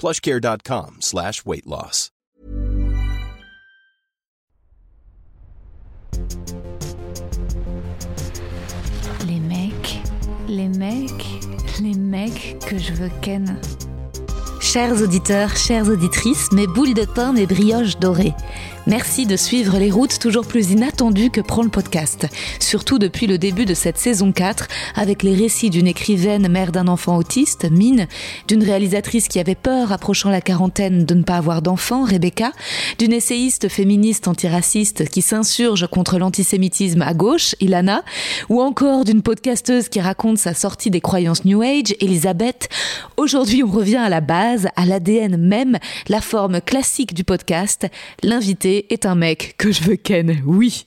plushcare.com slash. Les mecs, les mecs, les mecs que je veux ken. Chers auditeurs, chères auditrices, mes boules de pain, mes brioches dorées. Merci de suivre les routes toujours plus inattendues que prend le podcast, surtout depuis le début de cette saison 4, avec les récits d'une écrivaine mère d'un enfant autiste, Mine, d'une réalisatrice qui avait peur approchant la quarantaine de ne pas avoir d'enfant, Rebecca, d'une essayiste féministe antiraciste qui s'insurge contre l'antisémitisme à gauche, Ilana, ou encore d'une podcasteuse qui raconte sa sortie des croyances New Age, Elisabeth. Aujourd'hui, on revient à la base, à l'ADN même, la forme classique du podcast, l'invité est un mec que je veux ken. Oui.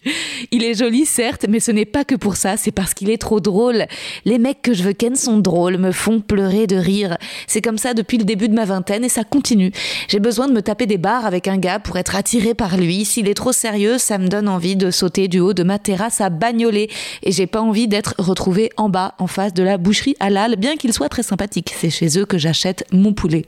Il est joli, certes, mais ce n'est pas que pour ça, c'est parce qu'il est trop drôle. Les mecs que je veux ken sont drôles, me font pleurer de rire. C'est comme ça depuis le début de ma vingtaine et ça continue. J'ai besoin de me taper des barres avec un gars pour être attiré par lui. S'il est trop sérieux, ça me donne envie de sauter du haut de ma terrasse à bagnoler. Et j'ai pas envie d'être retrouvé en bas, en face de la boucherie halal, bien qu'il soit très sympathique. C'est chez eux que j'achète mon poulet.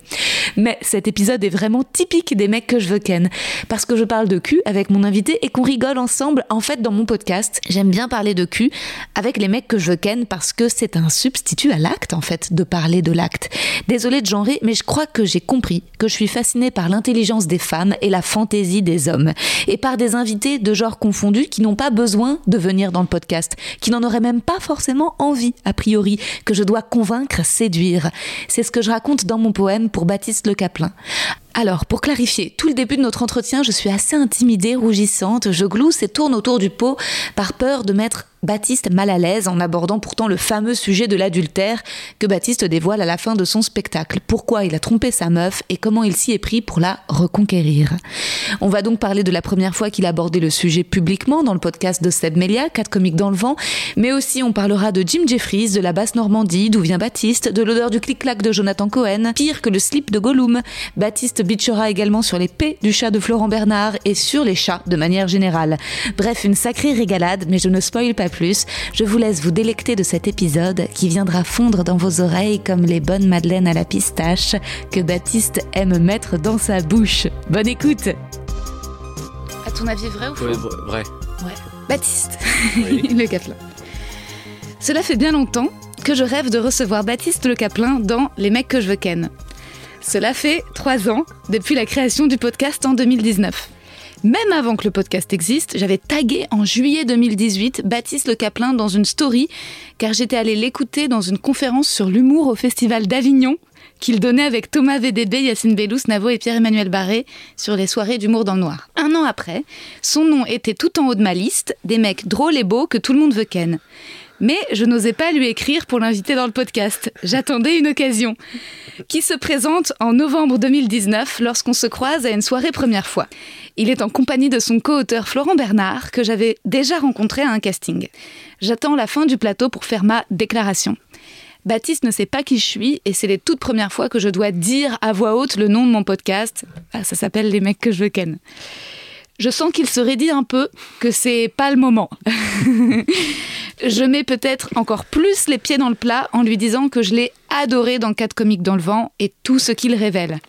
Mais cet épisode est vraiment typique des mecs que je veux ken. Parce que je parle de cul avec mon invité et qu'on rigole ensemble. En fait, dans mon podcast, j'aime bien parler de cul avec les mecs que je ken parce que c'est un substitut à l'acte, en fait, de parler de l'acte. Désolée de genrer, mais je crois que j'ai compris que je suis fascinée par l'intelligence des femmes et la fantaisie des hommes. Et par des invités de genre confondus qui n'ont pas besoin de venir dans le podcast, qui n'en auraient même pas forcément envie, a priori, que je dois convaincre, séduire. C'est ce que je raconte dans mon poème pour Baptiste Le Caplin. Alors, pour clarifier, tout le début de notre entretien, je suis assez intimidée, rougissante, je glousse et tourne autour du pot par peur de mettre Baptiste mal à l'aise en abordant pourtant le fameux sujet de l'adultère que Baptiste dévoile à la fin de son spectacle. Pourquoi il a trompé sa meuf et comment il s'y est pris pour la reconquérir. On va donc parler de la première fois qu'il a abordé le sujet publiquement dans le podcast de Seb Melia, 4 comiques dans le vent, mais aussi on parlera de Jim Jeffries, de la basse Normandie, d'où vient Baptiste, de l'odeur du clic-clac de Jonathan Cohen, pire que le slip de Gollum. Baptiste bitchera également sur les du chat de Florent Bernard et sur les chats de manière générale. Bref, une sacrée régalade, mais je ne spoil pas plus. Je vous laisse vous délecter de cet épisode qui viendra fondre dans vos oreilles comme les bonnes madeleines à la pistache que Baptiste aime mettre dans sa bouche. Bonne écoute À ton avis, vrai ou faux Ouais, vra- vrai. Ouais. Baptiste, Oui. le Caplin. Cela fait bien longtemps que je rêve de recevoir Baptiste le Caplin dans Les mecs que je veux ken. Cela fait trois ans depuis la création du podcast en 2019. Même avant que le podcast existe, j'avais tagué en juillet 2018 Baptiste Le Caplin dans une story, car j'étais allée l'écouter dans une conférence sur l'humour au Festival d'Avignon, qu'il donnait avec Thomas VDB, Yacine Bellous, Navo et Pierre-Emmanuel Barré sur les soirées d'humour dans le noir. Un an après, son nom était tout en haut de ma liste, des mecs drôles et beaux que tout le monde veut ken. Mais je n'osais pas lui écrire pour l'inviter dans le podcast. J'attendais une occasion qui se présente en novembre 2019 lorsqu'on se croise à une soirée première fois. Il est en compagnie de son co-auteur Florent Bernard que j'avais déjà rencontré à un casting. J'attends la fin du plateau pour faire ma déclaration. Baptiste ne sait pas qui je suis et c'est les toutes premières fois que je dois dire à voix haute le nom de mon podcast. Ah, ça s'appelle Les mecs que je ken. Je sens qu'il se raidit un peu, que c'est pas le moment. je mets peut-être encore plus les pieds dans le plat en lui disant que je l'ai adoré dans 4 comiques dans le vent et tout ce qu'il révèle.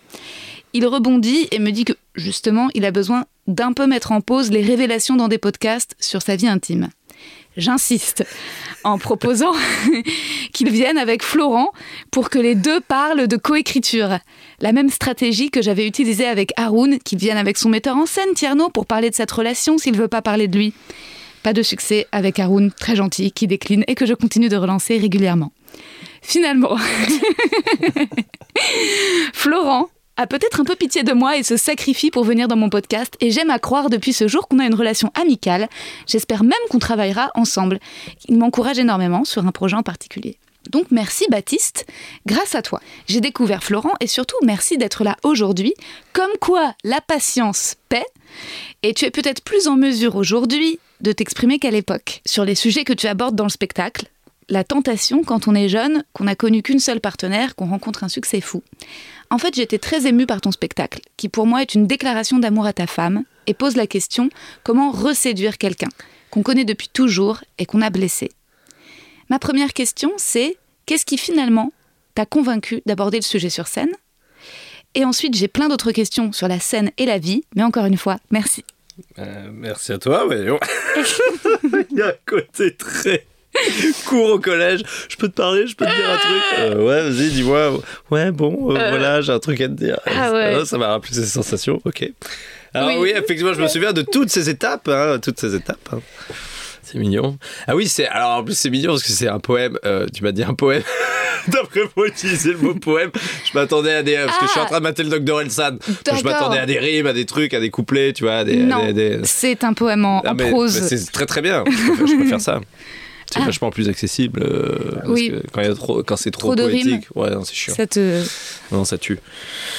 Il rebondit et me dit que justement, il a besoin d'un peu mettre en pause les révélations dans des podcasts sur sa vie intime. J'insiste en proposant qu'il vienne avec Florent pour que les deux parlent de coécriture. La même stratégie que j'avais utilisée avec Haroun, qu'il vienne avec son metteur en scène, Tierno, pour parler de cette relation s'il veut pas parler de lui. Pas de succès avec Haroun, très gentil, qui décline et que je continue de relancer régulièrement. Finalement, Florent a peut-être un peu pitié de moi et se sacrifie pour venir dans mon podcast et j'aime à croire depuis ce jour qu'on a une relation amicale. J'espère même qu'on travaillera ensemble. Il m'encourage énormément sur un projet en particulier. Donc merci Baptiste, grâce à toi, j'ai découvert Florent et surtout merci d'être là aujourd'hui. Comme quoi la patience paie et tu es peut-être plus en mesure aujourd'hui de t'exprimer qu'à l'époque sur les sujets que tu abordes dans le spectacle. La tentation quand on est jeune, qu'on n'a connu qu'une seule partenaire, qu'on rencontre un succès fou. En fait, j'étais très émue par ton spectacle, qui pour moi est une déclaration d'amour à ta femme, et pose la question comment reséduire quelqu'un qu'on connaît depuis toujours et qu'on a blessé? Ma première question, c'est qu'est-ce qui finalement t'a convaincu d'aborder le sujet sur scène? Et ensuite, j'ai plein d'autres questions sur la scène et la vie, mais encore une fois, merci. Euh, merci à toi, mais il y a un côté très cours au collège. Je peux te parler, je peux te dire un truc. Euh, ouais, vas-y, dis-moi. Ouais, bon, euh, voilà, j'ai un truc à te dire. Ah ouais. Ça m'a rappelé ces sensations. Ok. Alors oui, effectivement, je me souviens de toutes ces étapes, hein, toutes ces étapes. Hein. C'est mignon. Ah oui, c'est alors en plus c'est mignon parce que c'est un poème. Euh, tu m'as dit un poème. D'après moi, utiliser le mot poème. Je m'attendais à des parce que je suis en Ah. train de mater le Dr Elsan. Donc je m'attendais à des rimes, à des trucs, à des couplets, tu vois. Des, non, des- c'est un poème en, Ah, en mais- prose. c'est très très bien. Je préfère, je préfère ça. C'est Ah. vachement plus accessible. euh, parce Oui. que quand, il y a trop, quand c'est trop, Trop de rimes. poétique, ouais, non, c'est chiant. Ça te- Non, ça tue.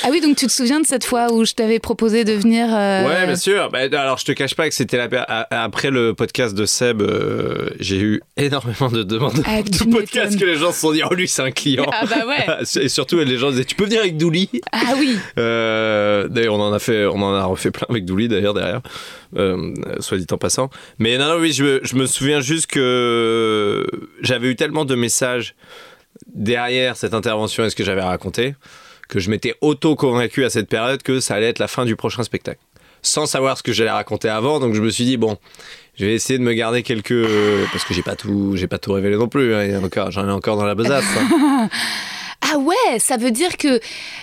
Ah oui, donc tu te souviens de cette fois où je t'avais proposé de venir euh, Ouais, bien sûr. Bah, alors, je te cache pas que c'était la... après le podcast de Seb, euh, j'ai eu énormément de demandes Ah, de podcasts m'étonnes. que les gens se sont dit, oh lui, c'est un client. Ah bah ouais. Et surtout, les gens disaient, tu peux venir avec Douli? Ah oui. Euh, d'ailleurs, on en a fait, on en a refait plein avec Douli d'ailleurs derrière, euh, soit dit en passant. Mais non, non, oui, je me souviens juste que j'avais eu tellement de messages derrière cette intervention et ce que j'avais raconté que je m'étais auto convaincu à cette période que ça allait être la fin du prochain spectacle, sans savoir ce que j'allais raconter avant. Donc je me suis dit bon. Je vais essayer de me garder quelques parce que j'ai pas tout j'ai pas tout révélé non plus hein. Encore j'en ai encore dans la besace hein. Ah ouais, ça veut dire que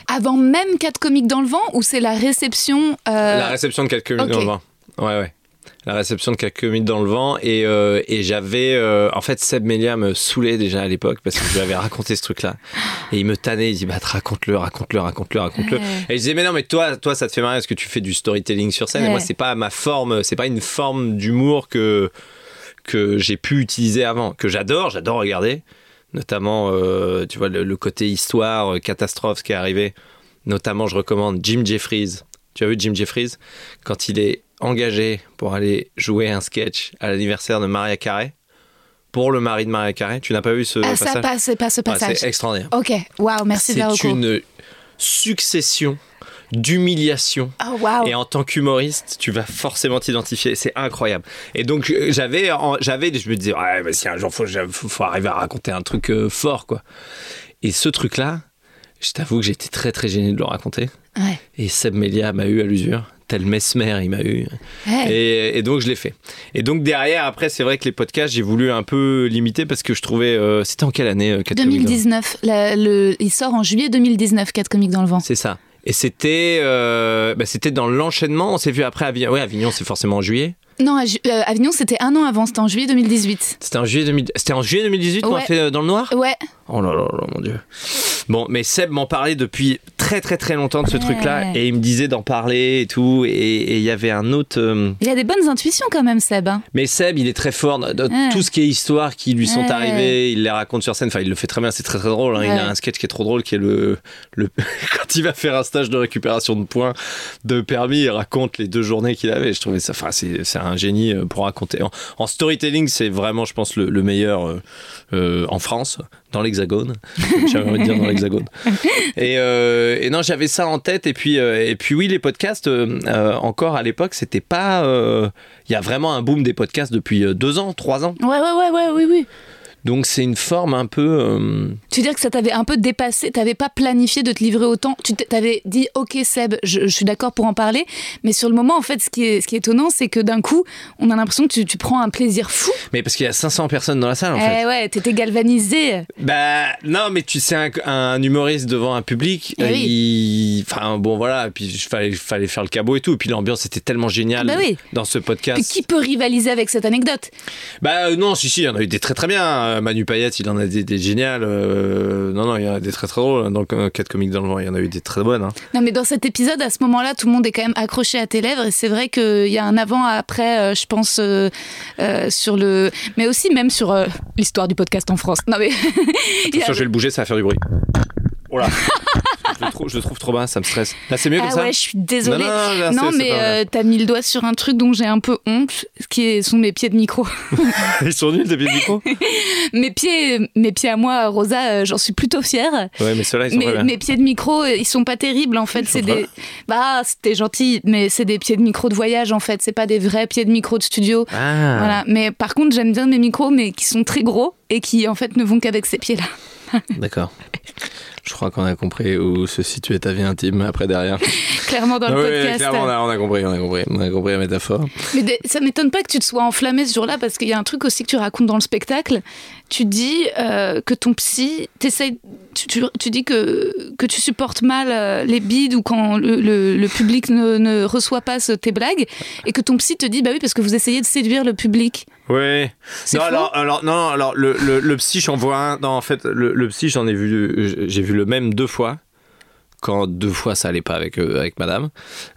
avant même 4 comiques dans le vent ou c'est la réception euh, La réception de quelques minutes ok. dans le vent. Ouais, ouais. La réception de quelques minutes dans le vent. Et, euh, et j'avais. euh, en fait, Seb Melia me saoulait déjà à l'époque parce que je lui avais raconté ce truc-là. Et il me tannait. Il dit bah, raconte-le, raconte-le, raconte-le, raconte-le. Ouais. Et je disais mais non, mais toi, toi ça te fait marrer parce que tu fais du storytelling sur scène. Et moi, c'est pas ma forme, c'est pas une forme d'humour que, que j'ai pu utiliser avant. Que j'adore, j'adore regarder. Notamment, euh, tu vois, le, le côté histoire, catastrophe qui est arrivé. Notamment, je recommande Jim Jeffries. Tu as vu Jim Jeffries? Quand il est engagé pour aller jouer un sketch à l'anniversaire de Maria Carey, pour le mari de Maria Carey, tu n'as pas vu ce Ah ça passage? passe, c'est pas ce passage. C'est extraordinaire. ok, waouh, merci de la C'est une succession d'humiliation. Oh waouh. Et en tant qu'humoriste, tu vas forcément t'identifier. C'est incroyable. Et donc, euh, j'avais, j'avais, je me disais, ouais, mais si un jour, faut, faut, faut arriver à raconter un truc euh, fort, quoi. Et ce truc-là, je t'avoue que j'étais très, très gêné de le raconter. Ouais. Et Seb Melia m'a eu à l'usure. Tel Mesmer, il m'a eu. Et, et donc, je l'ai fait. Et donc, derrière, après, c'est vrai que les podcasts, j'ai voulu un peu limiter parce que je trouvais. euh, c'était en quelle année euh, Quatre Comiques dans- 2019, la- le, il sort en juillet 2019, 4 comiques dans le vent. C'est ça. Et c'était, euh, bah, c'était dans l'enchaînement. On s'est vu après Avignon. Ouais, Avignon, c'est forcément en juillet. Non, à euh, Avignon, c'était un an avant, c'était en juillet 2018. C'était en juillet 2000 C'était en juillet 2018 qu'on a fait euh, dans le noir? Ouais, Oh là là là, mon dieu. Bon, mais Seb m'en parlait depuis très très très longtemps de ce Ouais. truc-là et il me disait d'en parler et tout. Et il y avait un autre. euh, il a des bonnes intuitions quand même, Seb. hein. Mais Seb, il est très fort dans dans Ouais. tout ce qui est histoire qui lui sont Ouais. arrivées. Il les raconte sur scène. Enfin, il le fait très bien. C'est très très drôle. hein. Il a un sketch qui est trop drôle, qui est le, le quand il va faire un stage de récupération de points de permis, il raconte les deux journées qu'il avait. Je trouvais ça. Enfin, c'est un génie euh, pour raconter. En, en storytelling, c'est vraiment, je pense, le, le meilleur euh, euh, en France, dans l'Hexagone. J'avais envie de dire dans l'Hexagone. Et, euh, et non, j'avais ça en tête. Et puis, euh, et puis oui, les podcasts, euh, encore à l'époque, c'était pas. Il y a vraiment un boom des podcasts depuis deux ans, trois ans. Ouais, ouais, ouais, ouais, oui, oui. Donc c'est une forme un peu. euh, Tu veux dire que ça t'avait un peu dépassé, t'avais pas planifié de te livrer autant? Tu t'avais dit, ok Seb, je, je suis d'accord pour en parler, mais sur le moment, en fait, ce qui est, ce qui est étonnant, c'est que d'un coup, on a l'impression que tu, tu prends un plaisir fou. Mais parce qu'il y a 500 personnes dans la salle en fait. Eh ouais, t'étais galvanisé. Bah non, mais tu sais, un, un humoriste devant un public, Eh euh, oui. il... enfin bon voilà, puis il fallait, fallait faire le cabot et tout, et puis l'ambiance était tellement géniale Ah bah oui. dans ce podcast. Puis qui peut rivaliser avec cette anecdote? Bah euh, non, si si, il y en a eu des très très bien. Euh, Manu Payette, il en a des, des géniales. euh, non non, il y en a des très très drôles. Dans le 4 comiques dans le vent, il y en a eu des très bonnes. hein. Non, mais dans cet épisode, à ce moment-là, tout le monde est quand même accroché à tes lèvres. Et c'est vrai qu'il y a un avant-après, euh, je pense, euh, euh, sur le. Mais aussi, même sur euh, l'histoire du podcast en France. Non, mais. y a- Attention, je vais le bouger, ça va faire du bruit. Oh là. je, le trouve, je le trouve trop bas, ça me stresse. Là, c'est mieux comme Ah ça ouais, je suis désolée. Non, non, là, Non, c'est- c'est mais euh, t'as mis le doigt sur un truc dont j'ai un peu honte, ce qui est- sont mes pieds de micro. Ils sont nuls, tes pieds de micro mes pieds, mes pieds à moi, Rosa, euh, j'en suis plutôt fière. Ouais, mais ceux-là, ils sont pas bien. mes pieds de micro, ils sont pas terribles en fait. C'est des, bah c'était gentil, mais c'est des pieds de micro de voyage en fait. C'est pas des vrais pieds de micro de studio. Ah. Voilà. Mais par contre, j'aime bien mes micros, mais qui sont très gros et qui en fait ne vont qu'avec ces pieds-là. D'accord. Je crois qu'on a compris où se situait ta vie intime après derrière. Clairement dans le Ah oui, podcast. clairement, on a, on a compris, on a compris, on a compris la métaphore. Mais ça m'étonne pas que tu te sois enflammé ce jour-là parce qu'il y a un truc aussi que tu racontes dans le spectacle. Tu dis euh, que ton psy, t'essayes- tu, tu, tu dis que, que tu supportes mal euh, les bides ou quand le, le- le public ne, ne reçoit pas ce- tes blagues et que ton psy te dit bah oui parce que vous essayez de séduire le public. Oui. Non, alors, alors, non, alors le, le, le psy, j'en vois un. Non, en fait, le, psy, j'en ai vu, j'ai vu le même deux fois. Quand deux fois ça allait pas avec, euh, avec madame.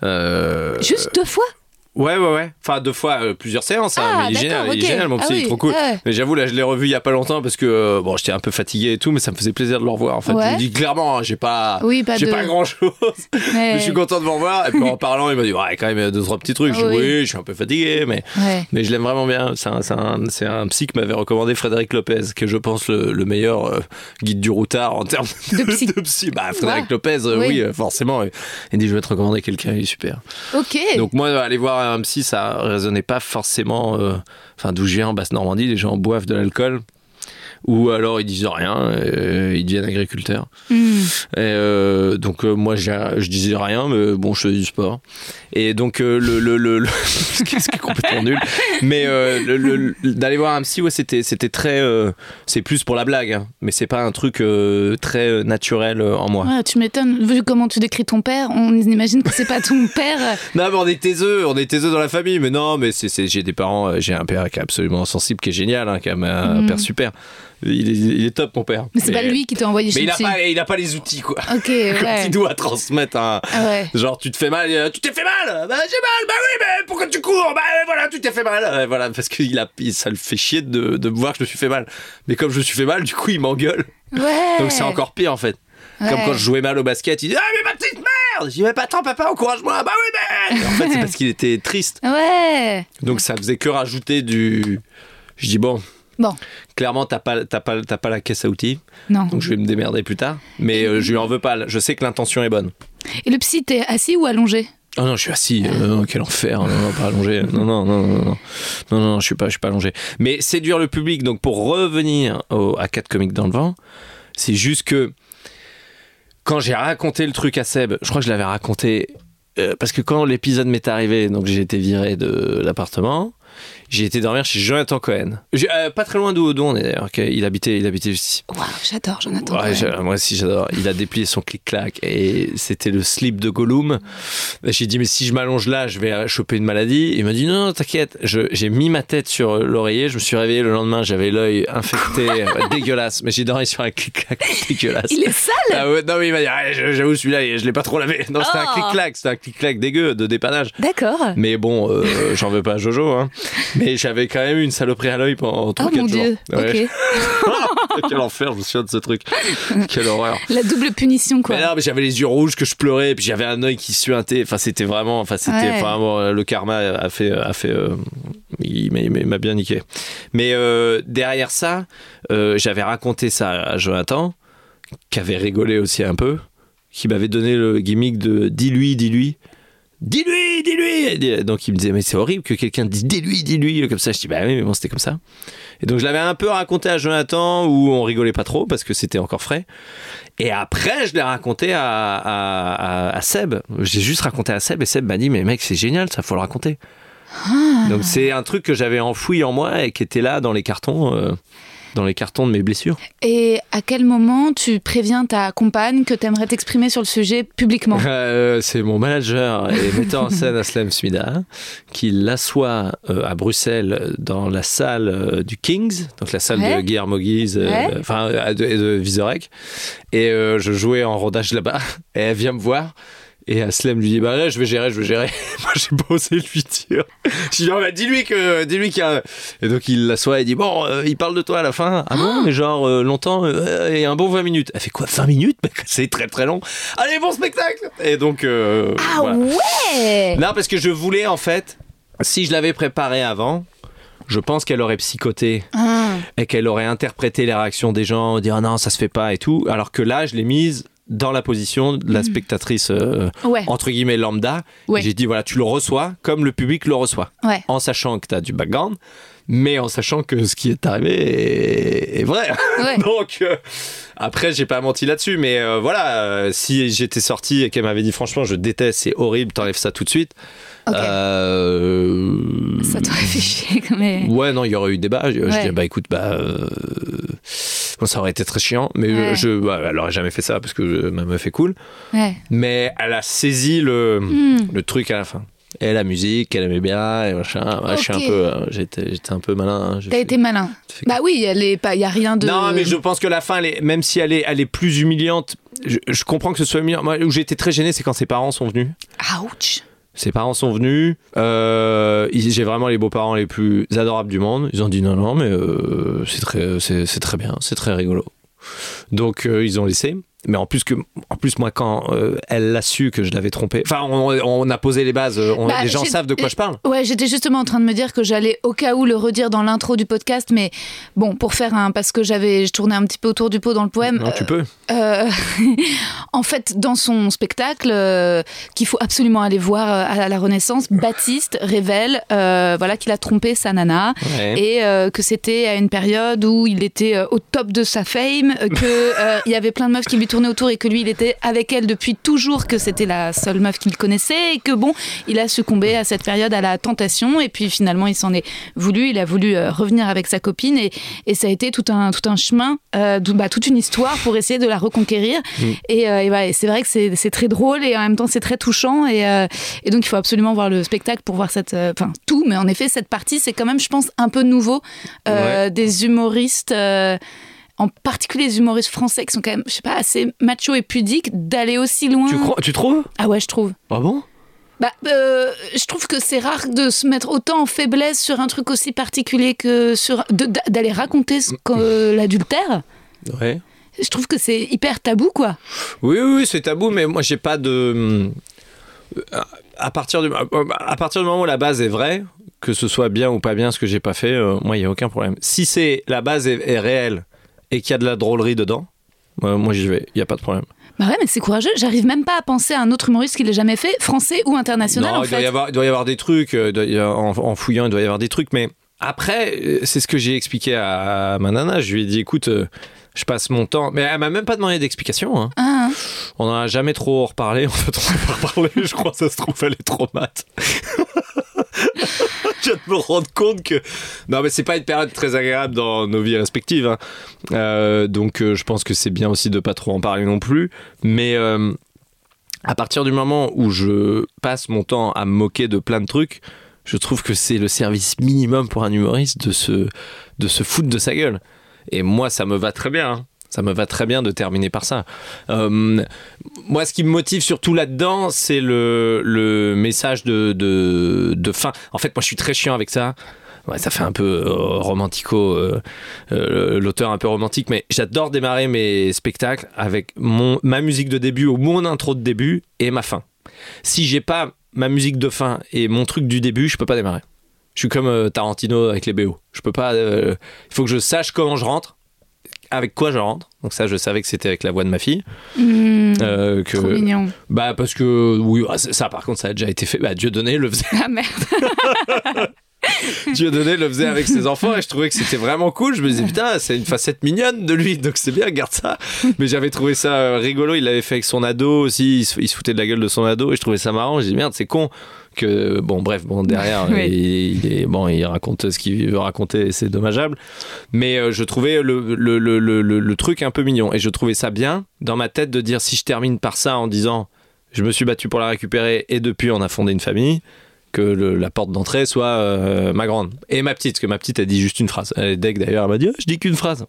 Euh, Juste deux fois? Ouais, ouais, ouais. Enfin, deux fois, euh, plusieurs séances. hein, Ah, mais il est génial, d'accord, il est ok. génial, mon Ah psy, il est trop cool. ouais. Mais j'avoue, là, je l'ai revu il y a pas longtemps parce que, euh, bon, j'étais un peu fatigué et tout, mais ça me faisait plaisir de le revoir. En fait, Ouais. je lui dis clairement, hein, j'ai pas, Oui, pas j'ai de- pas grand chose. Ouais. je suis content de vous revoir. Et puis en parlant, il m'a dit, ouais, quand même, deux, trois petits trucs. Je dis, Oui. oui, je suis un peu fatigué, mais. Ouais. Mais je l'aime vraiment bien. C'est un, un, un psy que m'avait recommandé Frédéric Lopez, qui est, je pense, le, le meilleur euh, guide du routard en termes De psy. Bah, Frédéric. Lopez, euh, Oui. forcément. Il dit, je vais te recommander quelqu'un, il est super. Ok. Donc, moi, aller voir un psy, ça résonnait pas forcément. euh, Enfin, d'où je viens, en Basse-Normandie, les gens boivent de l'alcool. Ou alors ils disent rien, euh, ils deviennent agriculteurs. Hmm. Et euh, donc euh, moi je disais rien, mais bon je faisais du sport. Et donc le, le, le, le- ce qui est complètement nul. Mais le- le- le- d'aller voir un psy, ouais, c'était c'était très, c'est plus pour la blague, hein. mais c'est pas un truc très naturel en moi. Ouais, tu m'étonnes. Vu comment tu décris ton père, on imagine que c'est pas ton père. Non, mais on est taiseux, on est taiseux dans la famille. Mais non, mais c'est, c'est- j'ai des parents, j'ai un père qui est absolument sensible, qui est génial, hein, qui a un Mhm. père super. Il est, il est top, mon père. Mais c'est pas lui qui t'a envoyé Mais chez il a, pas, il a pas les outils, quoi. Ok, Quand ouais. il doit transmettre un. Ah ouais. Genre, tu te fais mal, euh, tu t'es fait mal Bah, j'ai mal, bah oui, mais pourquoi tu cours Bah euh, voilà, tu t'es fait mal Voilà, parce que il a, ça le fait chier de, de me voir que je me suis fait mal. Mais comme je me suis fait mal, du coup, il m'engueule. Ouais. Donc c'est encore pire, en fait. Comme quand je jouais mal au basket, il dit Ah, mais ma petite merde Je dis Mais pas tant, papa, encourage-moi Bah oui, mais. Et en fait, c'est parce qu'il était triste. Ouais. Donc ça faisait que rajouter du. Je dis Bon, Bon, clairement, t'as pas, pas, pas la caisse à outils, non. donc je vais me démerder plus tard. Mais euh, je lui en veux pas. Je sais que l'intention est bonne. Et le psy, t'es assis ou allongé? Oh non, je suis assis. euh, non, quel enfer. Non, non, pas allongé. Non, non, non, non, non. Non, non, je suis pas, je suis pas allongé. Mais séduire le public. Donc, pour revenir au, à 4 comiques dans le vent, c'est juste que quand j'ai raconté le truc à Seb, je crois que je l'avais raconté euh, parce que quand l'épisode m'est arrivé, donc j'ai été viré de l'appartement. J'ai été dormir chez Jonathan Cohen. Euh, pas très loin d'où on est d'ailleurs. Il habitait, il habitait ici. Waouh, j'adore Jonathan. Ouais, Cohen. moi aussi j'adore. Il a déplié son clic-clac et c'était le slip de Gollum. J'ai dit mais si je m'allonge là, je vais choper une maladie. Il m'a dit non, non t'inquiète. J'ai mis ma tête sur l'oreiller. Je me suis réveillé le lendemain, j'avais l'œil infecté, euh, dégueulasse. Mais j'ai dormi sur un clic-clac dégueulasse. Il est sale Ah ouais, non mais il m'a dit ah, j'avoue celui-là je l'ai pas trop lavé. Non c'était un Oh. clic-clac, c'était un clic-clac dégueu de dépannage. D'accord. Mais bon, euh, j'en veux pas à Jojo. Hein. Mais j'avais quand même une saloperie à l'œil pendant 3 Oh mon jours. dieu. Ouais. Ok. Quel enfer, je me souviens de ce truc. Quelle horreur. La double punition, quoi. Mais non, mais j'avais les yeux rouges, que je pleurais, et puis j'avais un œil qui suintait. Enfin, c'était vraiment, enfin, c'était, Ouais. bon, euh, le karma a fait, a fait, euh, il m'a- il bien niqué. Mais euh, derrière ça, euh, j'avais raconté ça à Jonathan, qui avait rigolé aussi un peu, qui m'avait donné le gimmick de dis-lui, dis-lui. Dis-lui, dis-lui. Donc il me disait, mais c'est horrible que quelqu'un dise dis-lui, dis-lui, comme ça. Je dis, bah oui, mais bon, c'était comme ça. Et donc je l'avais un peu raconté à Jonathan où on rigolait pas trop parce que c'était encore frais. Et après, je l'ai raconté à, à, à, Seb. J'ai juste raconté à Seb et Seb m'a dit, mais mec, c'est génial, ça faut le raconter. Ah. Donc c'est un truc que j'avais enfoui en moi et qui était là dans les cartons. euh, dans les cartons de mes blessures. Et à quel moment tu préviens ta compagne que tu aimerais t'exprimer sur le sujet publiquement Euh, c'est mon manager et metteur en scène Aslem Smida qui l'assoit euh, à Bruxelles dans la salle euh, du Kings, donc la salle Ouais. de Guillermo Guise, Ouais. enfin de, de Vizorek. Et je jouais en rodage là-bas et elle vient me voir. Et Aslem lui dit bah là je vais gérer, je vais gérer. Moi j'ai pas osé lui dire. Je dis non bah dis-lui que dis-lui qu'il y a. Et donc il l'assoit et dit bon euh, il parle de toi à la fin. Ah bon mais genre euh, longtemps euh, et un bon 20 minutes. Elle fait quoi 20 minutes? Bah, C'est très très long. Allez bon spectacle. Et donc Ah voilà. ouais Non, parce que je voulais en fait, si je l'avais préparé avant, je pense qu'elle aurait psychoté Ah. et qu'elle aurait interprété les réactions des gens, dire Ah non, ça se fait pas et tout. Alors que là, je l'ai mise dans la position de la spectatrice euh, Ouais. entre guillemets lambda. Ouais. J'ai dit voilà, tu le reçois comme le public le reçoit, Ouais. en sachant que tu as du background. Mais en sachant que ce qui est arrivé est, est vrai. Donc, euh, après, j'ai pas menti là-dessus. Mais euh, voilà, euh, si j'étais sorti et qu'elle m'avait dit franchement, je déteste, c'est horrible, t'enlèves ça tout de suite. Euh, Ça t'aurait fait chier. Mais... Ouais, non, il y aurait eu débat. Je, je Ouais. dis, bah écoute, bah. euh, bon, ça aurait été très chiant, mais Ouais. je, je- bah, elle aurait jamais fait ça parce que euh, ma meuf est cool. Ouais. Mais elle a saisi le, Hmm. le truc à la fin. Et la musique, elle aimait bien, et machin. Je suis un peu. euh, J'étais j'étais un peu malin. hein, T'as été malin. Bah oui. Il y a rien de. Non, mais je pense que la fin, elle est- même si elle est, elle est plus humiliante, je, je comprends que ce soit humiliant. Moi, où été très gêné, c'est quand ses parents sont venus. Ouch. Ses parents sont venus. euh, J'ai vraiment les beaux-parents les plus adorables du monde. Ils ont dit non, non, mais euh, c'est très, très bien, c'est très rigolo. Donc euh, ils ont laissé. Mais en plus que, en plus moi quand euh, elle l'a su que je l'avais trompé. Enfin, on, on a posé les bases. euh, on- Bah, les gens savent de quoi je parle. Ouais, j'étais justement en train de me dire que j'allais au cas où le redire dans l'intro du podcast, mais bon, pour faire un. Parce que j'avais. Je tournais un petit peu autour du pot dans le poème. Non, tu peux. Euh, en fait, dans son spectacle, qu'il faut absolument aller voir à la Renaissance, Baptiste révèle voilà, qu'il a trompé sa nana Ouais. et que c'était à une période où il était au top de sa fame, qu'il y avait plein de meufs qui lui tournaient autour et que lui, il était avec elle depuis toujours, que c'était la seule meuf qu'il connaissait et que bon, il a succombé à cette période à la tentation et puis finalement, il s'en est voulu, il a voulu euh, revenir avec sa copine et, et ça a été tout un, tout un chemin, euh, bah, toute une histoire pour essayer de la reconquérir. Et, euh, et et c'est vrai que c'est c'est très drôle et en même temps c'est très touchant et, euh, et donc il faut absolument voir le spectacle pour voir cette, enfin tout, mais en effet cette partie c'est quand même, je pense, un peu nouveau Ouais. des humoristes. Euh, en particulier les humoristes français qui sont quand même, je sais pas, assez macho et pudiques, d'aller aussi loin. Tu, crois, tu trouves? Ah ouais, je trouve. Ah bon? Bah, euh, je trouve que c'est rare de se mettre autant en faiblesse sur un truc aussi particulier que sur d'aller raconter ce que l'adultère. Ouais. Je trouve que c'est hyper tabou, quoi. Oui, oui, oui, c'est tabou, mais moi, j'ai pas de. euh, À partir, du... à partir du moment où la base est vraie, que ce soit bien ou pas bien ce que j'ai pas fait, euh, moi, il n'y a aucun problème. Si c'est la base est, est réelle et qu'il y a de la drôlerie dedans, euh, moi, j'y vais, il n'y a pas de problème. Bah ouais, mais c'est courageux. J'arrive même pas à penser à un autre humoriste qui l'ait jamais fait, français ou international, non, en il, doit y avoir, il doit y avoir des trucs, euh, avoir- en, en fouillant, il doit y avoir des trucs, mais après, euh, c'est ce que j'ai expliqué à ma nana. Je lui ai dit, écoute, je passe mon temps. Mais elle m'a même pas demandé d'explication. Hein. Ah, hein. On n'en a jamais trop reparlé. On n'a pas reparlé. Je crois que ça se trouve, elle est trop mat. Je viens de me rendre compte que. Non, mais c'est pas une période très agréable dans nos vies respectives. hein. Euh, donc, euh, je pense que c'est bien aussi de pas trop en parler non plus. Mais. euh, à partir du moment où je passe mon temps à me moquer de plein de trucs, je trouve que c'est le service minimum pour un humoriste de se, de se foutre de sa gueule. Et moi, ça me va très bien. hein. Ça me va très bien de terminer par ça. Euh, moi, ce qui me motive surtout là-dedans, c'est le, message de, fin. En fait, moi, je suis très chiant avec ça. Ça fait un peu euh, romantico, euh, l'auteur un peu romantique, mais j'adore démarrer mes spectacles avec ma musique de début ou mon intro de début et ma fin. Si j'ai pas ma musique de fin et mon truc du début, je peux pas démarrer. Je suis comme Tarantino avec les BO. Je peux pas. Il faut que je sache comment je rentre, avec quoi je rentre. Donc ça, je savais que c'était avec la voix de ma fille. Mmh, Euh, que, Trop mignon. bah parce que oui, ah, ça, ça, par contre, ça a déjà été fait. Bah Dieu donné le faisait. Ah merde. Dieu donné le faisait avec ses enfants et je trouvais que c'était vraiment cool. Je me disais putain, c'est une facette mignonne de lui, donc c'est bien, garde ça. Mais j'avais trouvé ça euh, rigolo. Il l'avait fait avec son ado aussi. Il se, foutait de la gueule de son ado et je trouvais ça marrant. Je dis merde, c'est con que bon bref bon derrière Oui. il, il est bon il raconte ce qu'il veut raconter et c'est dommageable mais euh, je trouvais le, le, le- le truc un peu mignon et je trouvais ça bien dans ma tête de dire si je termine par ça en disant je me suis battu pour la récupérer et depuis on a fondé une famille que le- la porte d'entrée soit euh, ma grande. Et ma petite parce que ma petite a dit juste une phrase. Elle est deg d'ailleurs elle m'a dit Ah, je dis qu'une phrase.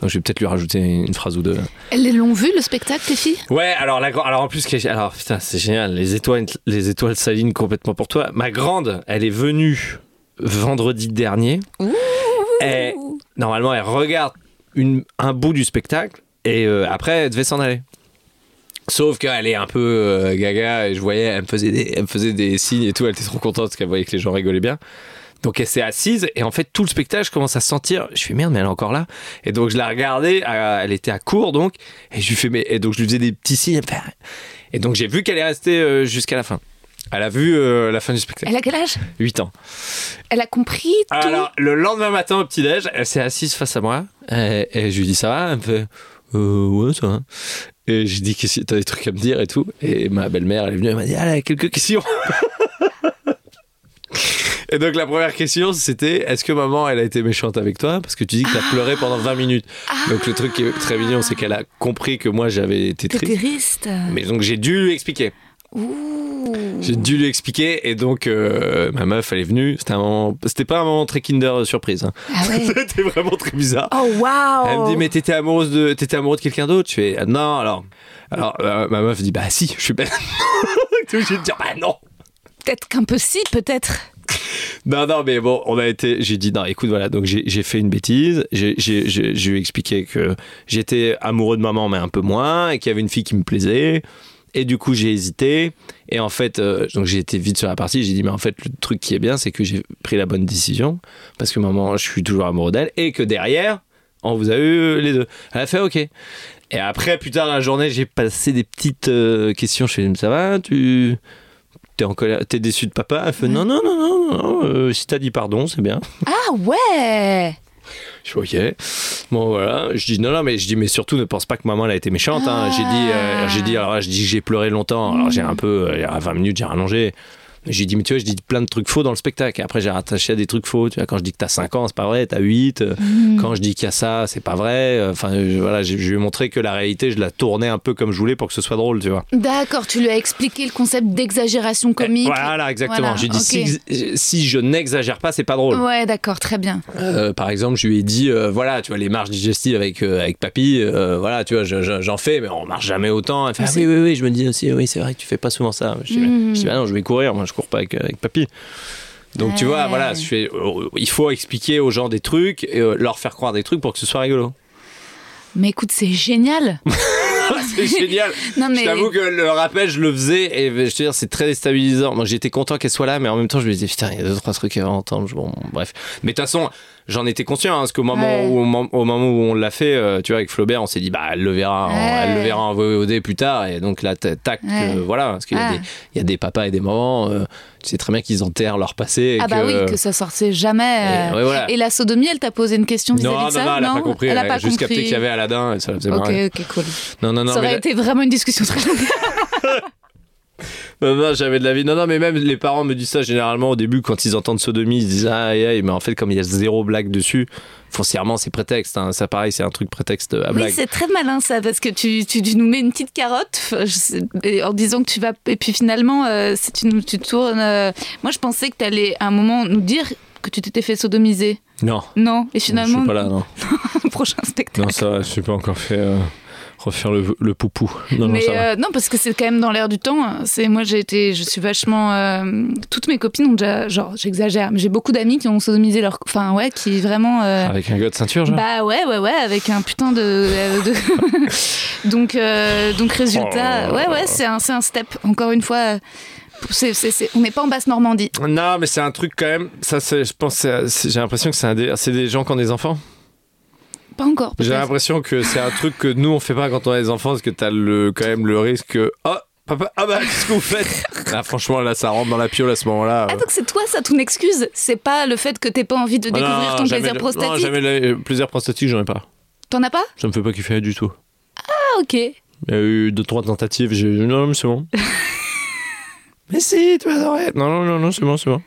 Donc je vais peut-être lui rajouter une phrase ou deux. Elles l'ont vu le spectacle, tes filles? Ouais, alors la alors en plus alors putain, c'est génial, les étoiles les étoiles s'alignent complètement pour toi. Ma grande, elle est venue vendredi dernier. Et normalement, elle regarde une, un bout du spectacle. Et euh, après elle devait s'en aller. Sauf qu'elle est un peu euh, gaga et je voyais, elle me faisait des, elle me faisait des signes et tout, elle était trop contente parce qu'elle voyait que les gens rigolaient bien. Donc elle s'est assise et en fait tout le spectacle je commence à sentir, je fais merde mais elle est encore là. Et donc je la regardais, elle était à court donc et je lui fais mais et donc je lui faisais des petits signes. fait- Et donc j'ai vu qu'elle est restée euh, jusqu'à la fin. Elle a vu euh, la fin du spectacle. Elle a quel âge? 8 ans. Elle a compris tout? Alors, le lendemain matin au petit-déj, elle s'est assise face à moi et, et je lui dis ça va? Elle me fait euh, ouais, ça va. Et j'ai dit que t'as des trucs à me dire et tout. Et ma belle-mère, elle est venue, elle m'a dit ah, elle a quelques questions. et donc, la première question, c'était est-ce que maman, elle a été méchante avec toi? Parce que tu dis que t'as pleuré pendant 20 minutes. Donc, le truc qui est très mignon, c'est qu'elle a compris que moi, j'avais été triste. triste. Mais donc, j'ai dû lui expliquer. J'ai dû lui expliquer et donc euh, ma meuf elle est venue. C'était un moment, c'était pas un moment très Kinder surprise. hein. Ah ouais. C'était vraiment très bizarre. Oh waouh. Elle me dit mais t'étais amoureuse de t'étais amoureux de quelqu'un d'autre? Je fais ah, non alors alors euh, ma meuf dit bah si je suis pas. T'es obligé de dire bah non. Peut-être qu'un peu si, peut-être. Non non mais bon on a été j'ai dit non écoute voilà donc j'ai j'ai fait une bêtise. J'ai j'ai j'ai je lui expliqué que j'étais amoureux de maman mais un peu moins et qu'il y avait une fille qui me plaisait. Et du coup, j'ai hésité. Et en fait, euh, donc j'ai été vite sur la partie. J'ai dit, mais en fait, le truc qui est bien, c'est que j'ai pris la bonne décision. Parce que maman, je suis toujours amoureux d'elle. Et que derrière, on vous a eu les deux. Elle a fait OK. Et après, plus tard dans la journée, j'ai passé des petites euh, questions. Je fais, ça va Tu. T'es en colère, t'es déçu de papa? Elle fait non non non non non. euh, si t'as dit pardon, c'est bien. Ah ouais. Je fais ok. Bon voilà. Je dis non non mais je dis mais surtout ne pense pas que maman elle a été méchante. hein. J'ai dit euh, j'ai dit alors là, je dis j'ai pleuré longtemps. Alors j'ai un peu euh, à 20 minutes j'ai rallongé. J'ai dit mais tu vois je dis plein de trucs faux dans le spectacle. Et après j'ai rattaché à des trucs faux. Tu vois quand je dis que t'as 5 ans c'est pas vrai, t'as 8. euh, Quand je dis qu'il y a ça c'est pas vrai. Euh, Enfin euh, voilà je, je lui ai montré que la réalité je la tournais un peu comme je voulais pour que ce soit drôle tu vois. D'accord, tu lui as expliqué le concept d'exagération comique. Voilà exactement. Voilà, J'ai dit si, si je n'exagère pas c'est pas drôle. Ouais, d'accord, très bien. Euh, par exemple, je lui ai dit, euh, voilà, tu vois, les marches digestives avec, euh, avec papy, euh, voilà, tu vois, je- je- j'en fais, mais on marche jamais autant. Elle fait, ah oui, oui, oui, je me dis aussi, oui, c'est vrai que tu fais pas souvent ça. Je dis, je dis, bah non, je vais courir, moi, je cours pas avec, avec papy. Donc, tu vois, voilà, je fais, euh, il faut expliquer aux gens des trucs, et, euh, leur faire croire des trucs pour que ce soit rigolo. Mais écoute, c'est génial. c'est génial. Non, mais- Je t'avoue que le rappel, je le faisais et je te dire, c'est très déstabilisant. Moi, j'étais content qu'elle soit là, mais en même temps, je me disais, putain, il y a deux, trois trucs à entendre. Bon, bref. Mais de toute façon, j'en étais conscient, hein, parce qu'au moment, Ouais. où, au, mom- au moment où on l'a fait, euh, tu vois, avec Flaubert, on s'est dit, bah, elle le verra, en- Ouais. elle le verra en VOD plus tard. Et donc là, tac, Ouais. euh, voilà. Parce qu'il y, a Ah. y a des papas et des mamans, euh, tu sais très bien qu'ils enterrent leur passé. Ah bah oui, que ça sortait jamais. Et, voilà. Et la sodomie, elle t'a posé une question vis-à-vis non, de ça non, non, elle a pas compris. Elle a pas juste compris. capté qu'il y avait Aladdin et ça la faisait Ok, marrer. ok, cool. Non, non, non. ça aurait été vraiment une discussion très longue. Non, non, j'avais de la vie. Non, non, mais même les parents me disent ça généralement au début quand ils entendent sodomie, ils se disent ah, aïe, aïe, mais en fait, comme il y a zéro blague dessus, foncièrement, c'est prétexte. hein. Ça, pareil, c'est un truc prétexte à Oui, blague. c'est très malin ça, parce que tu, tu, tu nous mets une petite carotte je sais- en disant que tu vas. Et puis finalement, euh, si tu, nous- tu tournes. euh, Moi, je pensais que tu allais à un moment nous dire que tu t'étais fait sodomiser. non, Non, et je finalement, suis pas là, non. prochain spectacle. Non, ça, va, je suis pas encore fait euh, refaire le, le poupou. Non, non, mais euh, non, parce que c'est quand même dans l'air du temps. C'est moi, j'ai été, je suis vachement. euh, toutes mes copines ont déjà, genre, j'exagère, mais j'ai beaucoup d'amis qui ont sodomisé leur, enfin ouais, qui vraiment. euh, Avec un gars de ceinture, genre Bah ouais, ouais, ouais, avec un putain de. euh, de- donc, euh, donc résultat, Oh. ouais, ouais, c'est un, c'est un step. Encore une fois, c'est, c'est- c'est- on n'est pas en basse Normandie. Non, mais c'est un truc quand même. Ça, c'est- je pense, j'ai l'impression que c'est un des, c'est des gens qui ont des enfants. Pas encore. J'ai l'impression que c'est un truc que nous on fait pas quand on a des enfants parce que t'as le quand même le risque que oh papa ah bah qu'est-ce que vous faites? Là franchement là ça rentre dans la piole à ce moment-là. Ah, donc c'est toi, ça, ton excuse? C'est pas le fait que t'aies pas envie de découvrir ton plaisir Non, prostatique? jamais le plaisir prostatique, j'en ai pas. T'en as pas? Ça me fait pas kiffer du tout. Ah, ok. Il y a eu deux trois tentatives, j'ai non mais c'est bon. mais si, tu vas adorer. Non non non non, c'est bon, c'est bon.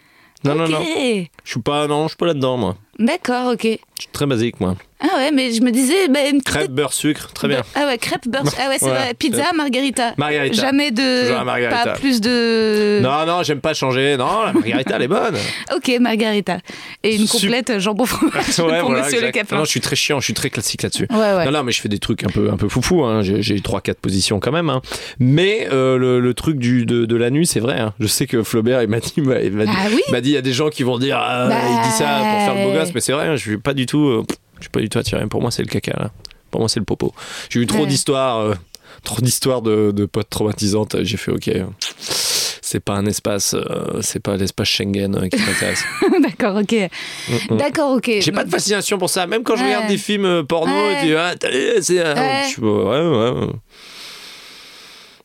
Non non non. Je suis pas non, je suis pas là-dedans moi. D'accord, ok. Je suis très basique moi. Ah ouais, mais je me disais. Bah, une Crêpe beurre sucre, très bien. Ah ouais, crêpe, beurre. Ah ouais, c'est Ouais. vrai. Pizza, margarita. Margarita. Jamais de. Margarita. Pas plus de. Non non, j'aime pas changer. Non, la margarita elle est bonne. Ok, margarita. Et une complète jambon fromage pour voilà, monsieur le capin. Non, je suis très chiant, je suis très classique là-dessus. Ouais. Non, non, mais je fais des trucs un peu, un peu foufou. Hein. J'ai, j'ai eu 3-4 positions quand même. hein. Mais euh, le, le truc du, de, de la nuit, c'est vrai. hein. Je sais que Flaubert, il m'a dit, il m'a, m'a dit, Ah il y a des gens qui vont dire, ah, Bah. il dit ça pour faire le beau gosse, mais c'est vrai. hein, je suis pas du tout, euh, je suis pas du tout attiré. Pour moi, c'est le caca. Là. Pour moi, c'est le popo. J'ai eu trop Ouais. d'histoires, euh, trop d'histoires de, de potes traumatisantes. J'ai fait, ok. C'est pas un espace, euh, c'est pas l'espace Schengen euh, qui m'intéresse. D'accord, ok. Mm, mm. D'accord, ok. J'ai pas de fascination pour ça. Même quand je Ouais. regarde des films porno, Ouais. tu dis, ah, c'est. Ouais. je suis, ouais, ouais, ouais.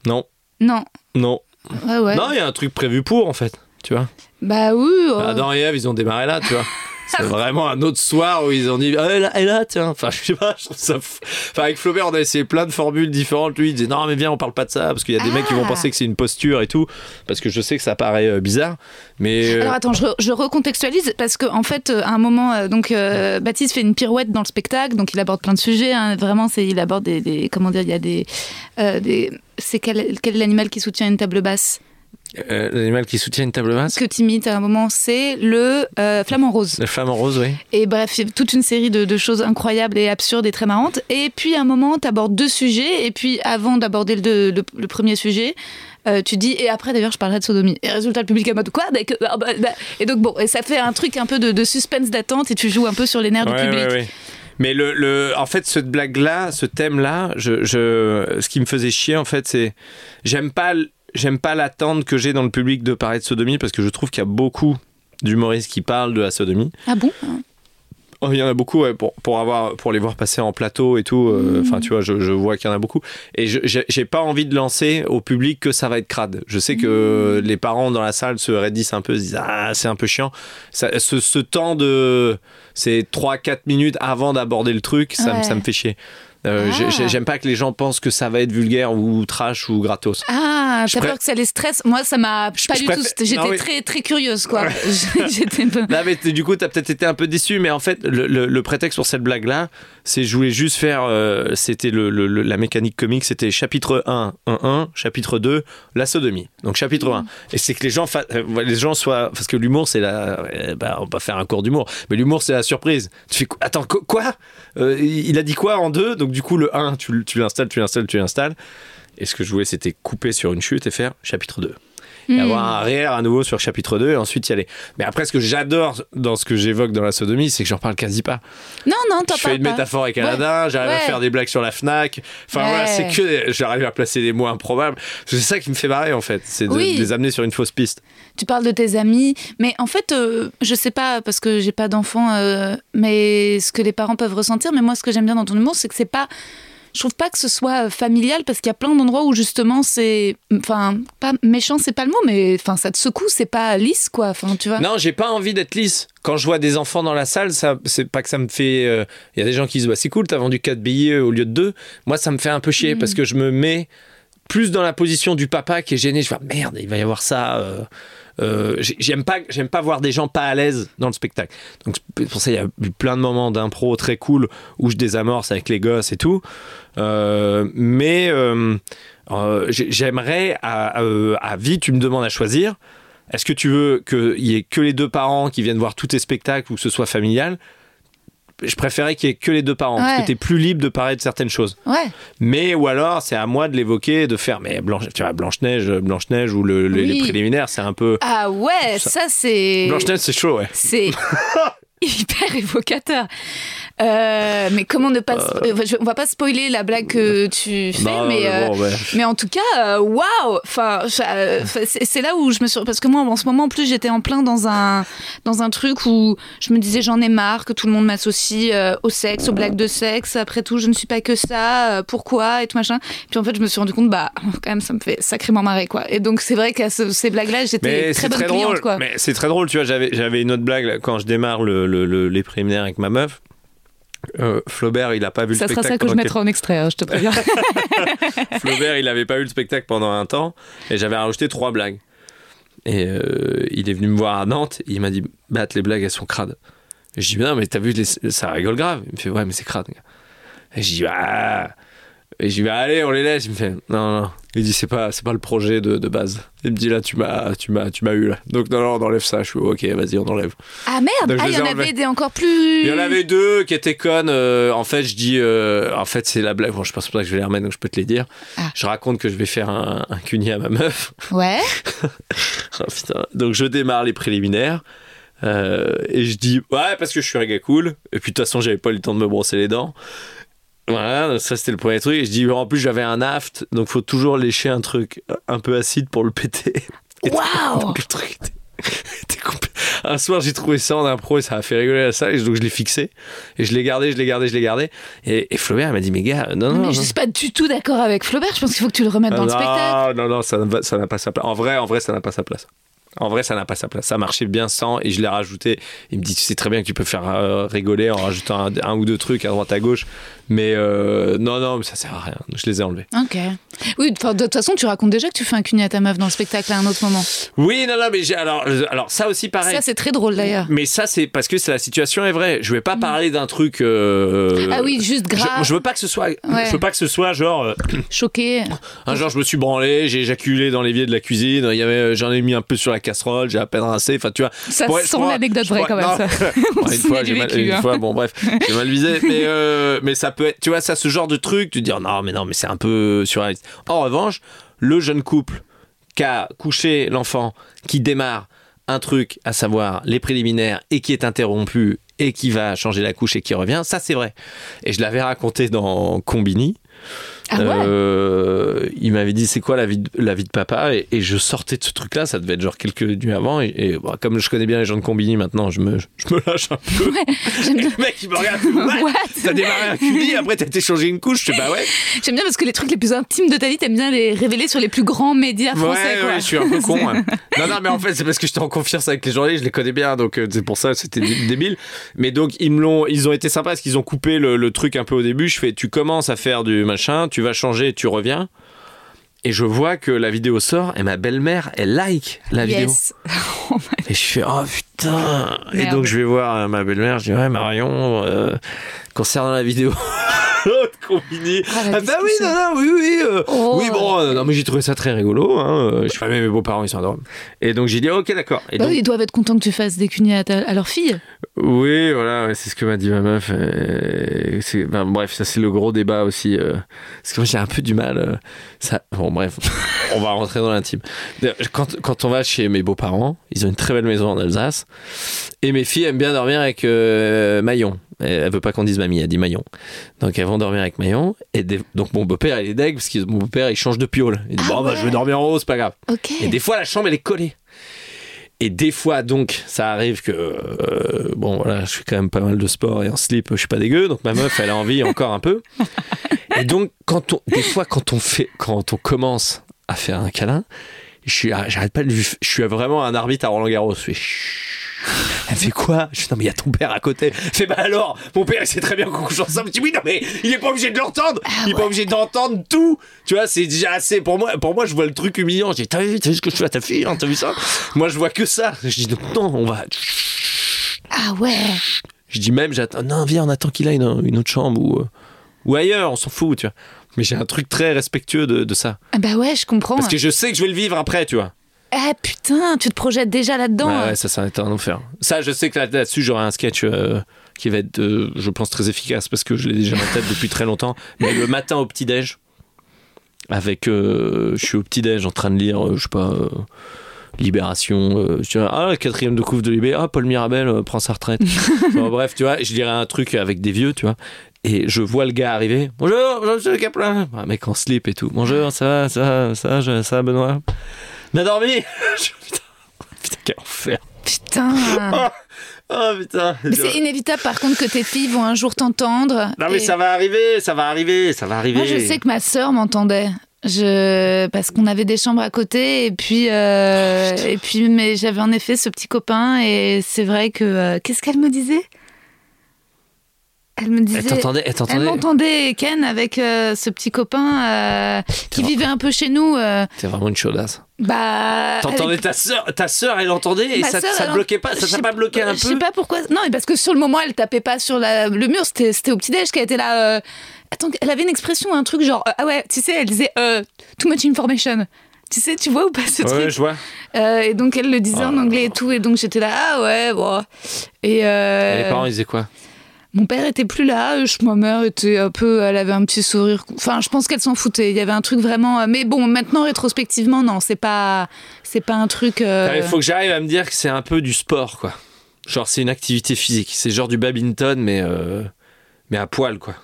Non, Non. non. Non, il y a un truc prévu pour, en fait. Tu vois Bah oui. oh. Adam et Ève, ils ont démarré là, tu vois. C'est vraiment un autre soir où ils ont dit ah, elle, là, elle là, tiens. Enfin, je sais pas, je trouve ça fou. Enfin, avec Flaubert, on a essayé plein de formules différentes. Lui, il disait non, mais viens, on parle pas de ça. Parce qu'il y a des Ah. mecs qui vont penser que c'est une posture et tout. Parce que je sais que ça paraît euh, bizarre. Mais. euh, Alors attends, je, re- je recontextualise parce qu'en en fait, euh, à un moment, donc euh, Baptiste fait une pirouette dans le spectacle, donc il aborde plein de sujets. hein, vraiment, c'est il aborde des, des- comment dire, il y a des, euh, des c'est quel, quel l'animal qui soutient une table basse? Euh, L'animal qui soutient une table basse. Ce que tu imites à un moment, c'est le euh, flamant rose. Femme en rose, oui. Et bref, toute une série de, de choses incroyables et absurdes et très marrantes. Et puis à un moment, tu abordes deux sujets. Et puis avant d'aborder le, le- le premier sujet, euh, tu dis et après d'ailleurs je parlerai de sodomie. Et résultat, le public est en mode quoi? Bah, ah, bah, bah. Et donc bon, et ça fait un truc un peu de, de suspense d'attente et tu joues un peu sur les nerfs du public. ouais, ouais. Mais le, le, en fait, cette blague-là, ce thème-là, je, je, ce qui me faisait chier, en fait, c'est. J'aime pas, j'aime pas l'attente que j'ai dans le public de parler de sodomie parce que je trouve qu'il y a beaucoup d'humoristes qui parlent de la sodomie. Ah bon? Oh, il y en a beaucoup ouais, pour, pour, avoir, pour les voir passer en plateau et tout. euh, Enfin, tu vois, je, je vois qu'il y en a beaucoup. Et j'ai pas envie de lancer au public que ça va être crade. Je sais que les parents dans la salle se raidissent un peu, se disent Ah, c'est un peu chiant. Ça- ce, ce temps de. C'est 3-4 minutes avant d'aborder le truc, ça, me- Ouais. ça me fait chier. Euh, Ah. j'ai- J'aime pas que les gens pensent que ça va être vulgaire ou trash ou gratos. Ah, t'as peur que ça les stresse Moi, ça m'a pas du tout. J'étais Non, très très curieuse quoi. J'étais peu. Là, mais du coup, t'as peut-être été un peu déçu, mais en fait, le, le- le prétexte pour cette blague-là, c'est je voulais juste faire. euh, c'était le, la mécanique comique, c'était chapitre 1, 1, 1, chapitre 2, la sodomie. Donc, chapitre 1. Et c'est que les gens, fa- euh, les gens soient. Parce que l'humour, c'est la. bah, on va faire un cours d'humour, mais l'humour, c'est la surprise. Tu fais Attends, qu- quoi? Euh, Il a dit quoi en 2 Donc, du coup, le 1, tu, l'installes, tu l'installes, tu l'installes. Et ce que je voulais, c'était couper sur une chute et faire chapitre 2 et Hmm. avoir un réel à nouveau sur chapitre 2 et ensuite y aller. Mais après, ce que j'adore dans ce que j'évoque dans la sodomie, c'est que j'en parle quasi pas. Non, non, t'en Je fais parles une pas. métaphore avec Aladdin, j'arrive à Ouais. faire des blagues sur la Fnac. Enfin Ouais. voilà, c'est que j'arrive à placer des mots improbables. C'est ça qui me fait marrer en fait, c'est de, Oui. de les amener sur une fausse piste. Tu parles de tes amis, mais en fait, euh, je sais pas parce que j'ai pas d'enfants, euh, mais ce que les parents peuvent ressentir. Mais moi, ce que j'aime bien dans ton humour, c'est que c'est pas. Je trouve pas que ce soit euh, familial parce qu'il y a plein d'endroits où justement c'est, enfin, pas méchant, c'est pas le mot, mais enfin, ça te secoue, c'est pas lisse quoi. Enfin, tu vois. Non, j'ai pas envie d'être lisse. Quand je vois des enfants dans la salle, ça, c'est pas que ça me fait. euh, Il y a des gens qui disent bah, c'est cool, t'as vendu 4 billets au lieu de 2. Moi, ça me fait un peu chier parce que je me mets plus dans la position du papa qui est gêné. Je vois merde, il va y avoir ça. euh, euh, j'ai- j'aime pas, j'aime pas voir des gens pas à l'aise dans le spectacle. Donc pour ça, il y a eu plein de moments d'impro très cool où je désamorce avec les gosses et tout. Euh, mais euh, j'ai- j'aimerais à, euh, à vie, tu me demandes à choisir. Est-ce que tu veux qu'il y ait que les deux parents qui viennent voir tous tes spectacles ou que ce soit familial? Je préférais qu'il y ait que les deux parents parce Ouais. que tu es plus libre de parler de certaines choses. Ouais. Mais ou alors c'est à moi de l'évoquer, de faire mais Blanche, tu vois Blanche Neige, Blanche Neige ou le- le- les préliminaires, c'est un peu Ah ouais, ça, c'est. Blanche Neige c'est chaud ouais. C'est hyper évocateur. Euh, mais comment ne pas. euh, On va pas spoiler la blague que tu fais, Non, mais, mais euh, bon, ouais. mais en tout cas, euh, waouh euh, enfin, c'est là où je me suis. Parce que moi, en ce moment, en plus, j'étais en plein dans un, dans un truc où je me disais, j'en ai marre que tout le monde m'associe au sexe, aux blagues de sexe. Après tout, je ne suis pas que ça. pourquoi Et tout machin. Puis en fait, je me suis rendu compte, bah, quand même, ça me fait sacrément marrer, quoi. Et donc, c'est vrai qu'à ce- ces blagues-là, j'étais très bonne très cliente, drôle. quoi. Mais c'est très drôle, tu vois. J'avais, j'avais une autre blague là, quand je démarre le, le- le- les préliminaires avec ma meuf. Euh, Flaubert, il a pas vu Ça le sera spectacle. ça que je mettrai en extrait, hein, je te préviens. Flaubert, il avait pas vu le spectacle pendant un temps et j'avais rajouté trois blagues. Et euh, il est venu me voir à Nantes et il m'a dit Bat, les blagues, elles sont crades. Et je dis Non, mais t'as vu, les- ça rigole grave. Il me fait Ouais, mais c'est crade. Et je dis Ah Et je dis bah, Allez, on les laisse. Il me fait Non, non. Il dit C'est pas, c'est pas le projet de, de base. Il me dit Là, tu m'as, tu m'as, tu m'as eu là. Donc, non, non, on enlève ça. Je suis Ok, vas-y, on enlève. Ah merde Ah, il y en ai avait des encore plus. Il y en avait deux qui étaient connes. euh, en fait, je dis, euh, en fait, c'est la blague. Bon, je pense pas que je vais les remettre, donc je peux te les dire. Ah. Je raconte que je vais faire un, un cuni à ma meuf. Ouais. Oh, putain. Donc, je démarre les préliminaires. euh, et je dis, ouais, parce que je suis un gars cool. Et puis, de toute façon, j'avais pas eu le temps de me brosser les dents. Voilà, ça c'était le premier truc. Et je dis, en plus, j'avais un aft, donc faut toujours lécher un truc un peu acide pour le péter. Waouh le truc était- compl- Un soir, j'ai trouvé ça en impro et ça a fait rigoler la salle. Donc, je l'ai fixé. Et je l'ai gardé, je l'ai gardé, je l'ai gardé. Et, et Flaubert m'a dit, mais gars, non, non. Mais non. je suis pas du tout d'accord avec Flaubert. Je pense qu'il faut que tu le remettes dans le non, spectacle. Non, non, ça n'a ça n'a pas sa place. En vrai, en vrai, ça n'a pas sa place. En vrai, ça n'a pas sa place. Ça marchait bien sans et je l'ai rajouté. Il me dit, tu sais très bien que tu peux faire euh, rigoler en rajoutant un, un ou deux trucs à droite à gauche. Mais euh, non, non, mais ça sert à rien. Je les ai enlevés. Ok. Oui, de toute façon, tu racontes déjà que tu fais un cuni à ta meuf dans le spectacle à un autre moment. Oui, non, non, mais alors, alors, ça aussi pareil. Ça, c'est très drôle d'ailleurs. mais ça, c'est parce que la situation est vraie. Je vais pas parler d'un truc. euh, Ah oui, juste je, grave, je veux pas que ce soit. Ouais. Je veux pas que ce soit genre. euh, choqué. Un jour, je me suis branlé, j'ai éjaculé dans l'évier de la cuisine. Il y avait, j'en ai mis un peu sur la casserole, j'ai à peine rincé. Enfin, tu vois. Ça Ouais, sent je l'anecdote je vraie quand même, ça. Une fois, mal, vécu, une hein. fois, bon, bref, j'ai mal visé. Mais, euh, mais ça tu vois, ça, ce genre de truc, tu te dis, oh, non, mais non, mais c'est un peu surréaliste. En revanche, le jeune couple qui a couché l'enfant, qui démarre un truc, à savoir les préliminaires, et qui est interrompu, et qui va changer la couche et qui revient, ça c'est vrai. Et je l'avais raconté dans Combini. Ah ouais Euh, il m'avait dit c'est quoi la vie de, la vie de papa? Et, et je sortais de ce truc là ça devait être genre quelques nuits avant et, et, bon, comme je connais bien les gens de Combini maintenant je me, je me lâche un peu J'aime et bien. le mec il me regarde What? t'as démarré un culi après t'as été changer une couche je fais bah ouais J'aime bien parce que les trucs les plus intimes de ta vie, t'aimes bien les révéler sur les plus grands médias français. ouais, quoi. ouais, je suis un peu con. ouais. Non, non, mais en fait, c'est parce que j'étais en confiance avec les journalistes, je les connais bien, donc euh, c'est pour ça, c'était dé- débile. Mais donc, ils me l'ont, ils ont été sympas parce qu'ils ont coupé le, le truc un peu au début. Je fais, tu commences à faire du machin, tu vas changer, tu reviens. Et je vois que la vidéo sort et ma belle-mère, elle like la vidéo. Oh Et je fais, oh putain. Et donc, je vais voir euh, ma belle-mère, je dis, ouais, Marion, euh, concernant la vidéo. L'autre combini. Ah, Ah, bah oui, non, non, oui, oui. euh, Oh. Oui, bon, euh, non, mais j'ai trouvé ça très rigolo. Hein. euh, Je sais pas, mais mes beaux-parents, ils sont adorables. Et donc, j'ai dit, ok, d'accord. Et Bah donc, oui, ils doivent être contents que tu fasses des cunis à, ta- à leur fille. oui, voilà, c'est ce que m'a dit ma meuf. ben, bref, ça, c'est le gros débat aussi. euh, parce que moi, j'ai un peu du mal. euh, ça... Bon, bref, on va rentrer dans l'intime. Quand, quand on va chez mes beaux-parents, ils ont une très belle maison en Alsace. Et mes filles aiment bien dormir avec euh, Maillon. Elle, elle veut pas qu'on dise mamie, elle dit Maillon. Donc elles vont dormir avec Maillon. Et des- donc mon beau-père, il est deg parce que mon beau-père, il change de piole. Il dit Ah Bon, bah, je vais dormir en haut, c'est pas grave. Ok. Et des fois, la chambre, elle est collée. Et des fois, donc, ça arrive que, euh, bon, voilà, je fais quand même pas mal de sport et en slip, je suis pas dégueu, donc ma meuf, elle a envie encore un peu. Et donc, quand on, des fois, quand on fait, quand on commence à faire un câlin, je suis, j'arrête pas de je suis vraiment un arbitre à Roland Garros. Je fais, Chut. Elle fait quoi? Je fais non mais il y a ton père à côté. Elle fait bah alors, mon père il sait très bien qu'on couche ensemble. Je dis oui non mais il est pas obligé de l'entendre. il est pas obligé d'entendre tout. Tu vois c'est déjà assez pour moi. Pour moi je vois le truc humiliant. Je dis t'as vu, t'as vu ce que je fais à ta fille hein, T'as vu ça? Moi je vois que ça. Je dis non on va. Ah ouais. Je dis même j'attends. Non viens on attend qu'il aille dans une autre chambre ou euh, ou ailleurs. On s'en fout tu vois. Mais j'ai un truc très respectueux de, de ça. Ah bah ouais, je comprends. Parce que je sais que je vais le vivre après tu vois. Ah putain, tu te projettes déjà là-dedans. Ouais, ouais, ça, ça va être un enfer. Ça, je sais que là- là-dessus, j'aurai un sketch euh, qui va être, euh, je pense, très efficace parce que je l'ai déjà en tête depuis très longtemps. Mais le matin au petit-déj, avec. euh, je suis au petit-déj en train de lire, je sais pas. Libération, euh, je dirais, ah, la quatrième de couvre de Libé, ah, Paul Mirabel euh, prend sa retraite. Bon, bref, tu vois, je dirais un truc avec des vieux, tu vois. Et je vois le gars arriver. Bonjour, bonjour, monsieur le Kaplan. Un mec en slip et tout. Bonjour, ça va, ça va, ça va, ça va, Benoît? On a dormi Putain, putain, quel enfer. Putain. Oh putain. Mais c'est inévitable par contre que tes filles vont un jour t'entendre. Non mais Et- ça va arriver, ça va arriver, ça va arriver. Moi, je sais que ma sœur m'entendait. Je... Parce qu'on avait des chambres à côté et puis, euh, et puis mais j'avais en effet ce petit copain et c'est vrai que... euh, Qu'est-ce qu'elle me disait? Elle me disait... Elle t'entendait, elle m'entendait, Ken, avec euh, ce petit copain euh, qui vivait un peu chez nous. euh, T'es vraiment une chaudasse. bah, T'entendais avec- ta sœur, ta sœur, elle entendait et Ma ça, sœur, ça te bloquait pas, ça je t'a pas bloqué un Je peu sais pas pourquoi. Non, mais parce que sur le moment, elle tapait pas sur la- le mur. C'était au petit-déj qu'elle était là. euh, Attends, elle avait une expression, un truc genre. ah ouais, tu sais, elle disait too much information. Tu sais, tu vois ou pas ce Ouais, truc je vois. Euh, Et donc elle le disait Oh en là anglais et tout. Et donc j'étais là, ah ouais, bon. Et, euh, Et les parents, ils disaient quoi? Mon père était plus là, euh, je- ma mère était un peu, elle avait un petit sourire. Enfin, je pense qu'elle s'en foutait. Il y avait un truc vraiment. euh, Mais bon, maintenant rétrospectivement, non, c'est pas, c'est pas un truc. euh, Il faut que j'arrive à me dire que c'est un peu du sport, quoi. Genre, c'est une activité physique. C'est genre du badminton, mais, euh, mais à poil, quoi.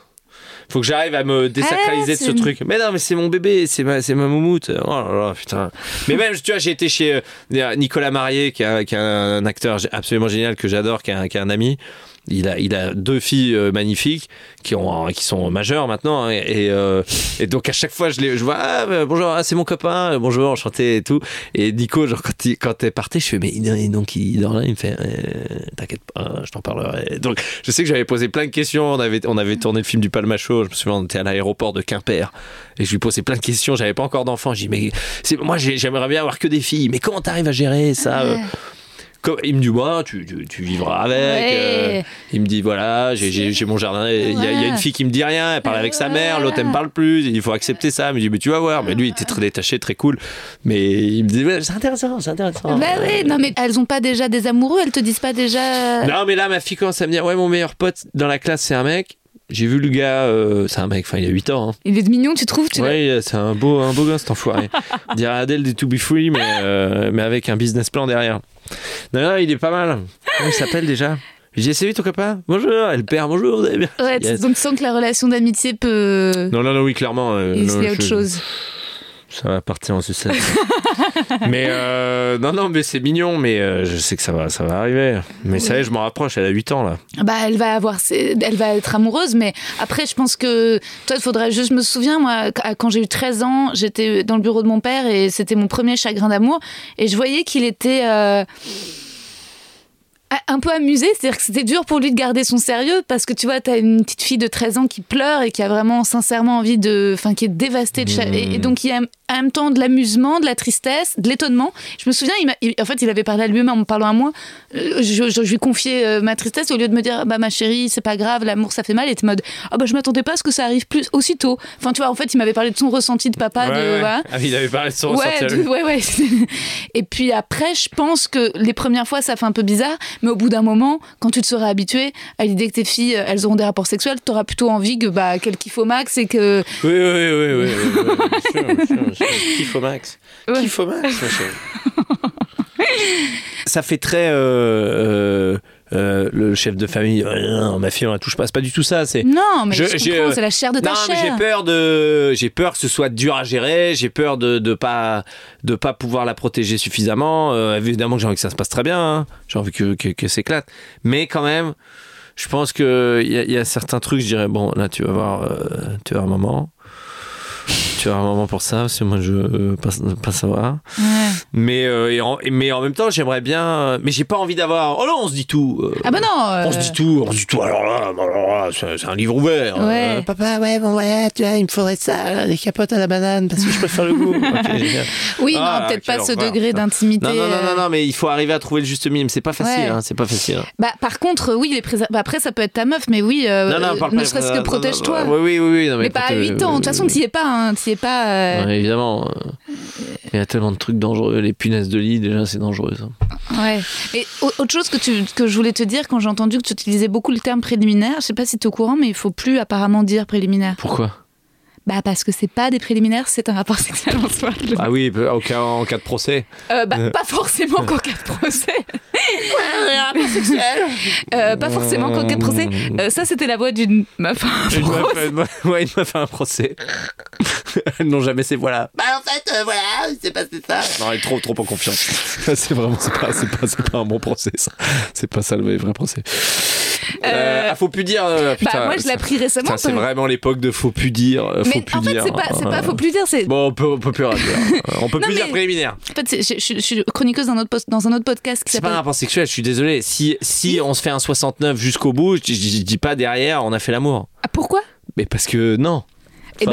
Faut que j'arrive à me désacraliser Ah, de ce truc. Mais non, mais c'est mon bébé, c'est ma, c'est ma moumoute. Oh là là, putain. Mais même, tu vois, j'ai été chez Nicolas Marié, qui, est un acteur absolument génial que j'adore, qui est un, qui est un ami. Il a, il a deux filles euh, magnifiques qui, ont, qui sont majeures maintenant. hein, et, euh, et donc, à chaque fois, je, les, je vois Ah, bah, bonjour, ah, c'est mon copain, euh, bonjour, enchanté et tout. Et Nico, genre, quand, il, quand elle partait, je fais Mais et donc, il dort là Il me fait T'inquiète pas, je t'en parlerai. Donc, je sais que j'avais posé plein de questions. On avait, on avait tourné le film du Palmacho. Je me souviens, on était à l'aéroport de Quimper. Et je lui posais plein de questions. J'avais pas encore d'enfants. J'ai dit Mais moi, j'ai- j'aimerais bien avoir que des filles. Mais comment t'arrives à gérer ça. Il me dit, bah, tu, tu, tu vivras avec. Ouais. euh, il me dit, voilà, j'ai- mon jardin. Il y, a, il y a une fille qui me dit rien, elle parle avec sa mère, l'autre, elle me parle plus. Il faut accepter ça. Il me dit, mais tu vas voir. Mais lui, il était très détaché, très cool. Mais il me dit, c'est intéressant, c'est intéressant. Bah oui, non mais elles ont pas déjà des amoureux, elles te disent pas déjà. Non, mais là, ma fille commence à me dire, ouais, mon meilleur pote dans la classe, c'est un mec. J'ai vu le gars, euh, c'est un mec, enfin, il a 8 ans. hein. Il est mignon, tu trouves tu Ouais, c'est un beau, un beau gosse, cet enfoiré. On dirait Adèle des To Be Free, mais, euh, mais avec un business plan derrière. Non, non, il est pas mal. Comment il s'appelle déjà? J'ai essayé ton copain? Bonjour, elle perd, bonjour, vous allez bien? Ouais, Yes. donc tu sens que la relation d'amitié peut. Non, non, non, oui, clairement. euh, Il non, a autre je- chose. Ça va partir en sucette. mais euh, non, non, mais c'est mignon, mais euh, je sais que ça va, ça va arriver. Mais ça y est, je m'en rapproche, elle a 8 ans là. Bah, elle va avoir, elle va être amoureuse, mais après, je pense que toi, il faudrait juste. Je me souviens, moi, qu- quand j'ai eu 13 ans, j'étais dans le bureau de mon père et c'était mon premier chagrin d'amour, et je voyais qu'il était. euh, un peu amusé, c'est-à-dire que c'était dur pour lui de garder son sérieux parce que tu vois, t'as une petite fille de 13 ans qui pleure et qui a vraiment sincèrement envie de. Enfin, qui est dévastée de cha- et, et donc il y a en même temps de l'amusement, de la tristesse, de l'étonnement. Je me souviens, il il- en fait, il avait parlé à lui-même en me parlant à moi. Euh, je, je- je lui confiais euh, ma tristesse au lieu de me dire, bah ma chérie, c'est pas grave, l'amour ça fait mal. Il était en mode, ah bah je m'attendais pas à ce que ça arrive plus aussitôt. Enfin, tu vois, en fait, il m'avait parlé de son ressenti de papa, Ouais, de. ouais. voilà. Ah, il avait parlé de son Ouais, ressenti de- ouais, ouais. Et puis après, je pense que les premières fois, ça fait un peu bizarre, mais au bout d'un moment, quand tu te seras habitué à l'idée que tes filles, euh, elles auront des rapports sexuels, tu auras plutôt envie que bah, qu'elles kiffent au max et que. Oui, oui, oui, oui, oui, sûr, sûr. Kiff au max. Ouais. Kiff au max, ma chérie. Ça fait très euh, euh, euh, le chef de famille. euh, ma fille, on la touche pas. C'est pas du tout ça. C'est Non, mais Je- euh, c'est la chair de ta non, chair. j'ai peur de, j'ai peur que ce soit dur à gérer. J'ai peur de de pas de pas pouvoir la protéger suffisamment. Évidemment, que j'ai envie que ça se passe très bien. hein. J'ai envie que que, que s'éclate. Mais quand même, je pense que il y, a- il y a certains trucs. Je dirais bon, là, tu vas voir, tu un moment. Avoir un moment pour ça, parce que moi je euh, pas, pas savoir. Ouais. Mais, euh, et en, mais en même temps, j'aimerais bien. euh, Mais j'ai pas envie d'avoir. Oh non, on se dit tout. euh, Ah bah non euh, on se dit tout, on se dit tout. Alors là, alors là, c'est c'est un livre ouvert. Ouais. Euh, papa, ouais, bon, ouais, tu vois, il me faudrait ça, des capotes à la banane, parce que je préfère le goût. Oui, Ah, non, peut-être quelle pas ce horreur, degré d'intimité. Non, non, non, non, non, mais il faut arriver à trouver le juste milieu. C'est pas facile, Ouais. hein, c'est pas facile. hein. Bah, par contre, oui, les bah, après, ça peut être ta meuf, mais oui, euh, non, non, parle ne serait-ce que protège-toi. Oui, oui, oui. non, mais pas à proté- 8 ans. De toute façon, t'y es pas. Hein, pas. euh, Ouais, évidemment. euh, Il y a tellement de trucs dangereux. Les punaises de lit, déjà, c'est dangereux. Ça. Ouais. Et au- autre chose que, tu, que je voulais te dire quand j'ai entendu que tu utilisais beaucoup le terme préliminaire, je sais pas si tu es au courant, mais il faut plus apparemment dire préliminaire. Pourquoi? Bah parce que c'est pas des préliminaires, c'est un rapport sexuel en soi. Ah oui, au cas, en cas de procès. Euh, bah, pas forcément qu'en cas de procès. Euh, pas forcément qu'en cas de procès. Euh, ça, c'était la voix d'une meuf. Une meuf, une meuf- ouais, une meuf a un procès. Elles n'ont jamais ces voix-là. Bah en fait, euh, voilà, il s'est passé ça. Non, elle est trop, trop en confiance. c'est vraiment, c'est pas, c'est pas, c'est pas un bon procès, ça. C'est pas ça le vrai procès. Euh, ah, faut plus dire. euh, putain, bah moi, je l'ai appris récemment. putain, c'est vraiment l'époque de faut plus dire. euh, Faut Mais plus en fait, c'est pas, c'est pas, euh, faut plus dire, c'est. Bon, on peut, on peut plus rien dire. On peut Non, plus dire préliminaire. En fait, je, je- je suis chroniqueuse dans, un autre post- dans un autre podcast qui C'est pas un rapport sexuel, je suis désolé. Si, si on se fait un 69 jusqu'au bout, je, dis pas derrière, on a fait l'amour. Ah, pourquoi? Mais parce que non. Eh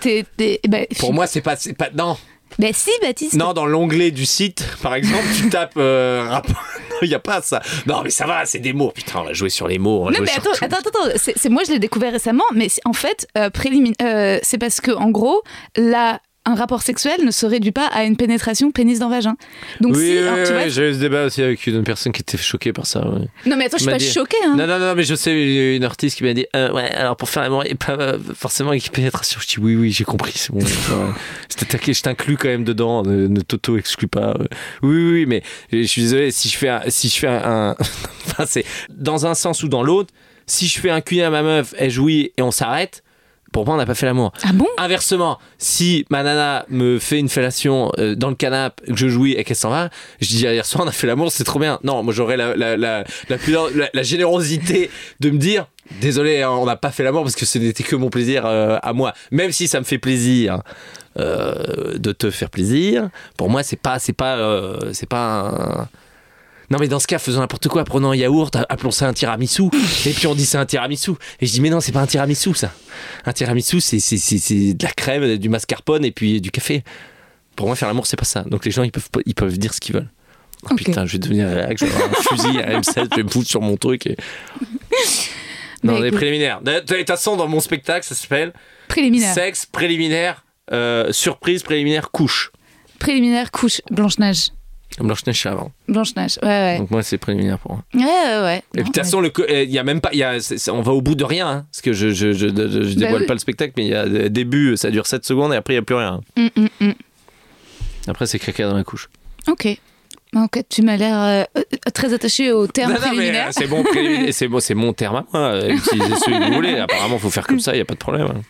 t'es- eh bah, Pour moi, c'est pas, c'est pas. Non. Bah, si, Baptiste. Non, dans l'onglet du site, par exemple, tu tapes euh, rapport. Il n'y a pas ça. Non, mais ça va, c'est des mots. Putain, on va jouer sur les mots. On Non mais sur attends, attends, attends, c'est moi je l'ai découvert récemment, mais en fait, euh, prélimin- euh, c'est parce que en gros, là, un rapport sexuel ne se réduit pas à une pénétration pénis dans vagin. Donc Oui, si, oui, hein, tu oui, vois, j'ai eu ce débat aussi avec une personne qui était choquée par ça. ouais. non mais attends, je suis pas dit- choquée. Hein. Non, non, non, mais je sais, une artiste qui m'a dit euh, Ouais, alors pour faire et pas euh, forcément avec pénétration. Je dis Oui, oui, j'ai compris, c'est bon. C'était je t'inclus quand même dedans, ne, ne t'auto-exclus pas. Oui, oui, oui, mais je suis désolé, si je fais un. Si je fais un, un- enfin, c'est dans un sens ou dans l'autre, si je fais un cul à ma meuf, elle jouit et on s'arrête, pour moi, on n'a pas fait l'amour. Ah bon? Inversement, si ma nana me fait une fellation euh, dans le canapé, que je jouis et qu'elle s'en va, je dis hier soir on a fait l'amour, c'est trop bien. Non, moi j'aurais la, la, la, la, pudeur- la- la générosité de me dire désolé, hein, on n'a pas fait l'amour parce que ce n'était que mon plaisir euh, à moi. Même si ça me fait plaisir euh, de te faire plaisir, pour moi c'est pas c'est pas euh, c'est pas un... Non mais dans ce cas, faisons n'importe quoi, prenons un yaourt, appelons ça un tiramisu, et puis on dit c'est un tiramisu. Et je dis mais non, c'est pas un tiramisu ça. Un tiramisu, c'est c'est- c'est- c'est de la crème, du mascarpone et puis du café. Pour moi, faire l'amour, c'est pas ça. Donc les gens, ils peuvent, ils peuvent dire ce qu'ils veulent. Oh. Putain, je vais devenir réac, je vais avoir un fusil à M7, je vais me foutre sur mon truc. Et... Non, Bah, des écoute. préliminaires. De de toute façon, dans mon spectacle, ça s'appelle Préliminaire. Sexe, préliminaire, euh, surprise, préliminaire, couche. Préliminaire, couche, Blanche-Neige. Blanche-Neige, c'est avant. Blanche-Neige, ouais, ouais. Donc moi, c'est préliminaire pour moi. Ouais, ouais, ouais. Et puis de toute façon, le euh, il y a même pas, il y a, on va au bout de rien, hein, parce que je, je, je, je- je dévoile Bah oui. pas le spectacle, mais il y a début, ça dure 7 secondes et après il y a plus rien. Mm, mm, mm. Après c'est caca dans la couche. Ok. Ok, tu m'as l'air euh, euh, très attaché au terme Non, non, mais, préliminaire. euh, c'est bon, c'est bon, c'est mon terme à moi. euh, Utilisez celui que vous voulez. Apparemment, faut faire comme ça, il y a pas de problème. hein.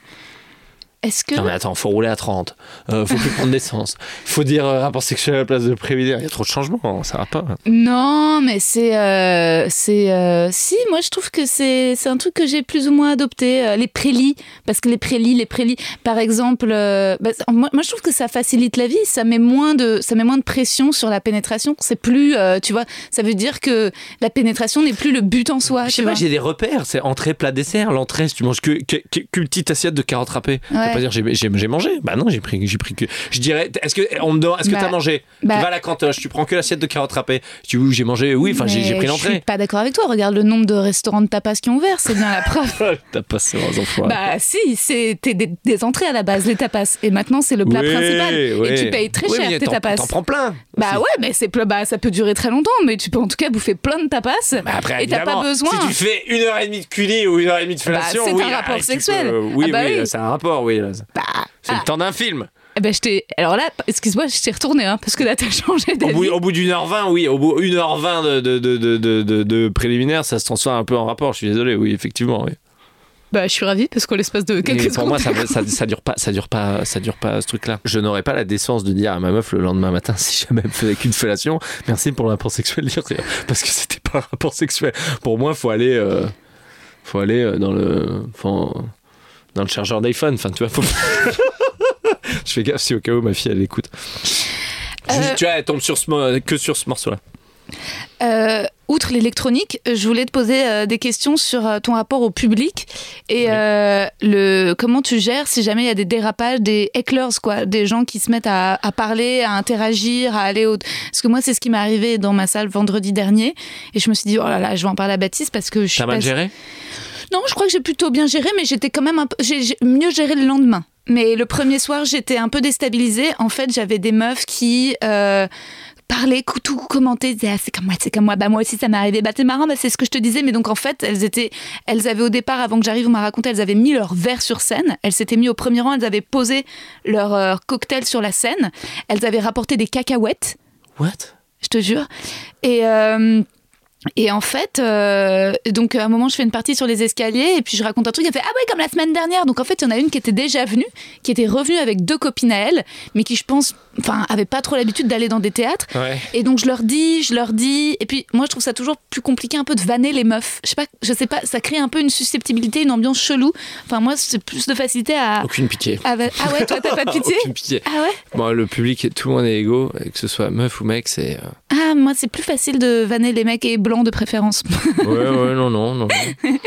Est-ce que Non mais attends, faut rouler à 30. Euh, faut plus prendre d'essence. Faut dire euh, rapport sexuel à la place de préliminaire. Il y a trop de changements, ça va pas. Non, mais c'est. euh, c'est euh, si, moi je trouve que c'est c'est un truc que j'ai plus ou moins adopté. euh, les prélis. Parce que les prélis, les prélis, par exemple. euh, bah, moi, moi, je trouve que ça facilite la vie. Ça met moins de, ça met moins de pression sur la pénétration. C'est plus. euh, tu vois, ça veut dire que la pénétration n'est plus le but en soi. Je sais pas, j'ai des repères. C'est entrée, plat, dessert. L'entrée, si tu manges que, que- que- qu'une petite assiette de carottes râpées. Ouais. Pas dire j'ai, mangé. Bah non, j'ai pris, j'ai pris que. Je dirais, est-ce que on me demande, est-ce que Bah, t'as mangé? bah- Tu vas à la cantoche, tu prends que l'assiette de carottes râpées. Tu dis oui, j'ai mangé. Oui, enfin j'ai, pris Je suis l'entrée. pas d'accord avec toi. Regarde le nombre de restaurants de tapas qui ont ouvert. C'est bien la preuve. T'as passé aux enfants. Bah si, c'était des, des entrées à la base, les tapas. Et maintenant, c'est le plat principal. Et tu payes très cher tes tapas. T'en prends plein. Bah aussi. ouais, mais c'est bah, ça peut durer très longtemps, mais tu peux en tout cas bouffer plein de tapas. Bah après, et t'as pas besoin. Si tu fais une heure et demie de culi ou une heure et demie de fellation, c'est oui, un ah, rapport tu sexuel. Ah bah oui, oui. c'est un rapport, oui. Bah, C'est ah, le temps d'un film. eh ben, je Alors là, excuse-moi, je t'ai retourné, hein, parce que là, t'as changé Au d'avis. bout, au bout d'une heure vingt, oui, au bout d'une heure vingt de, de, de, de, de, de- de préliminaire, ça se transforme un peu en rapport. Je suis désolé, oui, effectivement. Oui. Bah, je suis ravie, parce qu'en l'espace de quelques Mais pour secondes. moi, ça, ça, ça dure pas, ça dure pas, ça dure pas ce truc-là. Je n'aurais pas la décence de dire à ma meuf le lendemain matin, si jamais elle me faisait qu'une fellation, merci pour le rapport sexuel, parce que c'était pas un rapport sexuel. Pour moi, faut aller, euh, faut aller euh, dans le, faut- dans le chargeur d'iPhone. Enfin, tu vois, faut... je fais gaffe si au cas où ma fille elle écoute. Euh, tu vois, elle tombe sur ce, que sur ce morceau-là. Euh, outre l'électronique, je voulais te poser euh, des questions sur euh, ton rapport au public et Oui. le comment tu gères si jamais il y a des dérapages, des hecklers quoi, des gens qui se mettent à, à parler, à interagir, à aller au. Parce que moi c'est ce qui m'est arrivé dans ma salle vendredi dernier et je me suis dit oh là là, je vais en parler à Baptiste parce que je suis T'as mal géré? Non, je crois que j'ai plutôt bien géré, mais j'étais quand même un peu. J'ai mieux géré le lendemain. Mais le premier soir, j'étais un peu déstabilisée. En fait, j'avais des meufs qui. euh, parlaient, tout commentaient, disaient ah, c'est comme moi, c'est comme moi, bah moi aussi ça m'est arrivé, bah c'est marrant, bah, c'est ce que je te disais, mais donc en fait elles étaient, elles avaient au départ, avant que j'arrive, on m'a raconté, elles avaient mis leur verre sur scène, elles s'étaient mis au premier rang, elles avaient posé leur euh, cocktail sur la scène, elles avaient rapporté des cacahuètes, What? Je te jure, et euh, et en fait, euh, donc à un moment, je fais une partie sur les escaliers et puis je raconte un truc. Elle fait Ah ouais, comme la semaine dernière. Donc en fait, il y en a une qui était déjà venue, qui était revenue avec deux copines à elle, mais qui, je pense, enfin, avait pas trop l'habitude d'aller dans des théâtres. Ouais. Et donc je leur dis, je leur dis. Et puis moi, je trouve ça toujours plus compliqué un peu de vanner les meufs. Je sais pas, je sais pas, ça crée un peu une susceptibilité, une ambiance chelou. Enfin, moi, c'est plus de facilité à. Aucune pitié. à ah ouais, toi, t'as pas de pitié Aucune pitié. Ah ouais Bon, le public, tout le monde est égaux, que ce soit meuf ou mec, c'est. euh, Ah, moi, c'est plus facile de vanner les mecs et blancs de préférence. Ouais, ouais, non, non, non. non.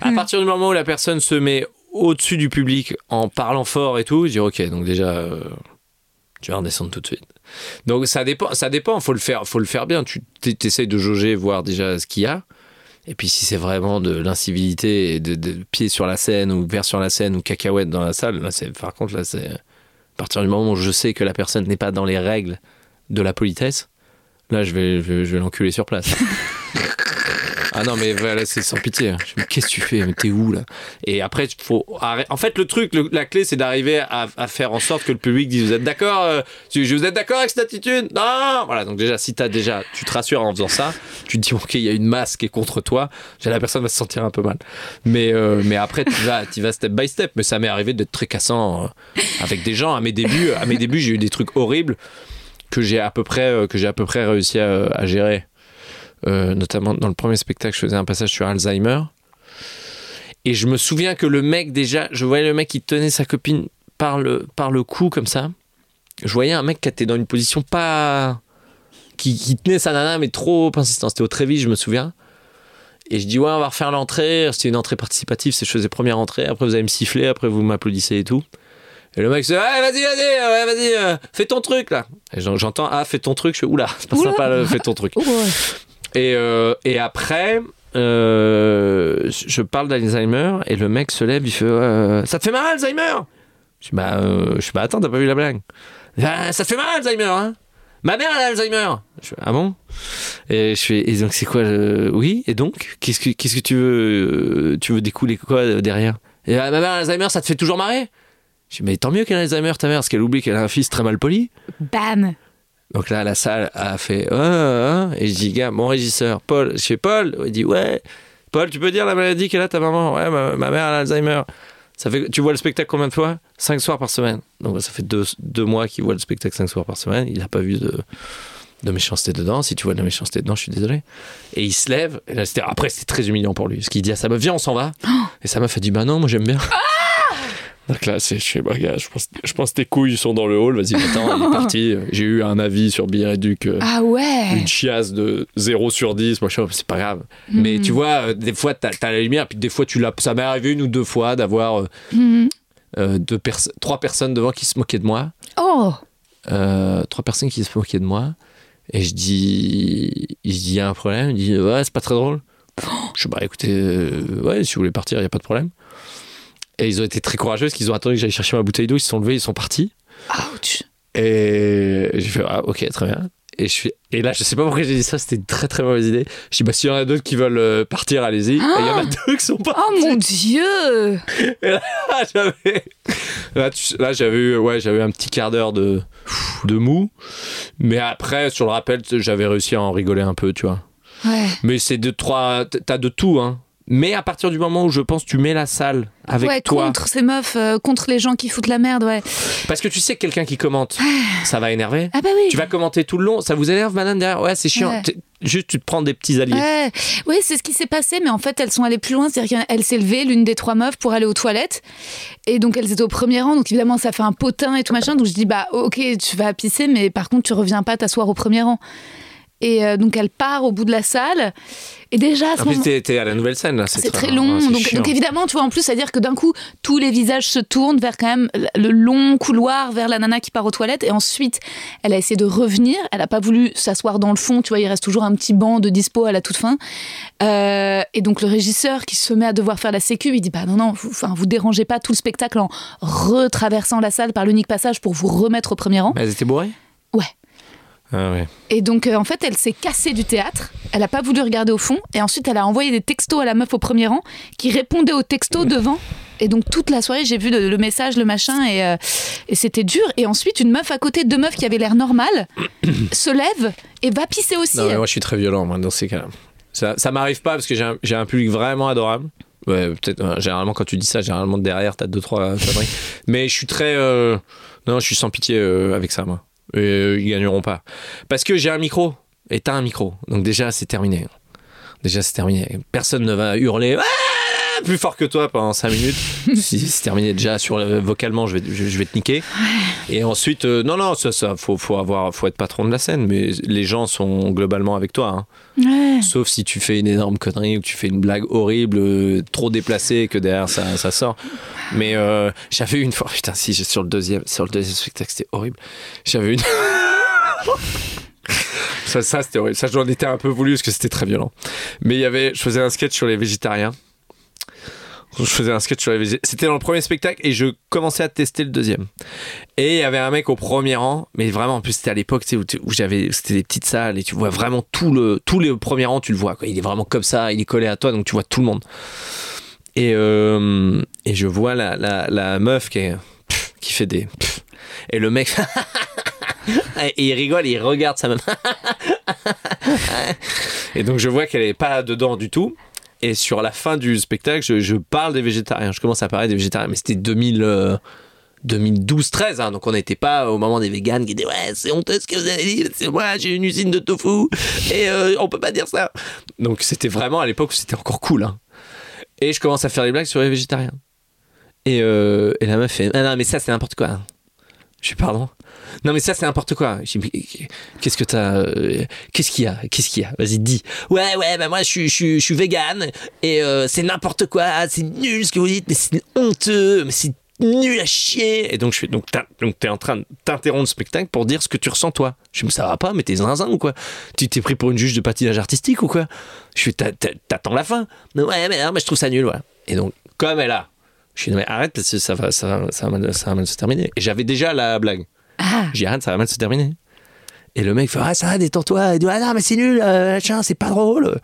À partir du moment où la personne se met au-dessus du public en parlant fort et tout, je dis ok, donc déjà, euh, tu vas redescendre tout de suite. Donc ça dépend, ça dépend. Faut le faire, faut le faire bien. Tu essayes de jauger, voir déjà ce qu'il y a. Et puis si c'est vraiment de l'incivilité de, pied sur la scène ou verre sur la scène ou cacahuète dans la salle, là c'est par contre là c'est à partir du moment où je sais que la personne n'est pas dans les règles de la politesse, là je vais, je vais l'enculer sur place. Ah non, mais voilà, c'est sans pitié. Mais qu'est-ce que tu fais t'es où là? Et après, faut. En fait, le truc, la clé, c'est d'arriver à, faire en sorte que le public dise Vous êtes d'accord euh, Vous êtes d'accord avec cette attitude? Non Voilà, donc déjà, si t'as déjà, tu te rassures en faisant ça, tu te dis Ok, il y a une masse qui est contre toi, la personne va se sentir un peu mal. Mais, euh, mais après, tu vas, tu vas step by step. Mais ça m'est arrivé d'être très cassant euh, avec des gens. À mes débuts, à mes débuts j'ai eu des trucs horribles que j'ai à peu près, euh, que j'ai à peu près réussi à gérer. Euh, notamment dans le premier spectacle, je faisais un passage sur Alzheimer. Et je me souviens que le mec, déjà, je voyais le mec qui tenait sa copine par le, par le cou, comme ça. Je voyais un mec qui était dans une position pas. qui, qui tenait sa nana, mais trop insistant. C'était au Trévis, je me souviens. Et je dis, ouais, on va refaire l'entrée. C'était une entrée participative, c'est je faisais première entrée. Après, vous allez me siffler, après, vous m'applaudissez et tout. Et le mec se dit, ouais, vas-y, vas-y, ouais, vas-y, euh, fais ton truc là. Et j'en- j'entends, ah, fais ton truc. Je fais, oula, c'est pas sympa, le, fais ton truc. Et, euh, et après, euh, je parle d'Alzheimer et le mec se lève, il fait euh, Ça te fait mal, Alzheimer? Je dis Bah, je suis bah, attends, t'as pas vu la blague. Ah, Ça te fait mal, Alzheimer, hein? Ma mère, elle a Alzheimer. Je fais Ah bon? Et je fais Et donc, c'est quoi le... Oui, et donc Qu'est-ce que, que tu veux Tu veux découler quoi derrière? Et, ah, Ma mère, a Alzheimer, ça te fait toujours marrer? Je dis Mais tant mieux qu'elle a Alzheimer, ta mère, parce qu'elle oublie qu'elle a un fils très mal poli. Bam Donc là, la salle a fait Ah, ah, ah. et je dis gars, mon régisseur, Paul, je fais Paul, il dit ouais, Paul, tu peux dire la maladie qu'elle a ta maman? Ouais, ma, ma mère a l'Alzheimer. Ça fait, tu vois le spectacle combien de fois? Cinq soirs par semaine. Donc ça fait deux, deux mois qu'il voit le spectacle cinq soirs par semaine. Il n'a pas vu de, de méchanceté dedans. Si tu vois de la méchanceté dedans, je suis désolé. Et il se lève. Et là, c'était, après, c'était très humiliant pour lui. Parce qu'il dit à sa meuf, viens, on s'en va. Et sa meuf a dit, bah non, moi j'aime bien. Donc là, c'est, je fais, bah, je pense, je pense que tes couilles sont dans le hall. Vas-y, attends, il est parti. J'ai eu un avis sur Billet Duc. euh, Ah ouais une chiasse de 0 sur 10, moi je fais, c'est pas grave. Mais tu vois, euh, des fois t'as as la lumière, puis des fois tu l'as. Ça m'est arrivé une ou deux fois d'avoir euh, euh, deux pers- trois personnes devant qui se moquaient de moi. Oh trois personnes qui se moquaient de moi. Et je dis, il dit, y a un problème? Il dit, ouais, c'est pas très drôle. Je dis, bah écoutez, euh, ouais, si vous voulez partir, il n'y a pas de problème. Et ils ont été très courageux parce qu'ils ont attendu que j'aille chercher ma bouteille d'eau, ils se sont levés, ils sont partis. Ouch Et j'ai fait, ah, ok, très bien. Et, je fais, et là, je sais pas pourquoi j'ai dit ça, c'était une très très mauvaise idée. Je dis, bah, s'il y en a d'autres qui veulent euh, partir, allez-y. Et il y en a deux qui sont pas. Oh mon dieu Ah, j'avais. Là, tu- là, j'avais eu, ouais, j'avais un petit quart d'heure de, de mou. Mais après, sur le rappel, j'avais réussi à en rigoler un peu, tu vois. Ouais. Mais c'est de trois. T'as de tout, hein. Mais à partir du moment où je pense tu mets la salle avec ouais, toi, contre ces meufs, euh, contre les gens qui foutent la merde, ouais. parce que tu sais que quelqu'un qui commente, ça va énerver. Ah bah oui. Tu vas commenter tout le long, ça vous énerve, madame derrière? Ouais, c'est chiant. Ouais. Juste, tu te prends des petits alliés. Ouais, oui, c'est ce qui s'est passé, mais en fait, elles sont allées plus loin. C'est-à-dire qu'elle s'est levée, l'une des trois meufs, pour aller aux toilettes. Et donc, elles étaient au premier rang. Donc, évidemment, ça fait un potin et tout machin. Donc, je dis, bah, ok, tu vas pisser, mais par contre, tu reviens pas t'asseoir au premier rang. Et euh, donc, elle part au bout de la salle. Et déjà, à ce En plus, moment t'es t'es à la nouvelle scène, là. c'est très long. ouais, c'est donc, chiant. donc évidemment, tu vois, en plus, c'est-à-dire que d'un coup, tous les visages se tournent vers quand même le long couloir vers la nana qui part aux toilettes. Et ensuite, elle a essayé de revenir. Elle n'a pas voulu s'asseoir dans le fond. Tu vois, il reste toujours un petit banc de dispo à la toute fin. Euh, et donc, le régisseur qui se met à devoir faire la sécu, il dit Bah non, non, vous, enfin, vous dérangez pas tout le spectacle en retraversant la salle par l'unique passage pour vous remettre au premier rang. Mais elles étaient bourrées? Ah ouais. Et donc, euh, en fait, elle s'est cassée du théâtre. Elle a pas voulu regarder au fond. Et ensuite, elle a envoyé des textos à la meuf au premier rang qui répondait aux textos devant. Et donc, toute la soirée, j'ai vu le, le message, le machin, et, euh, et c'était dur. Et ensuite, une meuf à côté, deux meufs qui avaient l'air normales, se lève et va pisser aussi. Non, mais moi, je suis très violent, moi, dans ces cas-là. Ça, ça m'arrive pas parce que j'ai un, public vraiment adorable. Ouais, peut-être, euh, généralement, quand tu dis ça, généralement, derrière, t'as deux, trois conneries. Mais je suis très. euh, non, je suis sans pitié euh, avec ça, moi. Euh, ils gagneront pas. Parce que j'ai un micro. Et t'as un micro. Donc, déjà, c'est terminé. Déjà, c'est terminé. Personne ne va hurler. Ah plus fort que toi pendant 5 minutes. si c'est terminé déjà sur le- vocalement, je vais, je, je vais te niquer. Et ensuite, euh, non, non, ça, ça, faut, faut avoir, faut être patron de la scène, mais les gens sont globalement avec toi. hein. Ouais. Sauf si tu fais une énorme connerie ou que tu fais une blague horrible, euh, trop déplacée, et que derrière ça, ça sort. Mais euh, j'avais une fois, putain, si, sur le deuxième, sur le deuxième spectacle, c'était horrible. J'avais une. ça, ça c'était horrible. Ça, j'en étais un peu voulu parce que c'était très violent. Mais il y avait, je faisais un sketch sur les végétariens. Je faisais un sketch sur végétariens. C'était dans le premier spectacle et je commençais à tester le deuxième. Et il y avait un mec au premier rang, mais vraiment, en plus, c'était à l'époque tu sais, où, j'avais, c'était des petites salles et tu vois vraiment tout le, tous les premiers rangs, tu le vois. Il est vraiment comme ça, il est collé à toi, donc tu vois tout le monde. Et, euh, et je vois la, la, meuf qui, qui fait des. et le mec. et il rigole, il regarde sa meuf. et donc je vois qu'elle est pas dedans du tout. Et sur la fin du spectacle, je, parle des végétariens. Je commence à parler des végétariens, mais c'était 2000. euh, 2012-13, hein, donc on n'était pas au moment des véganes qui disaient ouais c'est honteux ce que vous avez dit, c'est moi j'ai une usine de tofu et euh, on peut pas dire ça. Donc c'était vraiment à l'époque où c'était encore cool. hein. Et je commence à faire des blagues sur les végétariens. Et, euh, et la meuf fait ah non mais ça c'est n'importe quoi. Je suis pardon. Non mais ça c'est n'importe quoi. Qu'est-ce que t'as euh, Qu'est-ce qu'il y a Qu'est-ce qu'il y a? Vas-y dis. Ouais ouais bah moi je suis je suis suis vegan et euh, c'est n'importe quoi. C'est nul ce que vous dites mais c'est honteux mais c'est nul à chier. Et donc je fais donc donc t'es en train de t'interrompre le spectacle pour dire ce que tu ressens toi. Je mais ça va pas mais t'es zinzin ou quoi? Tu t'es pris pour une juge de patinage artistique ou quoi? Je t'as- t'attends la fin. Ouais mais non mais je trouve ça nul voilà. Et donc comme elle a je suis non mais arrête parce que ça va, ça va, ça va, ça va se terminer. Et j'avais déjà la blague. Ah. J'ai arrête, ça va mal se terminer. Et le mec fait ah ça va détends-toi. Il dit ah non mais c'est nul, euh, c'est pas drôle.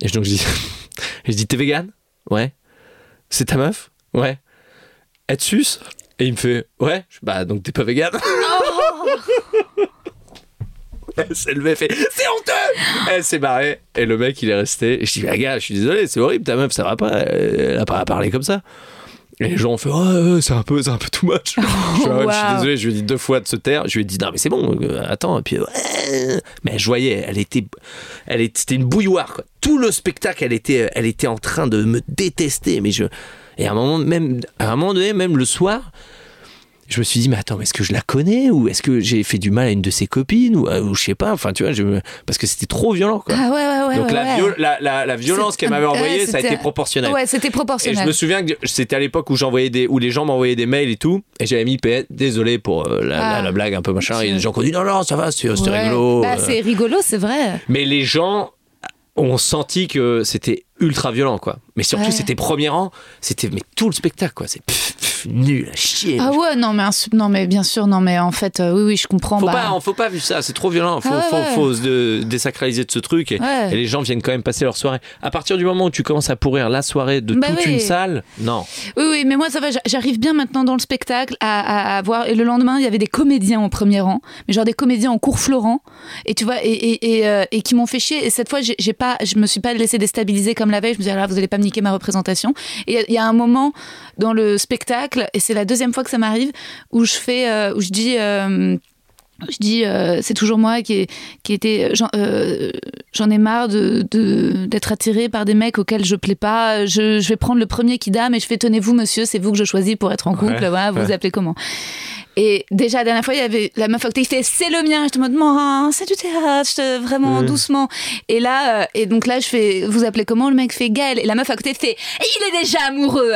Et donc je dis, je dis t'es vegan? Ouais. C'est ta meuf? Ouais. Elle te suce Et il me fait ouais. Je bah donc t'es pas vegan? Elle s'est levée, fait c'est honteux. Elle s'est barrée et le mec il est resté. Et je dis ah gars, je suis désolé, c'est horrible ta meuf, ça va pas. Elle a pas à parler comme ça. Et les gens ont fait ouais, ouais, c'est un peu, c'est un peu too much. je, suis désolé, je lui ai dit deux fois de se taire. Je lui ai dit non mais c'est bon, euh, attends. Et puis ouais. mais je voyais, elle était, elle était, c'était une bouilloire. Quoi. Tout le spectacle, elle était, elle était en train de me détester. Mais je, et à un moment même, à un moment donné, même le soir. Je me suis dit, mais attends, mais est-ce que je la connais ou est-ce que j'ai fait du mal à une de ses copines ou, euh, ou je sais pas, enfin tu vois, je, parce que c'était trop violent quoi. Ah ouais, ouais, ouais. Donc ouais, la, ouais. viol- la, la, la violence qu'elle m'avait ouais, envoyée, ça a été proportionnel. Ouais, c'était Et proportionnel. je me souviens que c'était à l'époque où j'envoyais des, où les gens m'envoyaient des mails et tout, et j'avais mis PS, désolé pour euh, la, Ah. la- la blague un peu machin, et les gens qui ont dit non non ça va, c'est- rigolo. Bah, euh. c'est rigolo, c'est vrai. Mais les gens ont senti que c'était ultra violent quoi. Mais surtout Ouais. c'était premier rang, c'était mais tout le spectacle quoi, c'est nul à chier. Ah ouais, non mais, non, mais bien sûr, non, mais en fait, euh, oui, oui, je comprends. Faut bah, pas, faut pas vivre ça, c'est trop violent. Faut, Ah ouais, faut, ouais. faut se désacraliser de ce truc et, Ouais. et les gens viennent quand même passer leur soirée. À partir du moment où tu commences à pourrir la soirée de Bah toute oui. une salle, non. Oui, oui, mais moi ça va, j'a- j'arrive bien maintenant dans le spectacle à, à, à voir. Et le lendemain, il y avait des comédiens au premier rang, mais genre des comédiens en cours Florent, et tu vois, et, et, et, euh, et qui m'ont fait chier. Et cette fois, j'ai pas, je me suis pas laissé déstabiliser comme la veille. Je me disais, ah vous allez pas me niquer ma représentation. Et il y a- il y, a un moment dans le spectacle, et c'est la deuxième fois que ça m'arrive, où je fais, euh, où je dis. euh, je dis, euh, c'est toujours moi qui, ai- qui était. J'en euh, ai marre de de- d'être attirée par des mecs auxquels je plais pas. Je, je vais prendre le premier qui dame et je fais tenez-vous, monsieur, c'est vous que je choisis pour être en couple. Ouais, voilà, vous ouais. vous appelez comment Et déjà, la dernière fois, il y avait la meuf à côté qui fait c'est le mien. Je te demande, c'est du théâtre, te- vraiment doucement. Et là, euh, et donc là, je fais vous appelez comment? Le mec fait Gaël. Et la meuf à côté fait il est déjà amoureux.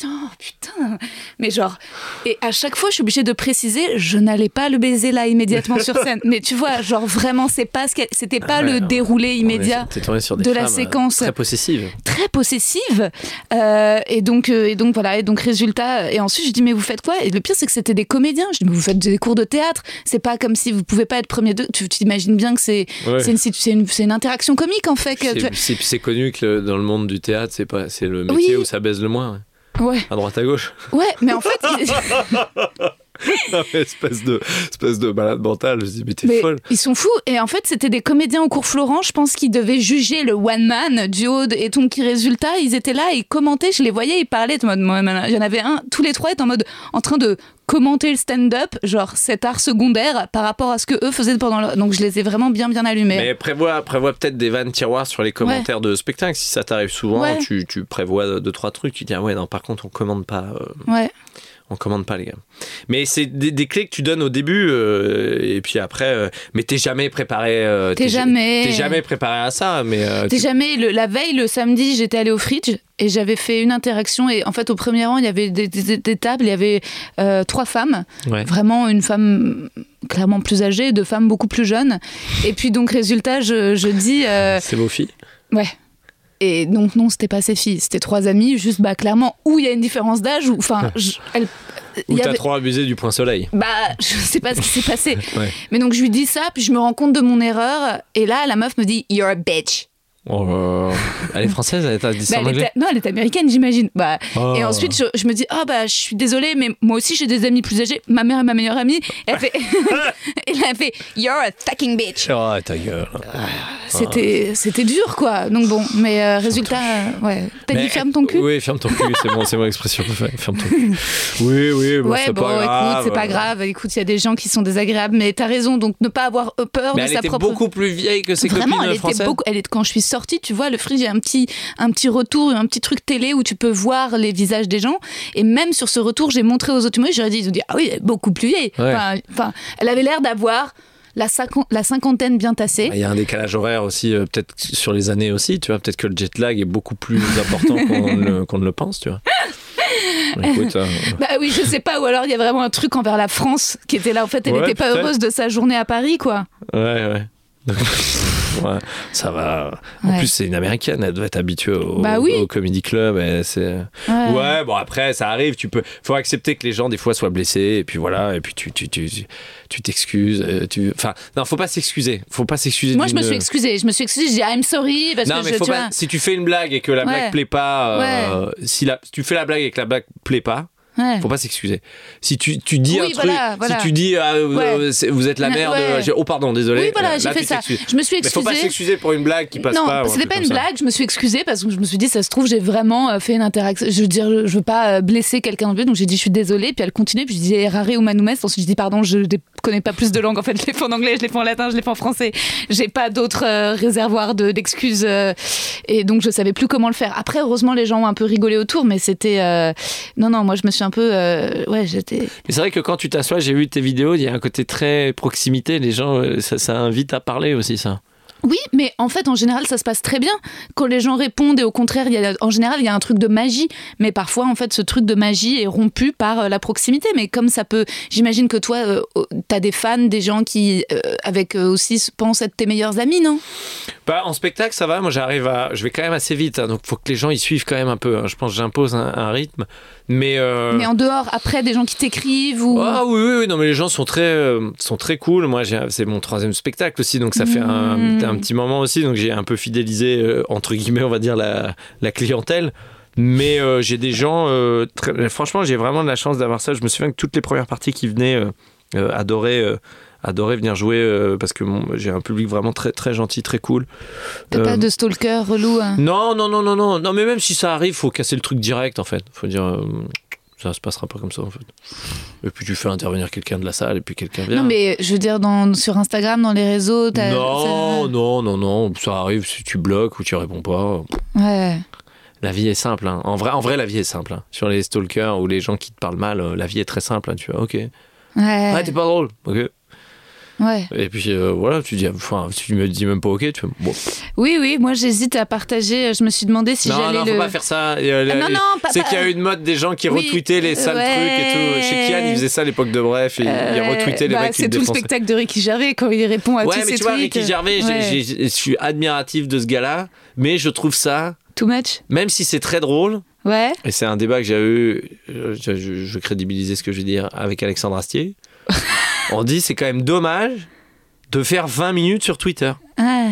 Genre, oh, putain. Mais genre, et à chaque fois, je suis obligée de préciser, je n'allais pas le baiser là immédiatement sur scène. Mais tu vois, genre vraiment, c'est pas ce c'était pas Ah le déroulé immédiat. Sur de la euh, séquence. très possessives. très possessive Euh, et donc euh, et donc voilà et donc résultat et ensuite je dis mais vous faites quoi? Et le pire c'est que c'était des comédiens je dis mais vous faites des cours de théâtre c'est pas comme si vous pouvez pas être premier de tu t'imagines bien que c'est Ouais. c'est une, une, une interaction comique en fait C'est- connu que dans le monde du théâtre, c'est pas, c'est le métier Oui. où ça baise le moins, ouais. à droite à gauche. ouais mais en fait il- espèce de, espèce de malade mental. Je dis mais t'es mais folle. ils sont fous et en fait c'était des comédiens au cours Florent je pense qu'ils devaient juger le one man du haut de- et donc qui résultat ils étaient là ils commentaient je les voyais ils parlaient en mode il y en avait un tous les trois étaient en mode en train de commenter le stand-up genre cet art secondaire par rapport à ce que eux faisaient pendant leur... donc je les ai vraiment bien bien allumés Mais prévois, prévois peut-être des vannes tiroirs sur les commentaires de spectacle. Si ça t'arrive souvent, Ouais. tu, tu prévois deux trois trucs. Tu dis ah ouais non par contre on commande pas. euh, ouais On commande pas les gars. Mais c'est des, des clés que tu donnes au début euh, et puis après. euh, mais t'es jamais préparé. euh, T'es jamais- T'es jamais préparé à ça. Mais T'es tu- jamais le- la veille le samedi j'étais allée au fridge et j'avais fait une interaction et en fait au premier rang il y avait des, des- des tables il y avait trois femmes Ouais. vraiment une femme clairement plus âgée deux femmes beaucoup plus jeunes et puis donc résultat je, je dis C'est vos filles? ouais et donc non c'était pas ses filles c'était trois amies juste bah clairement où il y a une différence d'âge ou enfin elle- Ou t'as avait- trop abusé du point soleil. bah, je sais pas ce qui s'est passé. Ouais. Mais donc, je lui dis ça, puis je me rends compte de mon erreur. Et là, la meuf me dit You're a bitch. Oh, euh, elle est française, elle ça Bah, elle était- non, elle est américaine, j'imagine. Bah, Oh. Et ensuite, je, je me dis Ah, bah, je suis désolée, mais moi aussi, j'ai des amis plus âgés. Ma mère est ma meilleure amie. Elle fait, elle fait You're a fucking bitch. Oh ta gueule. C'était, c'était dur, quoi. Donc, bon, mais euh, résultat, euh, ouais. T'as dit ferme ton cul? Oui, ferme ton cul, c'est bon, c'est mon expression. Ferme ton cul. Oui, oui, bon, Ouais, c'est bon, pas grave. écoute, c'est pas grave. Écoute, il y a des gens qui sont désagréables, mais t'as raison. Donc, ne pas avoir peur Mais de elle sa était propre. beaucoup plus vieille que ses Vraiment, copines elle françaises. était beaucoup. Elle est, quand je suis sortie, tu vois, le fridge, il y a un petit, un petit retour, un petit truc télé où tu peux voir les visages des gens. Et même sur ce retour, j'ai montré aux autres humoristes, j'aurais dit, ils ont dit, ah oui, elle est beaucoup plus vieille. Ouais. Enfin, enfin, elle avait l'air d'avoir la, cinquan- la cinquantaine bien tassée. Il y a un décalage horaire aussi, euh, peut-être sur les années aussi, tu vois. Peut-être que le jet lag est beaucoup plus important qu'on ne, le- qu'on ne le pense, tu vois. Écoute, euh, Bah oui, je sais pas, ou alors il y a vraiment un truc envers la France qui était là. En fait, elle Ouais, n'était pas heureuse de sa journée à Paris, quoi. ouais, ouais. Ça va. En Ouais. plus, c'est une américaine, elle doit être habituée au, Bah oui. au comedy club. et c'est... Ouais. Ouais, bon après ça arrive, tu peux faut accepter que les gens des fois soient blessés et puis voilà et puis tu tu tu tu t'excuses, euh, tu enfin non, faut pas s'excuser, faut pas s'excuser Moi, je me suis excusée. Je me suis excusée. J'ai dit I'm sorry parce Non, que mais je, faut tu pas, vois. si tu fais une blague et que la Ouais. blague plaît pas, euh, si, la, si tu fais la blague et que la blague plaît pas, Ouais. faut pas s'excuser. Si tu, tu dis Oui, un truc, voilà, si tu dis ah, euh, Ouais. euh, vous êtes la merde, ouais. oh pardon, désolé. Oui, voilà, euh, j'ai fait ça. Je me suis Mais faut pas excusée. s'excuser pour une blague qui passe non, pas. un c'était pas une ça. blague. Je me suis excusée parce que je me suis dit, ça se trouve, j'ai vraiment fait une interaction. Je veux dire, je veux pas blesser quelqu'un de plus, donc j'ai dit, je suis désolée. Puis elle continue, puis je dis, rare ou manoumes. Ensuite, je dis, pardon, je connais pas plus de langues. En fait, je l'ai fait en anglais, je l'ai fait en latin, je l'ai fait en français. J'ai pas d'autres euh, réservoirs de- d'excuses. euh, et donc, je savais plus comment le faire. Après, heureusement, les gens ont un peu rigolé autour, mais c'était. euh, Non, non, moi, je me suis un peu. euh, Ouais, j'étais. Mais c'est vrai que quand tu t'assois, j'ai vu tes vidéos, il y a un côté très proximité. Les gens, ça, ça invite à parler aussi, ça. Oui, mais en fait, en général, ça se passe très bien quand les gens répondent et au contraire, y a, en général, il y a un truc de magie. Mais parfois, en fait, ce truc de magie est rompu par euh, la proximité. Mais comme ça peut, j'imagine que toi, euh, t'as des fans, des gens qui, euh, avec eux aussi, pensent être tes meilleurs amis, non? Bah, en spectacle, ça va. Moi, j'arrive à. Je vais quand même assez vite. hein, donc, faut que les gens y suivent quand même un peu. hein. Je pense que j'impose un, un rythme. Mais. euh, Mais en dehors, après, des gens qui t'écrivent ou. Ah oui, oui, oui, non, mais les gens sont très, euh, sont très cool. Moi, c'est mon troisième spectacle aussi, donc ça fait un, Mmh. Un petit moment aussi. Donc j'ai un peu fidélisé, euh, entre guillemets, on va dire, la, la clientèle. Mais euh, j'ai des gens, euh, très- franchement, j'ai vraiment de la chance d'avoir ça. Je me souviens que toutes les premières parties qui venaient adoraient, adoraient venir jouer euh, parce que j'ai un public vraiment très, très gentil, très cool. T'as Euh, pas de stalker relou hein? Non, non, non, non, non, non, mais même si ça arrive, faut casser le truc direct en fait. Faut dire, euh, ça se passera pas comme ça en fait. Et puis tu fais intervenir quelqu'un de la salle et puis quelqu'un vient. Non, mais je veux dire, dans, sur Instagram, dans les réseaux, t'as. Non, ça- non, non, non, ça arrive si tu bloques ou tu réponds pas. Ouais. La vie est simple. hein. En, vrai, en vrai, la vie est simple. hein. Sur les stalkers ou les gens qui te parlent mal, euh, la vie est très simple. hein. Tu vois, ok. Ouais. Ouais, t'es pas drôle. Ok. Ouais. Et puis euh, voilà, tu dis, enfin, tu me dis même pas ok, tu fais, bon. Oui, oui, moi j'hésite à partager. Je me suis demandé si non, j'allais non, le. faut pas faire ça. Euh, Ah, non, non, pas- c'est qu'il y a eu une mode des gens qui Oui, retweetaient les sales ouais. trucs et tout. Chez Kian, il faisait ça à l'époque de Bref, et il Euh, retweetait les bah, mecs C'est tout le spectacle de Ricky Gervais quand il répond à Ouais, tous mais ces tu vois. Ricky Gervais, je suis admiratif de ce gars-là, mais je trouve ça, Too much même si c'est très drôle, Ouais. et c'est un débat que j'ai eu, euh, je, je, je crédibilisais ce que je vais dire avec Alexandre Astier, on dit c'est quand même dommage de faire 20 minutes sur Twitter, Ouais.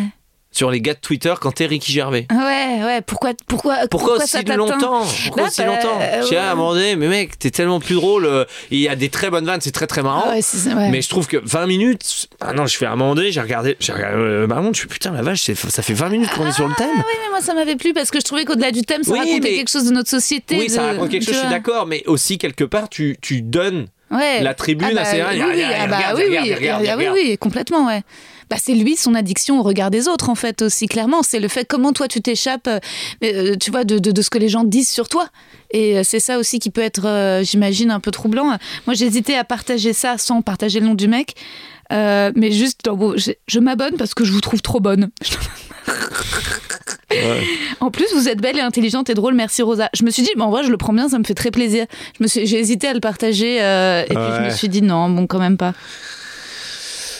sur les gars de Twitter quand t'es Ricky Gervais. Ouais, ouais. Pourquoi, pourquoi, Pourquoi, ça aussi t'atteint longtemps? Pourquoi aussi bah, longtemps? euh, dis, ah, à un mais mec, t'es tellement plus drôle. euh, Il y a des très bonnes vannes, c'est très très marrant. Ah ouais, c'est- ouais. Mais je trouve que 20 minutes. Ah non, je fais donné, j'ai regardé, j'ai regardé euh, ma montre, je fais putain la vache, ça fait 20 minutes qu'on est sur le thème. Ah oui, mais moi ça m'avait plu parce que je trouvais qu'au-delà du thème, ça Oui, racontait mais- quelque chose de notre société. oui, ça de- raconte quelque chose, je suis d'accord, mais aussi quelque part, tu, tu donnes Ouais. la tribune Ah bah, à ces oui, oui, ah bah oui, oui, regarde, ah oui, regarde. oui, complètement, ouais. Bah, c'est lui, son addiction au regard des autres, en fait, aussi, clairement. C'est le fait comment toi tu t'échappes, euh, euh, tu vois, de, de, de ce que les gens disent sur toi. Et euh, c'est ça aussi qui peut être, euh, j'imagine, un peu troublant. Moi, j'hésitais à partager ça sans partager le nom du mec. Euh, mais juste, je, je m'abonne parce que je vous trouve trop bonne. Ouais. En plus, vous êtes belle et intelligente et drôle. Merci Rosa. Je me suis dit, bah, en vrai, je le prends bien, ça me fait très plaisir. Je me suis, j'ai hésité à le partager euh, et puis je me suis dit non, bon, quand même pas.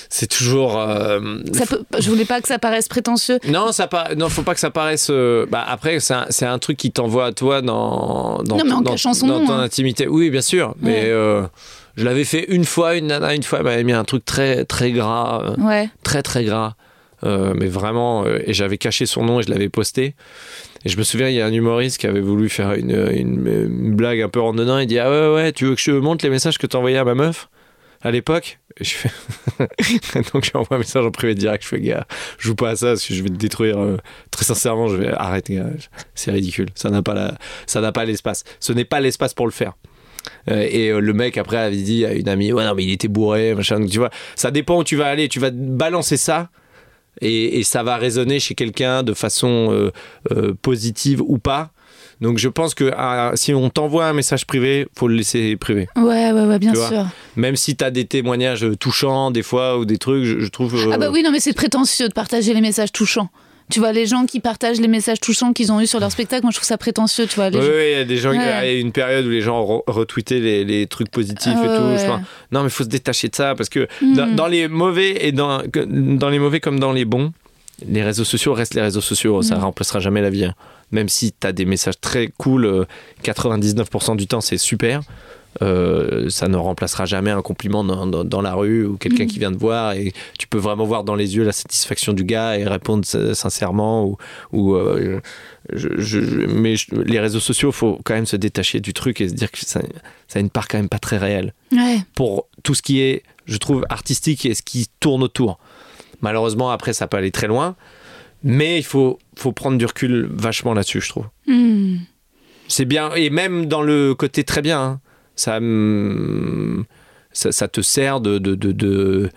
C'est toujours. euh, Ça peut, je voulais pas que ça paraisse prétentieux. Non, ça pas. Non, faut pas que ça paraisse. euh, Bah après, c'est un, c'est un truc qui t'envoie à toi dans dans, Non, mais en dans- dans nom, ton hein. intimité. Oui, bien sûr. Mais Ouais. euh, je l'avais fait une fois. Une nana, une fois, elle m'avait mis un truc très très gras, euh, Ouais. très très gras. Euh, mais vraiment, euh, et j'avais caché son nom et je l'avais posté. Et je me souviens, il y a un humoriste qui avait voulu faire une, une, une blague un peu en dedans. Il dit Ah ouais, ouais, tu veux que je te montre les messages que t'as envoyés à ma meuf à l'époque? Et je fais Donc je lui envoie un message en privé direct. Je fais Gars, joue pas à ça parce que je vais te détruire. euh, très sincèrement, je vais arrête, gars. C'est ridicule. Ça n'a pas la- ça n'a pas l'espace. Ce n'est pas l'espace pour le faire. Euh, et euh, le mec après avait dit à une amie ouais non mais il était bourré machin donc tu vois ça dépend où tu vas aller tu vas balancer ça et, et ça va résonner chez quelqu'un de façon euh, euh, positive ou pas. Donc je pense que ah, si on t'envoie un message privé, faut le laisser privé. Ouais, ouais, ouais, bien sûr. Même si tu as des témoignages touchants des fois ou des trucs, je, je trouve... euh, Ah bah oui, non, mais c'est prétentieux de partager les messages touchants. Tu vois, les gens qui partagent les messages touchants qu'ils ont eu sur leur spectacle, moi je trouve ça prétentieux, tu vois. Les Oui, gens- oui, il y a des gens, Ouais. il y a une période où les gens re- retweetaient les, les trucs positifs et tout. ouais. Je pense, non, mais faut se détacher de ça parce que Mhm. dans, dans les mauvais et dans, dans les mauvais comme dans les bons, les réseaux sociaux restent les réseaux sociaux. Ça Mhm. remplacera jamais la vie. hein. Même si tu as des messages très cool, euh, 99% du temps c'est super. Euh, ça ne remplacera jamais un compliment dans, dans- dans la rue ou quelqu'un Mhm. qui vient te voir et tu peux vraiment voir dans les yeux la satisfaction du gars et répondre sincèrement ou, ou euh, je, je- je- mais je- les réseaux sociaux, faut quand même se détacher du truc et se dire que ça, ça a une part quand même pas très réelle Ouais. pour tout ce qui est, je trouve, artistique et ce qui tourne autour. Malheureusement, après, ça peut aller très loin, mais il faut, faut prendre du recul vachement là-dessus, je trouve. Hmm. C'est bien, et même dans le côté très bien, hein, ça, ça, te sert de. de, de-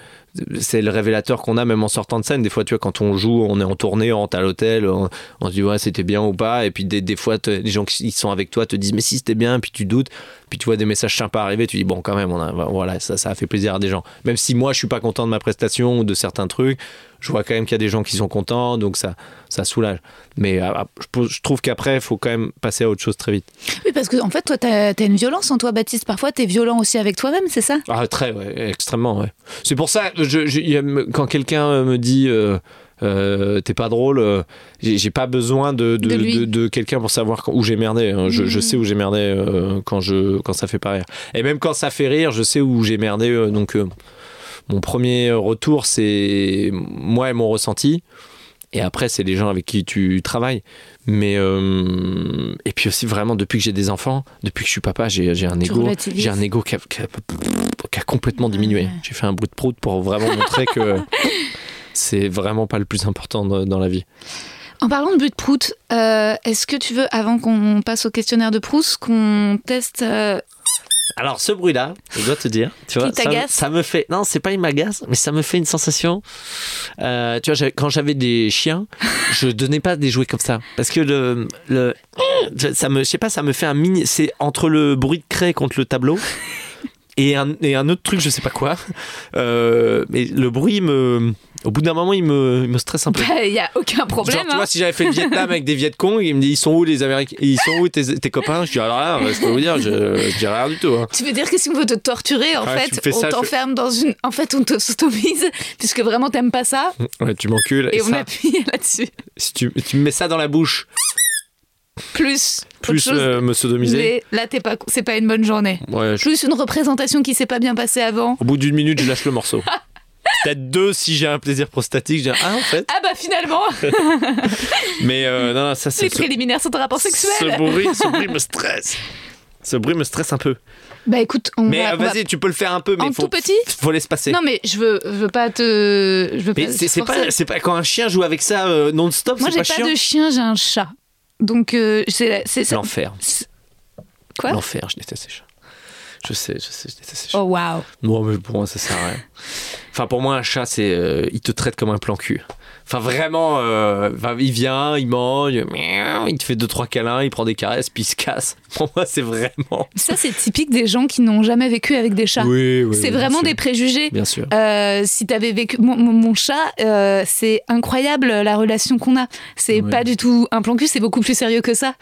c'est le révélateur qu'on a même en sortant de scène. Des fois, tu vois, quand on joue, on est en tournée, on rentre à l'hôtel, on, on se dit ouais, c'était bien ou pas. Et puis des, des fois, les gens qui sont avec toi te disent mais si c'était bien, puis tu doutes. Puis tu vois des messages sympas arriver, tu dis bon, quand même, on voilà, ça, ça a fait plaisir à des gens. Même si moi, je suis pas content de ma prestation ou de certains trucs, je vois quand même qu'il y a des gens qui sont contents, donc ça, ça soulage. Mais euh, je pose- je trouve qu'après, il faut quand même passer à autre chose très vite. Oui, parce que en fait, toi, t'as as une violence en toi, Baptiste. Parfois, t'es violent aussi avec toi-même, c'est ça? Ah, très, ouais, extrêmement, ouais. C'est pour ça, je, je- quand quelqu'un euh, me dit euh, euh, t'es pas drôle, euh, j'ai pas besoin de, de, De quelqu'un pour savoir quand- où j'ai merdé. hein. Je, je Mhm. sais où j'ai merdé euh, quand, je, quand ça fait pas rire. Et même quand ça fait rire, je sais où j'ai merdé. donc, mon premier retour, c'est moi et mon ressenti. Et après, c'est les gens avec qui tu travailles. Mais euh, et puis aussi vraiment depuis que j'ai des enfants, depuis que je suis papa, j'ai un ego, j'ai un ego qui a, qui a- qui a complètement diminué. Ouais. J'ai fait un bout de prout pour vraiment montrer que c'est vraiment pas le plus important dans, dans la vie. En parlant de but de prout, euh, est-ce que tu veux, avant qu'on passe au questionnaire de Proust, qu'on teste euh, Alors ce bruit-là, je dois te dire, tu vois, ça, ça me fait, non, c'est pas il m'agace, mais ça me fait une sensation. Euh, tu vois, quand j'avais des chiens, je donnais pas des jouets comme ça, parce que le, le, ça me, je sais pas, ça me fait un mini, c'est entre le bruit de craie contre le tableau. Et un, et un autre truc, je sais pas quoi. Euh, mais le bruit me. Au bout d'un moment, il me, il me stresse un peu. Il y a aucun problème. Genre, tu hein. vois, si j'avais fait le Vietnam avec des Vietcong, il me dit ils sont où les Américains? Ils sont où tes, tes copains? Je dis alors là, je peux vous dire, je, je dirais rien du tout. hein. Tu veux dire que si on veut te torturer, en Ouais, fait, on je- t'enferme dans une. En fait, on te sodomise, puisque vraiment t'aimes pas ça, Ouais, tu m'encules. et Et on ça, appuie là-dessus. si tu, tu me mets ça dans la bouche, Plus. plus euh, me sodomiser. mais là, t'es pas, c'est pas une bonne journée. Ouais, je- Plus une représentation qui s'est pas bien passée avant. au bout d'une minute, je lâche le morceau. Peut-être deux si j'ai un plaisir prostatique. Dis, ah, en fait. Ah bah finalement, Mais euh, non, non, ça c'est. les préliminaires sont un rapport sexuel. Ce bruit, ce bruit me stresse. Ce bruit me stresse un peu. Bah écoute, on Mais va, euh, va- vas-y, tu peux le faire un peu, mais En faut, tout petit faut laisser passer. Non mais je veux, je veux pas te, je veux mais pas. c'est te c'est forcer. pas, c'est pas quand un chien joue avec ça euh, non-stop, Moi j'ai pas de chien, j'ai un chat. Donc euh, c'est, c'est ça. L'enfer. Quoi? L'enfer, je déteste ces chats. Je sais, je sais, je déteste ces chats. Oh waouh. Non, mais pour moi, ça sert à rien. Enfin, pour moi, un chat, c'est. euh, il te traite comme un plan cul. Enfin, vraiment, euh, il vient, il mange, il te fait deux, trois câlins, il prend des caresses, puis il se casse. Pour moi, c'est vraiment. Ça c'est typique des gens qui n'ont jamais vécu avec des chats. Oui, oui. c'est oui, vraiment des préjugés. Bien sûr. Euh, si t'avais vécu mon, mon- mon chat, euh, c'est incroyable la relation qu'on a. C'est pas du tout un plan cul, c'est beaucoup plus sérieux que ça.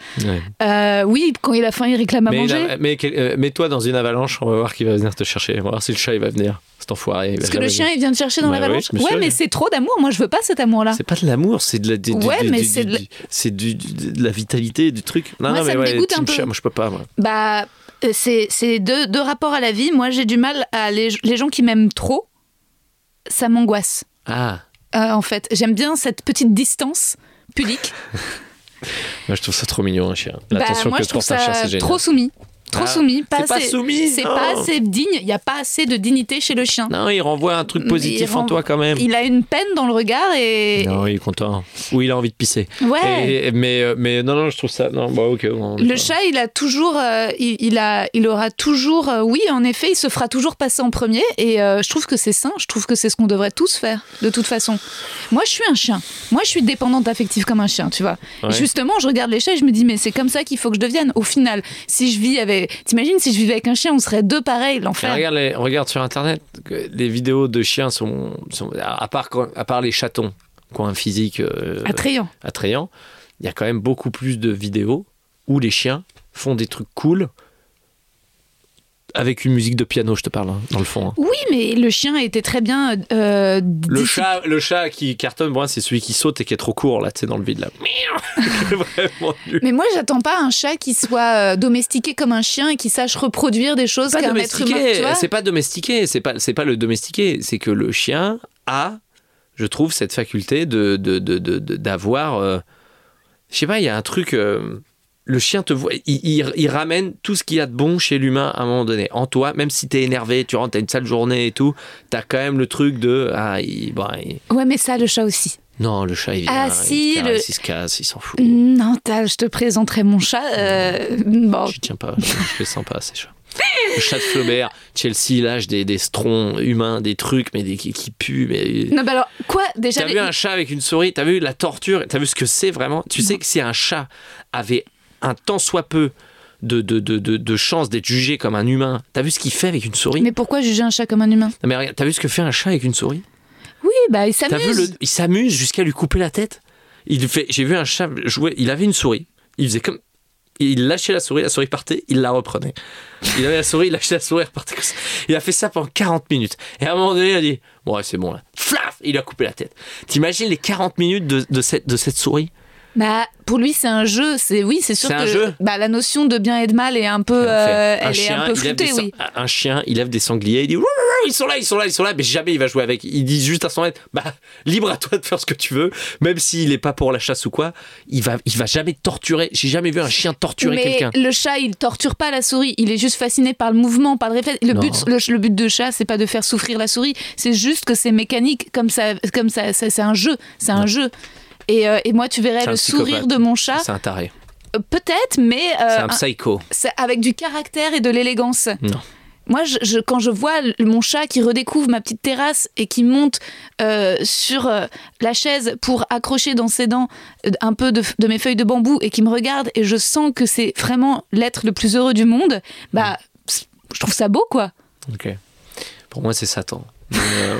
Euh, oui, quand il a faim, il réclame à Mais, manger. mais mets-toi dans une avalanche, on va voir qui va venir te chercher. On va voir si le chat il va venir. Cet enfoiré. Parce que le chien, il vient te chercher dans Bah l'avalanche. oui, bien ouais, mais c'est trop d'amour. Moi, je veux pas cet amour-là. C'est pas de l'amour, c'est de la, du- Ouais, mais c'est de la- de la vitalité du truc. Non, Moi, non, ça mais me dégoûte un peu. chat, moi je peux pas. Moi. Bah, euh, c'est c'est deux, deux rapports à la vie. Moi, j'ai du mal à les, les gens qui m'aiment trop. Ça m'angoisse. Ah, Euh, en fait, j'aime bien cette petite distance pudique. moi je trouve ça trop mignon un chien. Bah, L'attention moi, que je portes à un chien, ça c'est génial. trop soumis. Trop Ah, soumis. Pas c'est pas assez- soumis, C'est pas assez digne. Il n'y a pas assez de dignité chez le chien. Non, il renvoie un truc positif Il en toi quand même. Il a une peine dans le regard et. Non, il est content. Ou il a envie de pisser. Ouais. Et- mais, euh, mais non, non, je trouve ça. Non, bah ok. bon, Le chat, il a toujours, euh, il, il a, il aura toujours, euh, oui, en effet, il se fera toujours passer en premier. Et euh, je trouve que c'est sain. Je trouve que c'est ce qu'on devrait tous faire, de toute façon. Moi, je suis un chien. Moi, je suis dépendante affective comme un chien, tu vois. Ouais. Et justement, je regarde les chats et je me dis, mais c'est comme ça qu'il faut que je devienne. Au final, si je vis avec, t'imagines, si je vivais avec un chien, on serait deux pareils, l'enfer. regarde, les- regarde sur internet, les vidéos de chiens sont, sont- à, part, quand- à part les chatons qui ont un physique euh, Attrayant. attrayant, il y a quand même beaucoup plus de vidéos où les chiens font des trucs cool avec une musique de piano, je te parle, hein, dans le fond. hein. Oui, mais le chien était très bien. euh, Le discipliné. chat, le chat qui cartonne, moi, c'est celui qui saute et qui est trop court, là, tu sais, dans le vide, là. Mais moi, j'attends pas un chat qui soit euh, domestiqué comme un chien et qui sache reproduire des choses qu'un être humain. c'est pas domestiqué, c'est pas, c'est pas le domestiqué, c'est que le chien a, je trouve, cette faculté de, de, de, de- de- d'avoir, euh, je sais pas, il y a un truc, euh, le chien te voit, il, il- il ramène tout ce qu'il y a de bon chez l'humain à un moment donné, en toi, même si t'es énervé, tu rentres, t'as une sale journée et tout, t'as quand même le truc de, ah, il- bon, il- Ouais, mais ça, le chat aussi. non, le chat il vient, Ah, il, si, caresse, le- il se casse, il s'en fout. Non, je te présenterai mon chat. euh, bon, Je tiens pas, je, je les sens pas, ces chats. Le chat de Flaubert, Chelsea, il lâche des, des strons humains, des trucs, mais des, qui, qui puent. Mais... Non, bah alors, quoi Déjà, T'as les- vu un chat avec une souris? T'as vu la torture? T'as vu ce que c'est vraiment? Tu sais que si un chat avait un tant soit peu de, de, de, de, chance d'être jugé comme un humain, t'as vu ce qu'il fait avec une souris mais pourquoi juger un chat comme un humain? Non, mais T'as vu ce que fait un chat avec une souris? Oui, bah, il T'as vu s'amuse. Il s'amuse jusqu'à lui couper la tête? Il fait. J'ai vu un chat jouer. Il avait une souris. Il faisait comme. Il lâchait la souris, la souris partait, il la reprenait. Il avait la souris, il lâchait la souris, elle repartait comme ça. Il a fait ça pendant 40 minutes. Et à un moment donné, il a dit Bon, ouais, c'est bon là. Flaf Il a coupé la tête. T'imagines les 40 minutes de, de cette, de cette souris? Bah, pour lui, c'est un jeu. C'est oui, c'est sûr que un jeu bah, la notion de bien et de mal est un peu, Un euh, elle chien, est un peu floutée, oui. Un chien, il lève des sangliers, il dit ils sont là, ils sont là, ils sont là, mais jamais il va jouer avec. Il dit juste à son maître Bah, libre à toi de faire ce que tu veux, même s'il est pas pour la chasse ou quoi. Il va, il va jamais torturer. J'ai jamais vu un chien torturer quelqu'un. le chat, il torture pas la souris. Il est juste fasciné par le mouvement, par le réflexe. Le Non. but, le, le but de chat, c'est pas de faire souffrir la souris. C'est juste que c'est mécanique, comme ça, comme ça, ça- c'est un jeu. C'est un jeu. Et, euh, et moi, tu verrais le sourire psychopathe. de mon chat. C'est un taré. Euh, Peut-être, mais euh, C'est un psycho. c'est avec du caractère et de l'élégance. Non. Moi, je, je- quand je vois mon chat qui redécouvre ma petite terrasse et qui monte euh, sur euh, la chaise pour accrocher dans ses dents un peu de, de mes feuilles de bambou et qui me regarde et je sens que c'est vraiment l'être le plus heureux du monde, bah, pss, je trouve ça beau, quoi. Ok. Pour moi, c'est Satan. Mais, euh,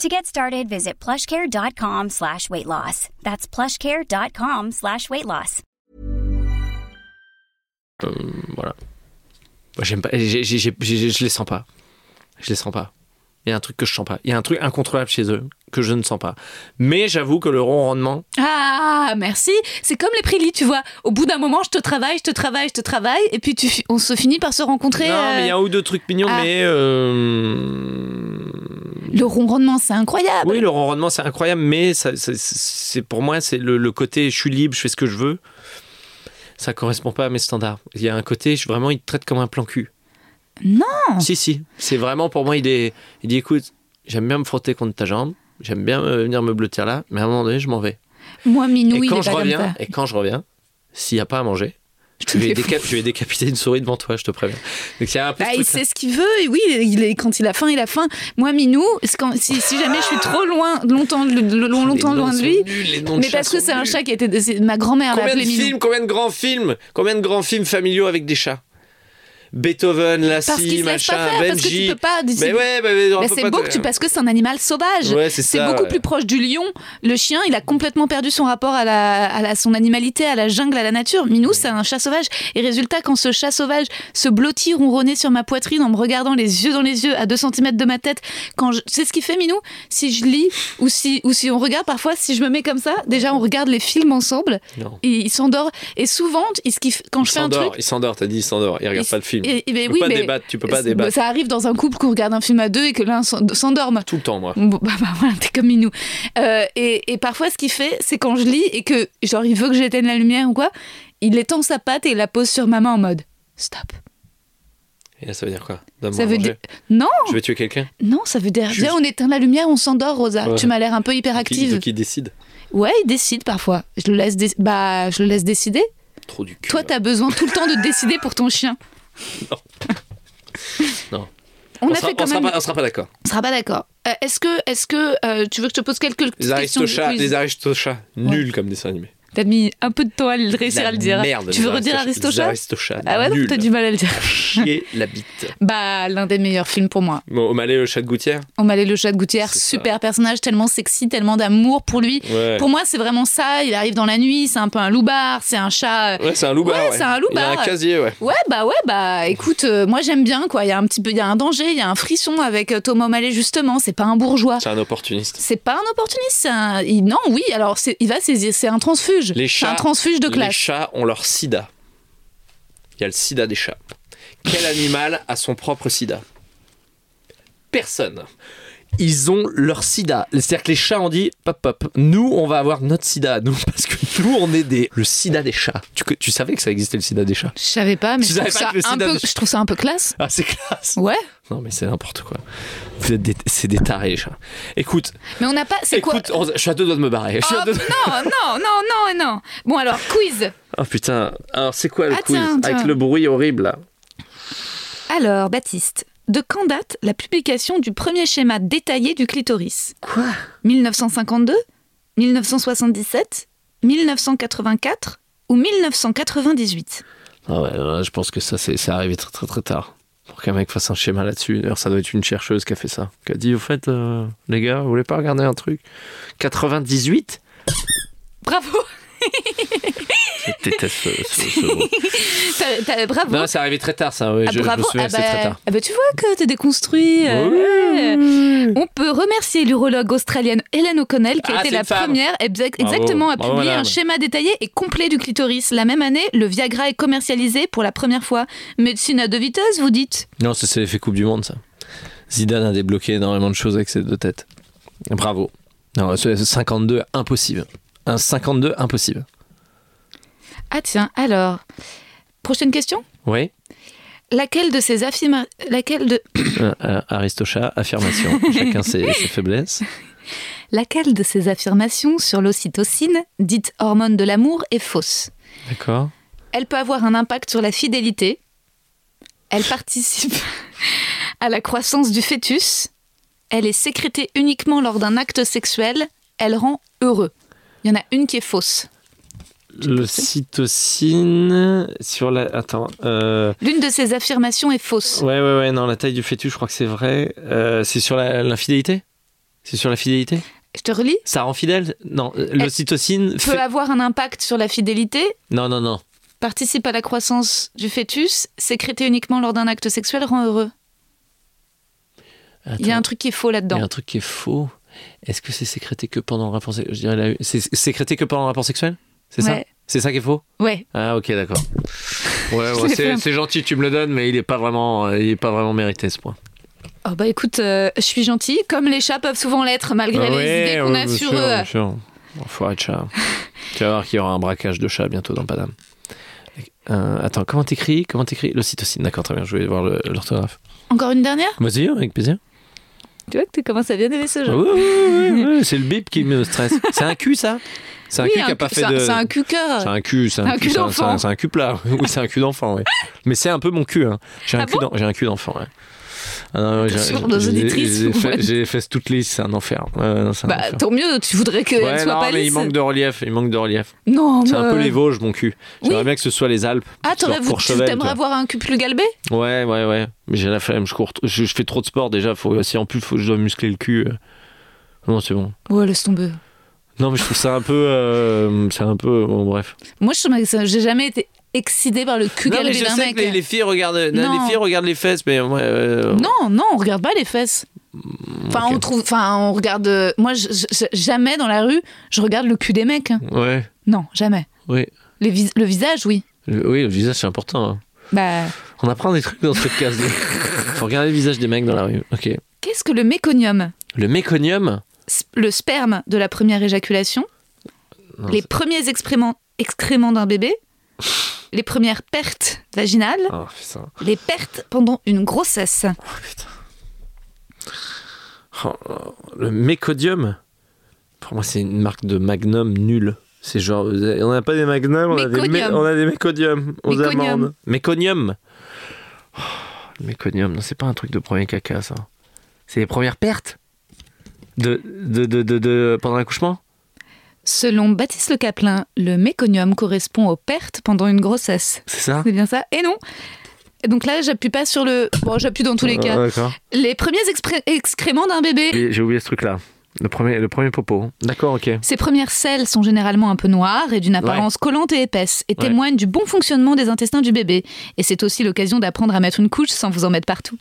To get started, visit plushcare.com slash weight loss. That's plushcare.com slash weight loss. euh, voilà. Moi, j'aime pas. j'ai- j'ai- j'ai- j'ai- je les sens pas. Je les sens pas. Il y a un truc que je sens pas. Il y a un truc incontrôlable chez eux que je ne sens pas. Mais j'avoue que le ronronnement, Ah, merci. C'est comme les prélis, tu vois. Au bout d'un moment, je te travaille, je te travaille, je te travaille, et puis tu, on se finit par se rencontrer. non, euh, mais il y a un ou deux trucs mignons, ah. mais euh, Le ronronnement, c'est incroyable. oui, le ronronnement c'est incroyable, mais ça- ça- c'est pour moi c'est le, le côté je suis libre, je fais ce que je veux. Ça correspond pas à mes standards. Il y a un côté, je, vraiment, il te traite comme un plan cul. Non. Si, si. C'est vraiment pour moi, il, est, il dit écoute, j'aime bien me frotter contre ta jambe, j'aime bien euh, venir me blottir là, mais à un moment donné, je m'en vais. Moi, Minou, et, il quand est je pas comme reviens, ça. et quand je reviens, s'il n'y a pas à manger, Je vais, te fais déca- je vais décapiter une souris devant toi, je te préviens. Donc il y a un peu Bah, ce il truc-là. sait ce qu'il veut, et oui, il est, quand il a faim, il a faim. Moi, Minou, quand, si, si jamais je suis trop loin, longtemps, longtemps loin de lui, nuls, de mais parce que c'est un chat qui c'est- Ma grand-mère l'a Combien de appelé Minou. films, combien de grands films, combien de grands films familiaux avec des chats? Beethoven, Lassie, machin, pas faire, parce que tu Benji. peux pas. Mais ouais, bah, mais on Bah, peut c'est beau que tu, parce que c'est un animal sauvage. Ouais, c'est beaucoup ouais. plus proche du lion. Le chien, il a complètement perdu son rapport à, la, à la- son animalité, à la jungle, à la nature. Minou, c'est un chat sauvage. Et résultat, quand ce chat sauvage se blottit ronronner sur ma poitrine en me regardant les yeux dans les yeux à 2 cm de ma tête, quand je... c'est ce qu'il fait, Minou? Si je lis ou si, ou si on regarde parfois, si je me mets comme ça, déjà on regarde les films ensemble, Non. et il s'endort. Et souvent, il, quand Il je fais un truc. il s'endort, t'as dit il s'endort, il regarde il- pas le film. Et- et- mais tu peux oui, pas mais débattre, tu peux pas débattre. Ça arrive dans un couple qu'on regarde un film à deux et que l'un s'en- s'endorme. Tout le temps, moi. Bon, bah, bah, voilà, t'es comme Minou. Euh, et, et parfois, ce qu'il fait, c'est quand je lis et que, genre, il veut que j'éteigne la lumière ou quoi, il étend sa patte et il la pose sur ma main en mode stop. Et là, ça veut dire quoi? Ça veut dire. Non, Je vais tuer quelqu'un? Non, ça veut dire. Viens, on éteint la lumière, on s'endort, Rosa. Ouais. Tu m'as l'air un peu hyperactive. qui décide? Ouais, il décide parfois. Je le laisse, dé- bah, je le laisse décider. Trop du cul. Toi, t'as besoin tout le temps de décider pour ton chien. Non. Non. On, a sera, même. sera pas d'accord. On sera pas d'accord. Euh, est-ce que, est-ce que euh, tu veux que je te pose quelques Les questions de Aristochats, les Aristochats, nuls comme dessin animé. T'as mis un peu de temps à le réussir La à le dire. Merde. tu veux redire Les Aristochats Aristochats. Ah ouais, t'as du mal à le dire. Chier la bite. Bah, l'un des meilleurs films pour moi. Bon, Malais, le chat de gouttière On m'allait le chat de Gouttière, ça. super personnage, tellement sexy, tellement d'amour pour lui. Ouais. Pour moi, c'est vraiment ça. Il arrive dans la nuit, c'est un peu un loupard, c'est un chat. euh, Ouais, c'est un loupard. Ouais, Ouais, c'est un Il y a loupard. un casier, ouais. Ouais, bah ouais, bah écoute, euh, moi j'aime bien quoi. Il y a un petit peu, il y a un danger, il y a un frisson avec euh, Thomas O'Malley justement. C'est pas un bourgeois. C'est un opportuniste. C'est pas un opportuniste. un- il- Non, oui. Alors il va saisir. C'est un transfuge. Les C'est un chats- transfuge de Les classe. chats ont leur sida. Il y a le sida des chats. Quel animal a son propre sida? Personne. Ils ont leur sida. C'est-à-dire que les chats ont dit pop pop. Nous, on va avoir notre sida, nous, parce que nous, on est des le sida des chats. Tu, tu savais que ça existait le sida des chats? Je savais pas, mais je trouve, ça un peu, je trouve ça un peu classe. Ah, c'est classe. Ouais. Non, mais c'est n'importe quoi. Vous êtes des, c'est des tarés les chats. Écoute, Mais on n'a pas. C'est quoi? Écoute, on- je suis à deux doigts de me barrer. Oh, non, non, non, non, non. Bon alors quiz. Oh putain. Alors c'est quoi le Ah, quiz? tiens, tiens. avec le bruit horrible là Alors Baptiste, de quand date la publication du premier schéma détaillé du clitoris Quoi? 1952, 1977, 1984 ou 1998 Ah ouais, là, je pense que ça, c'est c'est arrivé très très très tard. Pour qu'un mec fasse un schéma là-dessus. D'ailleurs, ça doit être une chercheuse qui a fait ça. Qui a dit, au fait, euh, les gars, vous voulez pas regarder un truc? 98 Bravo. Je déteste ce, ce- mot. Bravo. Non, c'est arrivé très tard, ça. Oui, Ah, je, je bravo. me souviens, Ah c'est bah, très tard. ah bah, tu vois que t'es déconstruit. euh, ouais. On peut remercier l'urologue australienne Helen O'Connell qui a Ah, été la première exact- Bravo. exactement à Bravo, publier un schéma détaillé et complet du clitoris. La même année, le Viagra est commercialisé pour la première fois. Médecine à deux vitesses, vous dites? Non, c'est l'effet Coupe du Monde, ça. Zidane a débloqué énormément de choses avec ses deux têtes. Bravo. Non, ce 52, impossible. Un 52, impossible. Ah tiens, alors, prochaine question? Oui Laquelle de ces affirmations... Laquelle de... Affirmation. Chacun ses, ses faiblesses. Laquelle de ces affirmations sur l'ocytocine, dite hormone de l'amour, est fausse? D'accord. Elle peut avoir un impact sur la fidélité. Elle participe à la croissance du fœtus. Elle est sécrétée uniquement lors d'un acte sexuel. Elle rend heureux. Il y en a une qui est fausse. L'ocytocine sur la. Attends. euh, L'une de ces affirmations est fausse. Ouais, ouais, ouais, non, la taille du fœtus, je crois que c'est vrai. Euh, c'est sur la- l'infidélité? C'est sur la fidélité? Je te relis. Ça rend fidèle? Non, euh, l'ocytocine Peut fait... avoir un impact sur la fidélité? Non, non, non. Participe à la croissance du fœtus. Sécrétée uniquement lors d'un acte sexuel rend heureux. Il y a un truc qui est faux il y là-dedans. a un truc qui est faux. Est-ce que c'est sécrété que pendant le rapport sexuel Je dirais la- C'est sécrété que pendant le rapport sexuel? C'est ça. C'est ça qui est faux Ouais. Ah, ok, d'accord. Ouais, c'est gentil, tu me le donnes, mais il est pas vraiment, euh, il est pas vraiment mérité ce point. Oh bah écoute, euh, je suis gentille, comme les chats peuvent souvent l'être, malgré Ah les idées qu'on a sur sûr, eux. sûr. Enfoiré de chat. tu vas voir qu'il y aura un braquage de chat bientôt dans Paname. Euh, attends, comment t'écris Comment t'écris? L'ocytocine, d'accord, très bien, je vais voir le- l'orthographe. Encore une dernière? Vas-y, avec plaisir. Tu vois que tu commences à bien aimer ce jeu. oui, oui, oui, oui, c'est le bip qui me stresse. C'est un cul, ça? C'est un cul qui a pas fait de. C'est un cul cœur. C'est un cul, c'est un, cul, d'enfant. c'est un- cul plat. Oui, c'est un cul d'enfant, oui. Mais c'est un peu mon cul. hein. J'ai un, Ah cul j'ai un cul d'enfant. Ah j'ai- Sur nos auditrices, vous les fesses toutes lisses, c'est un enfer. Un Bah enfer. tant mieux, tu voudrais qu'elle Ouais, soit non, pas mais il manque de relief. Il manque de relief. Non, C'est un peu les Vosges, mon cul. J'aimerais Oui. bien que ce soit les Alpes. Ah, voulu- tu t'aimerais avoir un cul plus galbé? Ouais, ouais, ouais. Mais j'ai la flemme. Je, cours, je, je fais trop de sport déjà. Faut aussi, en plus, faut, je dois muscler le cul. euh. Non, c'est bon. Ouais, laisse tomber. Non, mais je trouve ça un peu. euh, c'est un peu. Bon, bref. Moi, je trouve que ça- j'ai jamais été excitée par le cul galbé d'un sais mec. que les, les filles regardent. Non. Les filles regardent les fesses, mais euh, Non, non, on regarde pas les fesses. Enfin, ok. on trouve, enfin, on regarde. euh, Moi, je- je- jamais dans la rue, je regarde le cul des mecs. hein. Ouais. Non, jamais. Oui. Les vis- le visage, oui. Le, oui, le visage, c'est important. hein. Bah, On apprend des trucs dans ce podcast. Faut regarder le visage des mecs dans la rue. Ok. qu'est-ce que le méconium? Le méconium? Le sperme de la première éjaculation, Non, les premiers excréments, excréments d'un bébé, les premières pertes vaginales, Ah, les pertes pendant une grossesse. Oh, oh, le mécodium. Pour moi, c'est une marque de magnum nulle. C'est genre, on n'a pas des magnums, on a des, mé- on a des mécodiums aux Méconium. amandes. Méconium. Oh, le méconium, non, c'est pas un truc de premier caca, ça. C'est les premières pertes de, de, de, de- pendant l'accouchement? Selon Baptiste Le Caplin, le méconium correspond aux pertes pendant une grossesse. C'est ça C'est bien ça Et non Et donc là, j'appuie pas sur le. Bon, j'appuie dans tous les Ah, cas. Les premiers excréments d'un bébé. J'ai oublié ce truc-là. Le premier, le premier popo. D'accord, ok. Ces premières selles sont généralement un peu noires et d'une apparence collante et épaisse et Ouais. témoignent du bon fonctionnement des intestins du bébé. Et c'est aussi l'occasion d'apprendre à mettre une couche sans vous en mettre partout.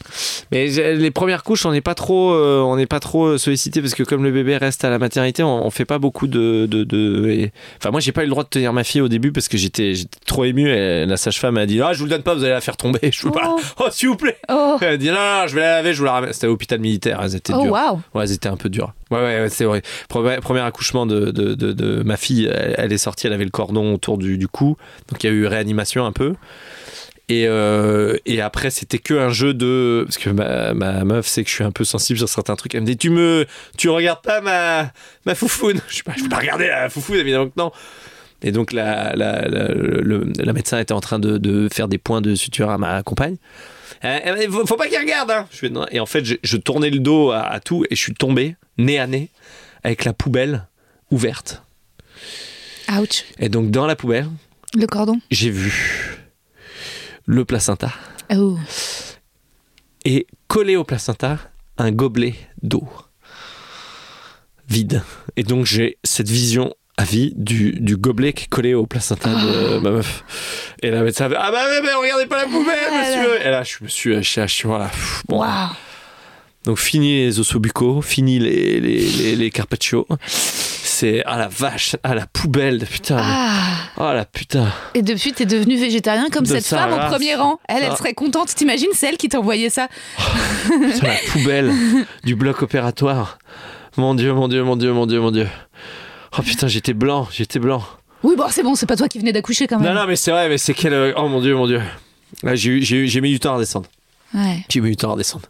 Mais j'ai- les premières couches, on n'est pas trop, euh, on n'est pas trop sollicité parce que comme le bébé reste à la maternité, on, on fait pas beaucoup de, de, de- et- Enfin, moi, j'ai pas eu le droit de tenir ma fille au début parce que j'étais, trop ému. Et la sage-femme a dit, ah, je vous le donne pas, vous allez la faire tomber. Je peux pas. Oh. Oh, s'il vous plaît. Oh, Elle a dit, non, non, je vais la laver, je vous la ramène. C'était à l'hôpital militaire. Elles étaient oh dures. waouh Ouais, elles étaient un peu dures. Ouais, ouais, c'est vrai. Premier, premier accouchement de, de, de, ma fille, elle, est sortie, elle avait le cordon autour du, du cou. Donc il y a eu réanimation un peu. Et, euh, et après, c'était que un jeu de. Parce que ma, ma meuf sait que je suis un peu sensible sur certains trucs. Elle me dit Tu me. Tu regardes pas ma, ma foufoune? Je pas, je peux pas regarder la foufoune, évidemment que non. Et donc, la, la, le- la médecin était en train de, de faire des points de suture à ma compagne. Elle- faut, pas qu'il regarde. Hein. Je fais. Et en fait, je, je tournais le dos à, à tout et je suis tombé, nez à nez, avec la poubelle ouverte. Ouch. Et donc, dans la poubelle, Le cordon. j'ai vu le placenta. Oh. et collé au placenta un gobelet d'eau vide. Et donc j'ai cette vision à vie du, du gobelet qui est collé au placenta de ma meuf. Et la médecin fait Ah bah mais, mais regardez pas la poubelle, Ah monsieur Et là je me suis voilà. pff, Bon. Waouh. Donc fini les ossobucaux, fini les, les, les, les carpaccio. C'est ah la vache, ah la poubelle, putain. Ah. Oh la putain. Et depuis, t'es devenu végétarien comme De cette femme au race. premier rang. Elle, elle serait contente. T'imagines, c'est elle qui t'envoyait ça. Putain, la poubelle du bloc opératoire. Mon Dieu, mon Dieu, mon Dieu, mon Dieu, mon Dieu. Oh putain, j'étais blanc, j'étais blanc. Oui, bon, c'est bon, c'est pas toi qui venais d'accoucher quand même. Non, non, mais c'est vrai, mais c'est quel. euh, Oh mon Dieu, mon Dieu. J'ai mis du temps à redescendre. Ouais. J'ai mis du temps à redescendre.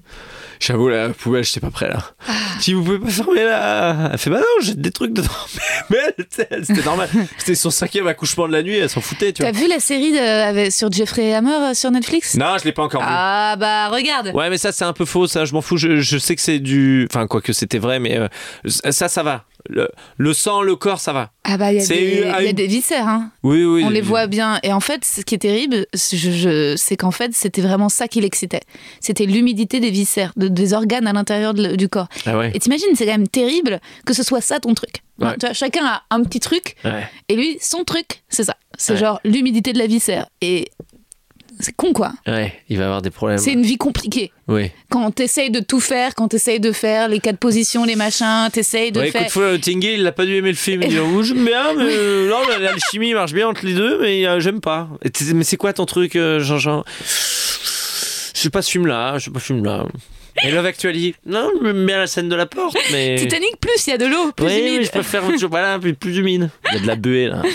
J'avoue, la poubelle, j'étais pas prêt là. Si vous pouvez pas fermer là. Elle fait bah non, j'ai des trucs dedans. Mais elle, c'était normal. C'était son cinquième accouchement de la nuit, elle s'en foutait, tu vois. T'as vu la série de- avec- sur Jeffrey Hammer euh, sur Netflix? Non, je l'ai pas encore vu. Ah bah regarde. Ouais, mais ça, c'est un peu faux, ça, je m'en fous. Je, je sais que c'est du. Enfin, quoi que c'était vrai, mais euh, ça, ça va. Le, le sang, le corps, ça va. Ah bah il y a, C'est des, une- il y a une- des viscères, hein. Oui, oui. on les voit bien. Et en fait, ce qui est terrible, c'est- je, je- c'est qu'en fait, c'était vraiment ça qui l'excitait. C'était l'humidité des viscères, de- des organes à l'intérieur du corps. Ah ouais. Et t'imagines, c'est quand même terrible que ce soit ça ton truc. Ouais. Tu vois, chacun a un petit truc, Ouais. et lui, son truc, c'est ça. C'est genre l'humidité de la viscère. Et c'est con, quoi. Ouais, il va avoir des problèmes. C'est une vie compliquée. Oui. Quand t'essayes de tout faire, quand t'essayes de faire les quatre positions, les machins, t'essayes de Ouais, faire. écoute, Tinguy, il a pas dû aimer le film. Il dit oh, j'aime bien, mais euh, non, la- l'alchimie marche bien entre les deux, mais euh, j'aime pas. Et mais c'est quoi ton truc, euh, Jean-Jean? Je sais pas ce film-là, je sais pas ce film-là. Et Love Actually? Non, je me mets à la scène de la porte, mais. Titanic plus, il y a de l'eau, plus oui, mais humide. je préfère autre chose. Voilà, plus, plus humide. Il y a de la buée, là.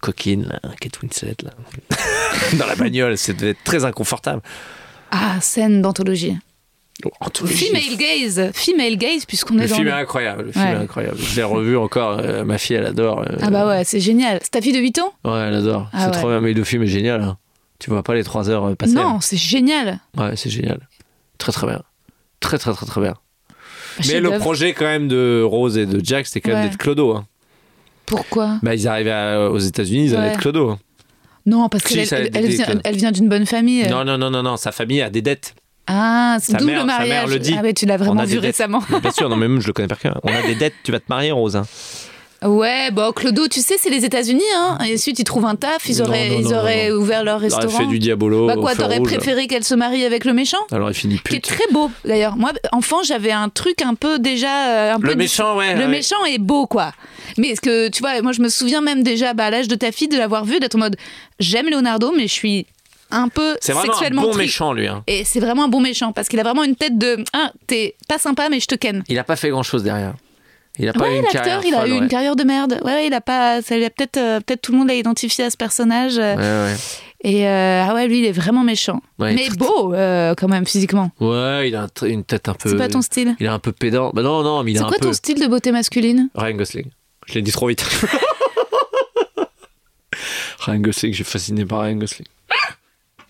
Coquine, là. Kate Winslet, là. Dans la bagnole, être très inconfortable. Ah, scène d'anthologie. Oh, anthologie. Female gaze, female gaze, puisqu'on est Le dans. film le- est incroyable. Le film Ouais. est incroyable. Je l'ai revu encore. euh, ma fille, elle adore. euh, Ah bah ouais, c'est génial. C'est ta fille de 8 ans? Ouais, elle adore. Ah c'est ouais. trop bien. Mais le film est génial. hein. Tu vois pas les 3 heures euh, passer. Non, c'est génial. Ouais, c'est génial. Très, très bien. Très, très, très, très bien. Mais le projet, quand même, de Rose et de Jack, c'était quand même Ouais. d'être Clodo. hein. Pourquoi Bah, ils arrivaient à- aux États-Unis, ils allaient Ouais. être Clodo. hein. Non, parce Si, qu'elle elle, elle vient, Claude. elle vient d'une bonne famille. Non, non, non, non, non. Sa famille a des dettes. Ah, c'est Sa double mère- sa mariage. mère le dit. Ah ouais, tu l'as vraiment vu récemment. Mais Bien sûr, non, mais même je le connais par cœur. On a des dettes, tu vas te marier, Rose. Ouais, bon, Clodo, tu sais, c'est les États-Unis, hein. Et ensuite, ils trouvent un taf, ils auraient, non, ils auraient non. ouvert leur Elle restaurant. fait du diabolo. Bah quoi, t'aurais préféré qu'elle se marie avec le méchant? Elle aurait fini Qui est pute. très beau, d'ailleurs. Moi, enfant, j'avais un truc un peu déjà. euh, un Le peu méchant, ouais. Le ouais. méchant est beau, quoi. Mais ce que tu vois, moi je me souviens même déjà bah, à l'âge de ta fille de l'avoir vu, d'être en mode j'aime Leonardo, mais je suis un peu C'est vraiment un sexuellement bon tri- méchant, lui. hein. Et c'est vraiment un bon méchant parce qu'il a vraiment une tête de ah t'es pas sympa mais je te ken. Il a pas fait grand chose derrière. Il a pas eu Ouais, une l'acteur, carrière. il a folle, eu ouais. une carrière de merde. Ouais, il a pas, ça lui a peut-être, euh, peut-être tout le monde l'a identifié à ce personnage. euh, Ouais, Et euh, ah ouais, lui, il est vraiment méchant, mais beau euh, quand même physiquement. ouais. Il a un une tête un peu. C'est pas ton style? Il est un peu pédant. Bah non, non, mais il C'est un quoi peu. ton style de beauté masculine? Ryan Gosling. Je l'ai dit trop vite. Ryan Gosling, je suis fasciné par Ryan Gosling.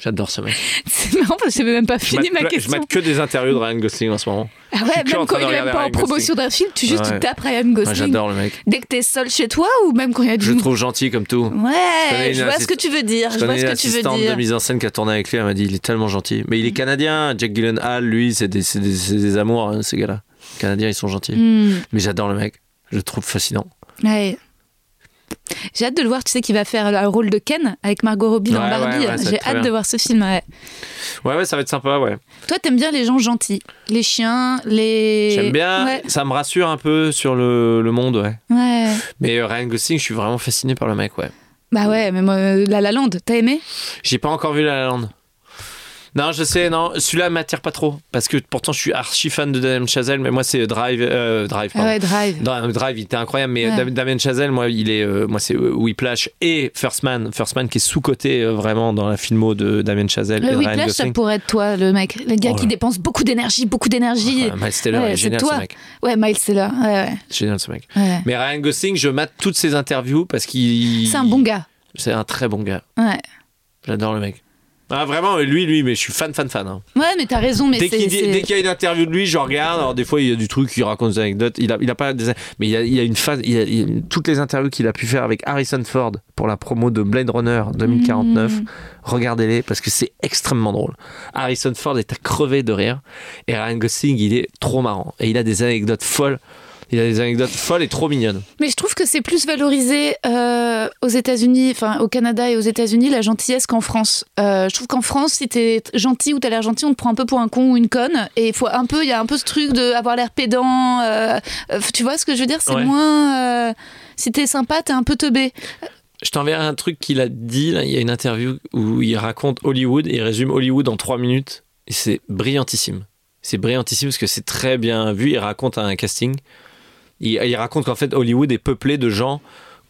J'adore ce mec. C'est marrant parce que j'avais même pas Je fini mate, ma je question. mate que des interviews de Ryan Gosling en ce moment. Ah Je ouais, même quand il de est même pas en promotion d'un film, tu juste Ouais. tu tapes Ryan Ouais, Gosling. J'adore le mec. Dès que t'es seul chez toi ou même quand il y a du Je le trouve gentil comme tout. Ouais, je vois ce que tu veux dire. Je, vois connais ce que tu veux dire. de mise en scène qui a tourné avec lui, elle m'a dit il est tellement gentil. Mais il est canadien, Jack Gyllenhaal, lui, c'est des, c'est des, c'est des amours, hein, ces gars-là. Les Canadiens, ils sont gentils. Hmm, Mais j'adore le mec, je le trouve fascinant. ouais. J'ai hâte de le voir. Tu sais qu'il va faire le rôle de Ken avec Margot Robbie dans Barbie. ouais, ouais, J'ai hâte bien. de voir ce film. ouais. Ouais, ça va être sympa, ouais. Toi, t'aimes bien les gens gentils, les chiens, les. J'aime bien, ça me rassure un peu sur le, le monde, ouais. ouais. Mais euh, Ryan Gosling, je suis vraiment fasciné par le mec, ouais. Bah ouais, mais moi, euh, La La Land, t'as aimé? J'ai pas encore vu La La Land. Non, je sais, non, celui-là m'attire pas trop. Parce que pourtant, je suis archi fan de Damien Chazelle, mais moi, c'est Drive. euh, Drive, pardon. ouais, Drive. Dans Drive, il était incroyable, mais Ouais. Dam- Damien Chazelle, moi, il est, euh, moi, c'est euh, Whiplash et First Man. First Man qui est sous-coté euh, vraiment dans la filmo de Damien Chazelle et Le Ryan Whiplash, ça pourrait être toi, le mec. Le gars Oh qui dépense beaucoup d'énergie, beaucoup d'énergie. Ouais, Miles il est c'est génial toi. ce mec. Ouais, Miles ouais. Génial ce mec. Mais Ryan Gosling, je mate toutes ses interviews parce qu'il. C'est un bon gars. C'est un très bon gars. Ouais. J'adore le mec. Ah, vraiment, lui, lui, mais je suis fan, fan, fan. hein. Ouais, mais t'as raison, mais Dès c'est. qu'il dit- c'est- dès qu'il y a une interview de lui, je regarde. Alors des fois, il y a du truc, il raconte des anecdotes. Il a, il a pas des, mais il y a, il y a une phase, il y a, il y a toutes les interviews qu'il a pu faire avec Harrison Ford pour la promo de Blade Runner 2049. Mmh. Regardez-les parce que c'est extrêmement drôle. Harrison Ford est à crever de rire et Ryan Gosling, il est trop marrant et il a des anecdotes folles. Il a des anecdotes folles et trop mignonnes. Mais je trouve que c'est plus valorisé euh, aux États-Unis, enfin au Canada et aux États-Unis, la gentillesse qu'en France. Euh, je trouve qu'en France, si t'es gentil ou t'as l'air gentil, on te prend un peu pour un con ou une conne. Et il faut un peu, il y a un peu ce truc de avoir l'air pédant. euh, tu vois ce que je veux dire? C'est Ouais. moins. si t'es sympa, t'es un peu teubé. Je t'enverrai un truc qu'il a dit. Là. Il y a une interview où il raconte Hollywood et il résume Hollywood en trois minutes. Et c'est brillantissime. C'est brillantissime parce que c'est très bien vu. Il raconte un casting. Il, il raconte qu'en fait Hollywood est peuplé de gens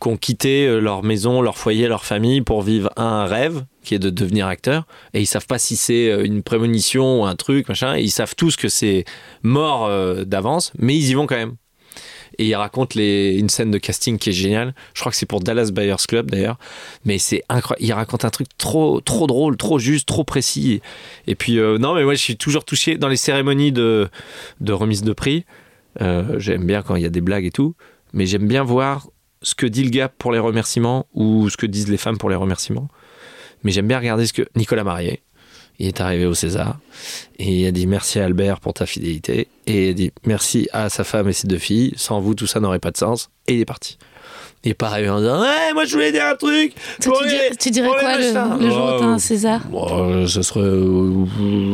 qui ont quitté euh, leur maison, leur foyer, leur famille pour vivre un rêve qui est de devenir acteur. Et ils savent pas si c'est euh, une prémonition ou un truc machin. Ils savent tous que c'est mort euh, d'avance mais ils y vont quand même. Et ils racontent les, une scène de casting qui est géniale. Je crois que c'est pour Dallas Buyers Club d'ailleurs. Mais c'est incroyable ils racontent un truc trop trop drôle trop juste trop précis. Et puis non mais moi je suis toujours touché dans les cérémonies de remise de prix euh, j'aime bien quand il y a des blagues et tout mais j'aime bien voir ce que dit le gars pour les remerciements ou ce que disent les femmes pour les remerciements mais j'aime bien regarder ce que Nicolas Marié, il est arrivé au César et il a dit merci à Albert pour ta fidélité et il a dit merci à sa femme et ses deux filles. Sans vous, tout ça n'aurait pas de sens. Et il est parti. Et pareil en disant ouais, moi je voulais dire un truc. Toi, tu, les- dirais, tu quoi le, jour où t'as un César Bon, ce serait. euh,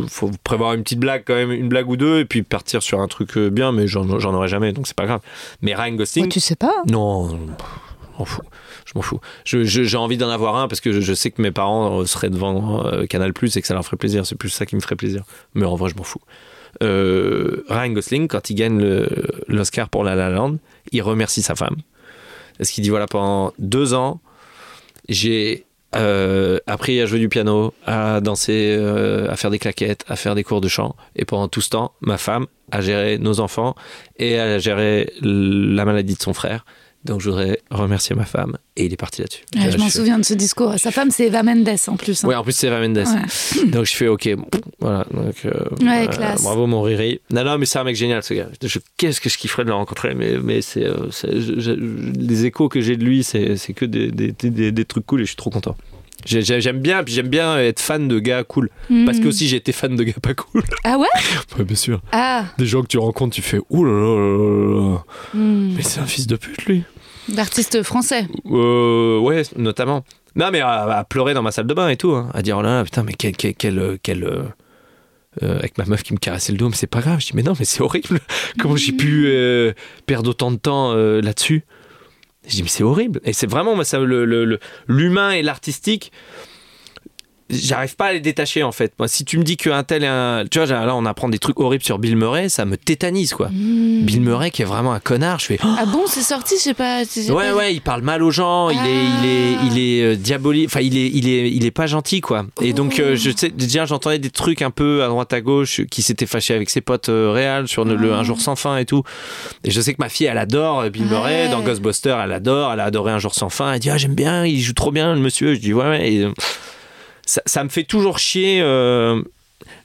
faut prévoir une petite blague quand même, une blague ou deux, et puis partir sur un truc euh, bien, mais j'en j'en aurai jamais, donc c'est pas grave. Mais Ryan Gosling. Ouais, Tu sais pas. Non, je m'en fous. Je m'en fous. J'ai envie d'en avoir un parce que je, je sais que mes parents euh, seraient devant euh, Canal Plus et que ça leur ferait plaisir. C'est plus ça qui me ferait plaisir. Mais en vrai, je m'en fous. Euh, Ryan Gosling, quand il gagne l'Oscar pour La La Land, il remercie sa femme. Parce qu'il dit voilà, pendant deux ans, j'ai euh, appris à jouer du piano, à danser, euh, à faire des claquettes, à faire des cours de chant. Et pendant tout ce temps, ma femme a géré nos enfants et a géré la maladie de son frère. Donc je voudrais remercier ma femme. Et il est parti là-dessus. Ouais, Et je là, m'en souviens de ce discours. Sa femme, c'est Eva Mendes en plus. hein. Ouais, en plus c'est Eva Mendes. Ouais. Donc je fais ok, voilà. Donc, euh, Ouais, classe. Bravo mon Riri. Non, non, mais c'est un mec génial ce gars. Qu'est-ce que je kifferais de le rencontrer, mais, mais c'est, euh, les échos que j'ai de lui, c'est, c'est que des, des, des- des trucs cool et je suis trop content. J'ai- j'ai- J'aime bien, puis j'aime bien être fan de gars cool. Parce que Mm. aussi j'ai été fan de gars pas cool. Ah ouais? Ouais, bien sûr. Ah Des gens que tu rencontres, tu fais ouh là là là là là. hmm. Mais c'est un fils de pute lui. D'artiste français. Euh, ouais, notamment. Non, mais à, pleurer dans ma salle de bain et tout, hein, à dire oh là putain, mais quel. quel, quel, euh, euh, avec ma meuf qui me caressait le dos, mais c'est pas grave. Je dis, mais non, mais c'est horrible. Comment j'ai pu perdre autant de temps là-dessus? Je dis, mais c'est horrible. Et c'est vraiment moi, ça, le- le- le- l'humain et l'artistique. J'arrive pas à les détacher en fait. Moi, si tu me dis qu'un tel est un. Tu vois, là, on apprend des trucs horribles sur Bill Murray, ça me tétanise quoi. Bill Murray qui est vraiment un connard, je fais. oh, Ah bon, c'est sorti, je sais pas. Ouais, ouais, il parle mal aux gens, il est, il est, il est euh, diabolique, enfin, il est, il est, il est pas gentil, quoi. Et donc, euh, je sais, déjà, j'entendais des trucs un peu à droite à gauche, qui s'étaient fâchés avec ses potes euh, réels sur le, le Un jour sans fin et tout. Et je sais que ma fille, elle adore euh, Bill Murray, Ouais. dans Ghostbusters, elle adore, elle a adoré Un jour sans fin. Elle dit, ah, j'aime bien, il joue trop bien, le monsieur. Je dis, ouais, ouais. Et, ça, ça me fait toujours chier. euh,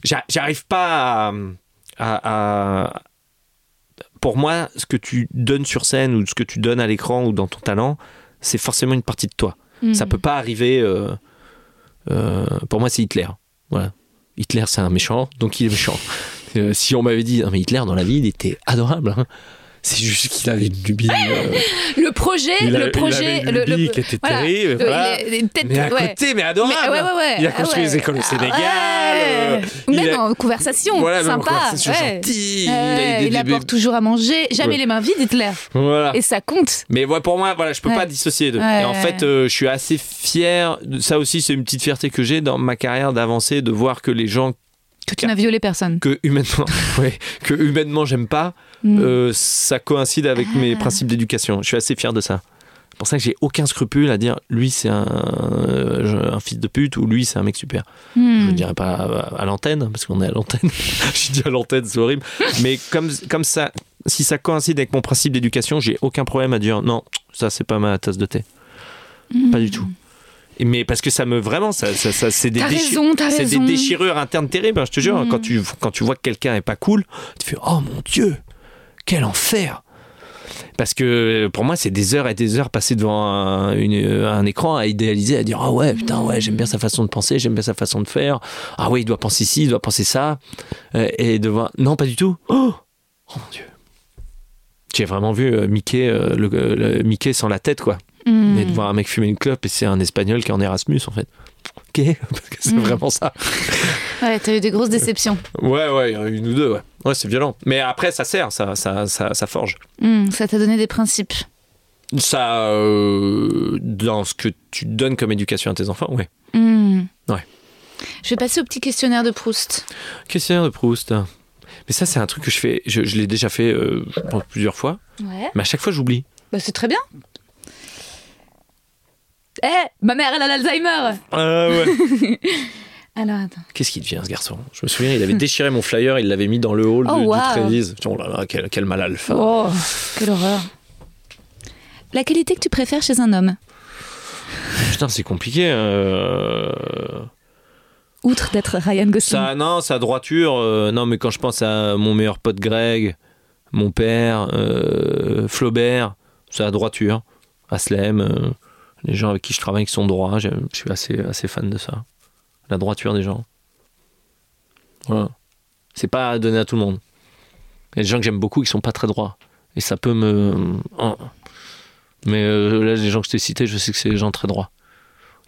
j'a- J'arrive pas à, à- à- Pour moi, ce que tu donnes sur scène ou ce que tu donnes à l'écran ou dans ton talent, c'est forcément une partie de toi. Hmm. Ça peut pas arriver. euh, euh, pour moi, c'est Hitler. Voilà. Hitler, c'est un méchant, donc il est méchant. Si on m'avait dit, non, mais Hitler, dans la vie, il était adorable. hein. C'est juste qu'il avait une lubie. euh, Le projet, il a- le il projet, avait une le, lubie le- qui était voilà. terrible. Le- voilà. il il Mais à ouais. côté, mais adorable. Mais, ouais, ouais. Il a Ah construit les écoles au Sénégal. Ouais. euh, il même a- en conversation, Voilà, sympa. conversation ouais. gentille, il il apporte toujours à manger, jamais les mains vides, Hitler. Voilà. Et ça compte. Mais ouais, pour moi, voilà, je peux pas dissocier de. Ouais, et en fait, euh, je suis assez fier. Ça aussi, c'est une petite fierté que j'ai dans ma carrière d'avancer, de voir que les gens Que tu n'as violé personne. que humainement, ouais, que humainement j'aime pas, Mm. euh, ça coïncide avec mes Ah. principes d'éducation. Je suis assez fier de ça. C'est pour ça que j'ai aucun scrupule à dire lui c'est un, euh, un fils de pute ou lui c'est un mec super. Je Hmm. ne dirais pas à, à l'antenne parce qu'on est à l'antenne. J'ai dit à l'antenne, c'est horrible. Mais comme comme ça, si ça coïncide avec mon principe d'éducation, j'ai aucun problème à dire non, ça c'est pas ma tasse de thé. Pas du tout. Mais parce que ça me vraiment, ça, ça, ça- c'est des, déchi- des déchirures internes terribles. hein, je te jure, Mm. quand tu quand tu vois que quelqu'un est pas cool, tu fais oh mon dieu, quel enfer. Parce que pour moi, c'est des heures et des heures passées devant un, une- un écran à idéaliser, à dire Ah ouais, putain, ouais, j'aime bien sa façon de penser, j'aime bien sa façon de faire. Ah ouais, il doit penser ci, il doit penser ça. Euh, et de voir. Non, pas du tout. Oh, oh mon dieu. J'ai vraiment vu euh, Mickey, euh, le, le- Mickey sans la tête, quoi. Hmm. Et de voir un mec fumer une clope et c'est un espagnol qui est en Erasmus, en fait. Ok, parce que c'est Mm. vraiment ça. Ouais, t'as eu des grosses déceptions. Ouais, ouais, il y en a une ou deux, ouais. Ouais, c'est violent. Mais après, ça sert, ça, ça, ça, ça forge. Hmm, Ça t'a donné des principes. Ça, euh, dans ce que tu donnes comme éducation à tes enfants, ouais. Hmm. Ouais. Je vais passer au petit questionnaire de Proust. Questionnaire de Proust. Mais ça, c'est un truc que je fais, je, je l'ai déjà fait euh, je pense, plusieurs fois, Ouais. mais à chaque fois, j'oublie. Bah, c'est très bien. Eh, ma mère, elle a l'Alzheimer Ah ouais. Alors, attends. Qu'est-ce qu'il devient ce garçon? Je me souviens, il avait déchiré mon flyer, il l'avait mis dans le hall Oh, de- wow. du Trévise. Oh là là, quel, quel mal alpha. Oh, quelle horreur. La qualité que tu préfères chez un homme, Putain, c'est compliqué. euh, outre d'être Ryan Gosling Ça, non, sa droiture. euh, non, mais quand je pense à mon meilleur pote Greg, mon père, euh, Flaubert, sa droiture, Aslem, euh, les gens avec qui je travaille qui sont droits, je suis assez, assez fan de ça. La droiture des gens. Voilà. C'est pas à donner à tout le monde. Il y a des gens que j'aime beaucoup qui sont pas très droits. Et ça peut me. oh. Mais euh, là, les gens que je t'ai cités, je sais que c'est des gens très droits.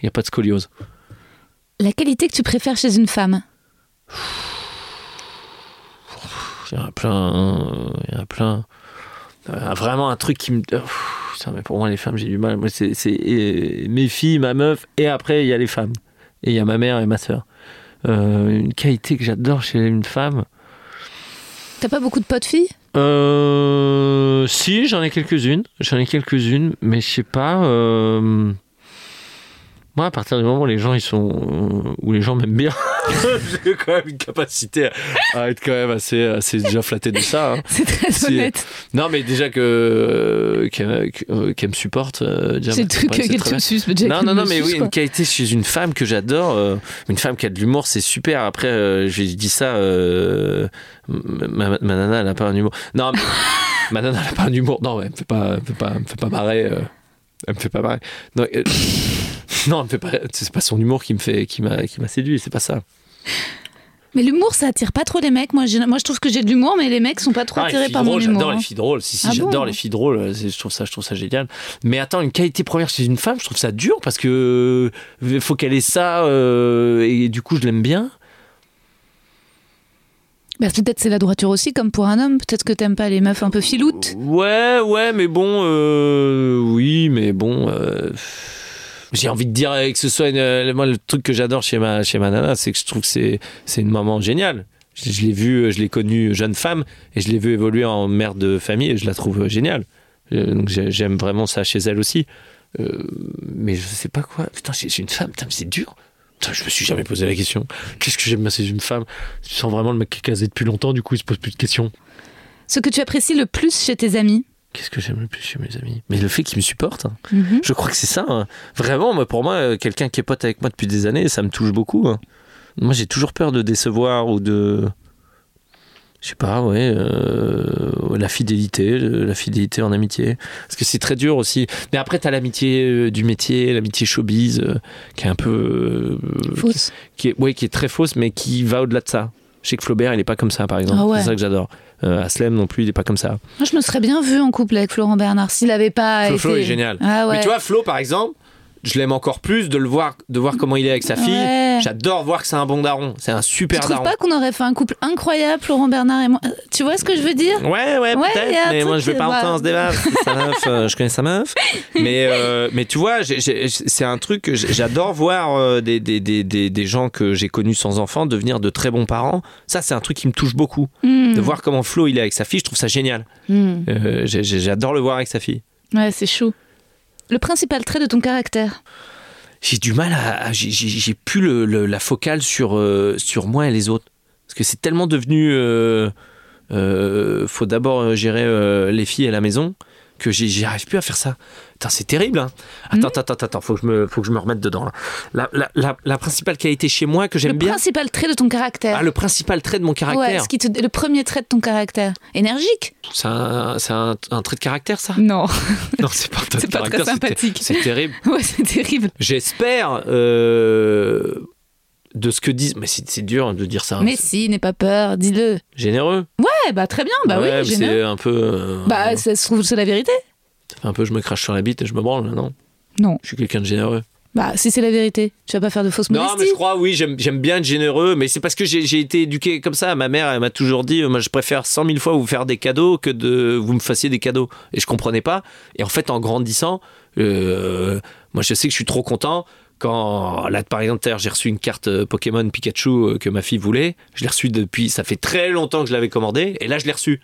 Il n'y a pas de scoliose. La qualité que tu préfères chez une femme? Il y en a plein. hein, Il y en a plein. Euh, vraiment un truc qui me. Putain, mais pour moi, les femmes, j'ai du mal. Moi, c'est euh, mes filles, ma meuf, et après, il y a les femmes. Et il y a ma mère et ma soeur. une qualité que j'adore chez une femme. T'as pas beaucoup de potes filles? Euh, si, j'en ai quelques-unes. J'en ai quelques-unes, mais je sais pas. euh, Moi, à partir du moment où les gens ils sont, euh, où les gens m'aiment bien, j'ai quand même une capacité à, être quand même assez, assez déjà flatté de ça. hein. C'est très Si. honnête. Non, mais déjà que euh, qu'elle euh, me supporte. euh, déjà, C'est truc c'est qu'elle te suce, Non, non, non, mais oui, une qualité chez une femme que j'adore, euh, une femme qui a de l'humour, c'est super. Après, euh, j'ai dit ça, euh, ma, ma- ma nana, elle a pas un humour. Non, mais, ma nana, elle a pas un humour. Non, elle me fait pas, me fait pas, me fait pas marrer. Elle me fait pas marrer. Non, euh, non, elle me fait pas. C'est pas son humour qui me fait, qui m'a, qui m'a séduit. C'est pas ça. Mais l'humour, ça attire pas trop les mecs. Moi, moi je trouve que j'ai de l'humour, mais les mecs sont pas trop Ah, attirés par mon drôles, humour. J'adore hein. les filles drôles. Si, si, Ah j'adore bon les filles drôles. Je trouve ça, je trouve ça génial. Mais attends, une qualité première chez une femme, je trouve ça dur parce que euh, faut qu'elle ait ça euh, et du coup je l'aime bien. Bah, peut-être c'est la droiture aussi, comme pour un homme. Peut-être que t'aimes pas les meufs un peu filoutes. Ouais, ouais, mais bon, euh, oui, mais bon. euh, j'ai envie de dire euh, que ce soit moi le truc que j'adore chez ma chez ma nana, c'est que je trouve que c'est c'est une maman géniale. Je, l'ai vue, je l'ai connue jeune femme et je l'ai vue évoluer en mère de famille et je la trouve géniale. Donc j'ai- j'aime vraiment ça chez elle aussi. Mais je sais pas quoi. Putain, c'est une femme. Putain, c'est dur. Putain, je me suis jamais posé la question. Qu'est-ce que j'aime chez une femme Tu sens vraiment le mec qui est casé depuis longtemps, du coup il se pose plus de questions. Ce que tu apprécies le plus chez tes amis. Qu'est-ce que j'aime le plus chez mes amis? Mais le fait qu'ils me supportent. hein. Mhm. Je crois que c'est ça. hein. Vraiment, moi, pour moi, euh, quelqu'un qui est pote avec moi depuis des années, ça me touche beaucoup. hein. Moi, j'ai toujours peur de décevoir ou de. Je sais pas, ouais. euh, la fidélité, la fidélité en amitié. Parce que c'est très dur aussi. Mais après, t'as l'amitié euh, du métier, l'amitié showbiz, euh, qui est un peu. euh, Fausse. qui est, ouais, qui est très fausse, mais qui va au-delà de ça. Je sais que Flaubert, il est pas comme ça, par exemple. Ah ouais. C'est ça que j'adore. Aslem non plus, il est pas comme ça. Moi, je me serais bien vue en couple avec Florent Bernard s'il avait pas Flo, été. Flo est génial. Ah ouais. Mais tu vois, Flo, par exemple, je l'aime encore plus de le voir, de voir comment il est avec sa fille. Ouais. J'adore voir que c'est un bon daron. C'est un Tu super trouves daron. pas qu'on aurait fait un couple incroyable, Florent Bernard et moi Euh, Tu vois ce que je veux dire? Ouais, ouais, Ouais, peut-être, mais moi je vais pas entrer dans ce débat. C'est sa meuf, euh, je connais sa meuf. Mais, euh, mais tu vois, c'est un truc que j'adore voir euh, des, des, des, des, des gens que j'ai connus sans enfants devenir de très bons parents. Ça, c'est un truc qui me touche beaucoup. Hmm. De voir comment Flo il est avec sa fille, je trouve ça génial. Hmm. J'adore le voir avec sa fille. Ouais, c'est chou. Le principal trait de ton caractère. J'ai du mal à, à- j'ai- plus la focale sur euh, sur moi et les autres. Parce que c'est tellement devenu euh, euh, faut d'abord gérer les filles et la maison que j'y j'y arrive plus à faire ça. C'est terrible. Hein. Attends, attends, attends, attends, faut que je me faut que je me remette dedans. Là. La, la, la, la principale qualité chez moi que Le j'aime bien, principal trait de ton caractère ah, le principal trait de mon Ouais, caractère, ce qui te- le premier trait de ton caractère. Énergique c'est un, un, un trait de caractère ça? Non. Non, c'est pas un trait de pas très caractère, c'est ter- sympathique. C'est terrible. ouais, c'est terrible. J'espère euh, de ce que disent. Mais c'est c'est dur de dire ça. Mais si, n'aie pas peur, dis-le. Généreux. Ouais, bah très bien, bah Ouais, oui, c'est un peu. euh, Bah, ça se trouve, c'est la vérité. ça fait un peu je me crache sur la bite et je me branle, non Non. Je suis quelqu'un de généreux. Bah, si c'est la vérité, tu vas pas faire de fausses Non, modesties. mais je crois, oui, j'aime j'aime bien être généreux, mais c'est parce que j'ai j'ai été éduqué comme ça. Ma mère, elle m'a toujours dit, euh, moi, je préfère cent mille fois vous faire des cadeaux que de vous me fassiez des cadeaux. Et je comprenais pas. Et en fait, en grandissant, euh, moi, je sais que je suis trop content quand, là, par exemple, j'ai reçu une carte euh, Pokémon Pikachu euh, que ma fille voulait. Je l'ai reçue depuis, ça fait très longtemps que je l'avais commandé, et là, je l'ai reçue.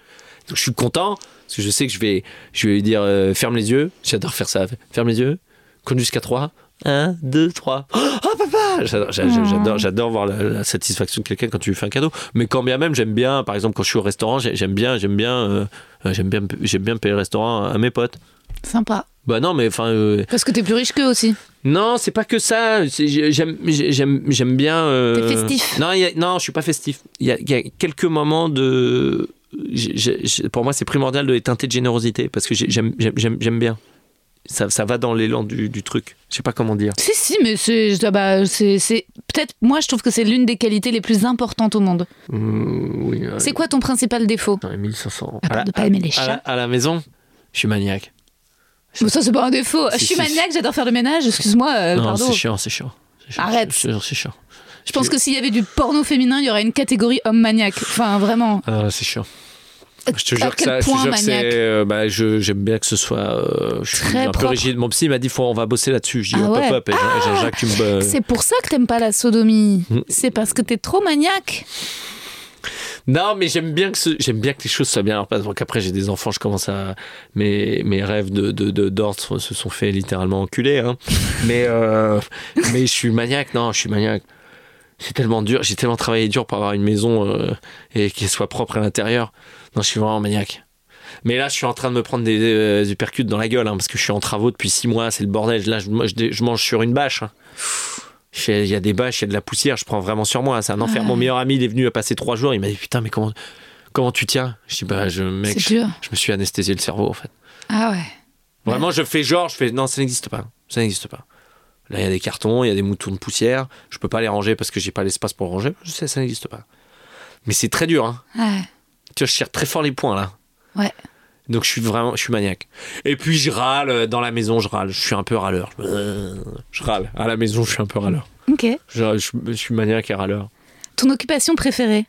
Donc, je suis content, parce que je sais que je vais, je vais lui dire, euh, ferme les yeux. J'adore faire ça. Ferme les yeux, compte jusqu'à 3. Un, deux, trois. Oh papa J'adore, j'adore, j'adore, voir la, la satisfaction de quelqu'un quand tu lui fais un cadeau. Mais quand bien même, j'aime bien, par exemple, quand je suis au restaurant, j'ai- j'aime bien, j'aime bien, euh, j'aime bien, j'aime bien payer le restaurant à mes potes. Sympa. Bah non, mais enfin, euh, Parce que t'es plus riche qu'eux aussi. non, c'est pas que ça. J'aime, j'ai- j'aime, j'aime bien. euh, T'es festif. Non, y a- non, je suis pas festif. Il y a, il y a quelques moments de. pour moi, c'est primordial de les teinter de générosité parce que j'ai- j'aime, bien. Ça, ça va dans l'élan du, du truc. Je sais pas comment dire. Si, si, mais c'est. ah bah, c'est, Peut-être, moi, je trouve que c'est l'une des qualités les plus importantes au monde. Oui. euh, C'est quoi ton principal défaut? Dans les 1500. À part la- de pas aimer les à chats. à la maison, je suis maniaque. Bon, ça, c'est pas un défaut. Je suis maniaque, j'adore faire le ménage, excuse-moi, euh, non, c'est chiant, c'est chiant. Arrête. C'est chiant. Je pense que s'il y avait du porno féminin, il y aurait une catégorie homme maniaque. Enfin, vraiment. Ah, c'est chiant. Je te À jure que quel ça, je te point jure que c'est, maniaque euh, bah, je, j'aime bien que ce soit, euh, je suis Très un peu rigide. Mon psy m'a dit, faut, on va bosser là-dessus. Je dis, Ah hop, ouais. hop, hop. Tu me, C'est pour ça que t'aimes pas la sodomie. Mm. C'est parce que t'es trop maniaque. Non, mais j'aime bien que ce- j'aime bien que les choses soient bien leur place. Donc après, j'ai des enfants, je commence à mes mes rêves de de de- d'ordre se sont fait littéralement enculer. Hein. Mais euh, mais je suis maniaque. Non, je suis maniaque. C'est tellement dur. J'ai tellement travaillé dur pour avoir une maison euh, et qu'elle soit propre à l'intérieur. Non, je suis vraiment maniaque. Mais là, je suis en train de me prendre des, euh, uppercuts dans la gueule hein, parce que je suis en travaux depuis six mois. C'est le bordel. Là, je, moi, je, je mange sur une bâche. hein. Il y a des bâches, il y a de la poussière, je prends vraiment sur moi. C'est un enfer. Mon meilleur ami, il est venu à passer trois jours. Il m'a dit Putain, mais comment, comment tu tiens? Je dis Bah, je, mec, je, me suis anesthésié le cerveau en fait. Ah ouais. Vraiment, je fais genre, je fais Non, ça n'existe pas. Ça n'existe pas. Là, il y a des cartons, il y a des moutons de poussière. Je peux pas les ranger parce que j'ai pas l'espace pour ranger. Je sais, ça n'existe pas. Mais c'est très dur. Hein. Ouais. Tu vois, je tire très fort les points là. Ouais. Donc je suis vraiment, je suis maniaque. Et puis je râle euh, dans la maison, je râle. Je suis un peu râleur. Je râle. À la maison, je suis un peu râleur. Ok. Je, je- je suis maniaque et râleur. Ton occupation préférée?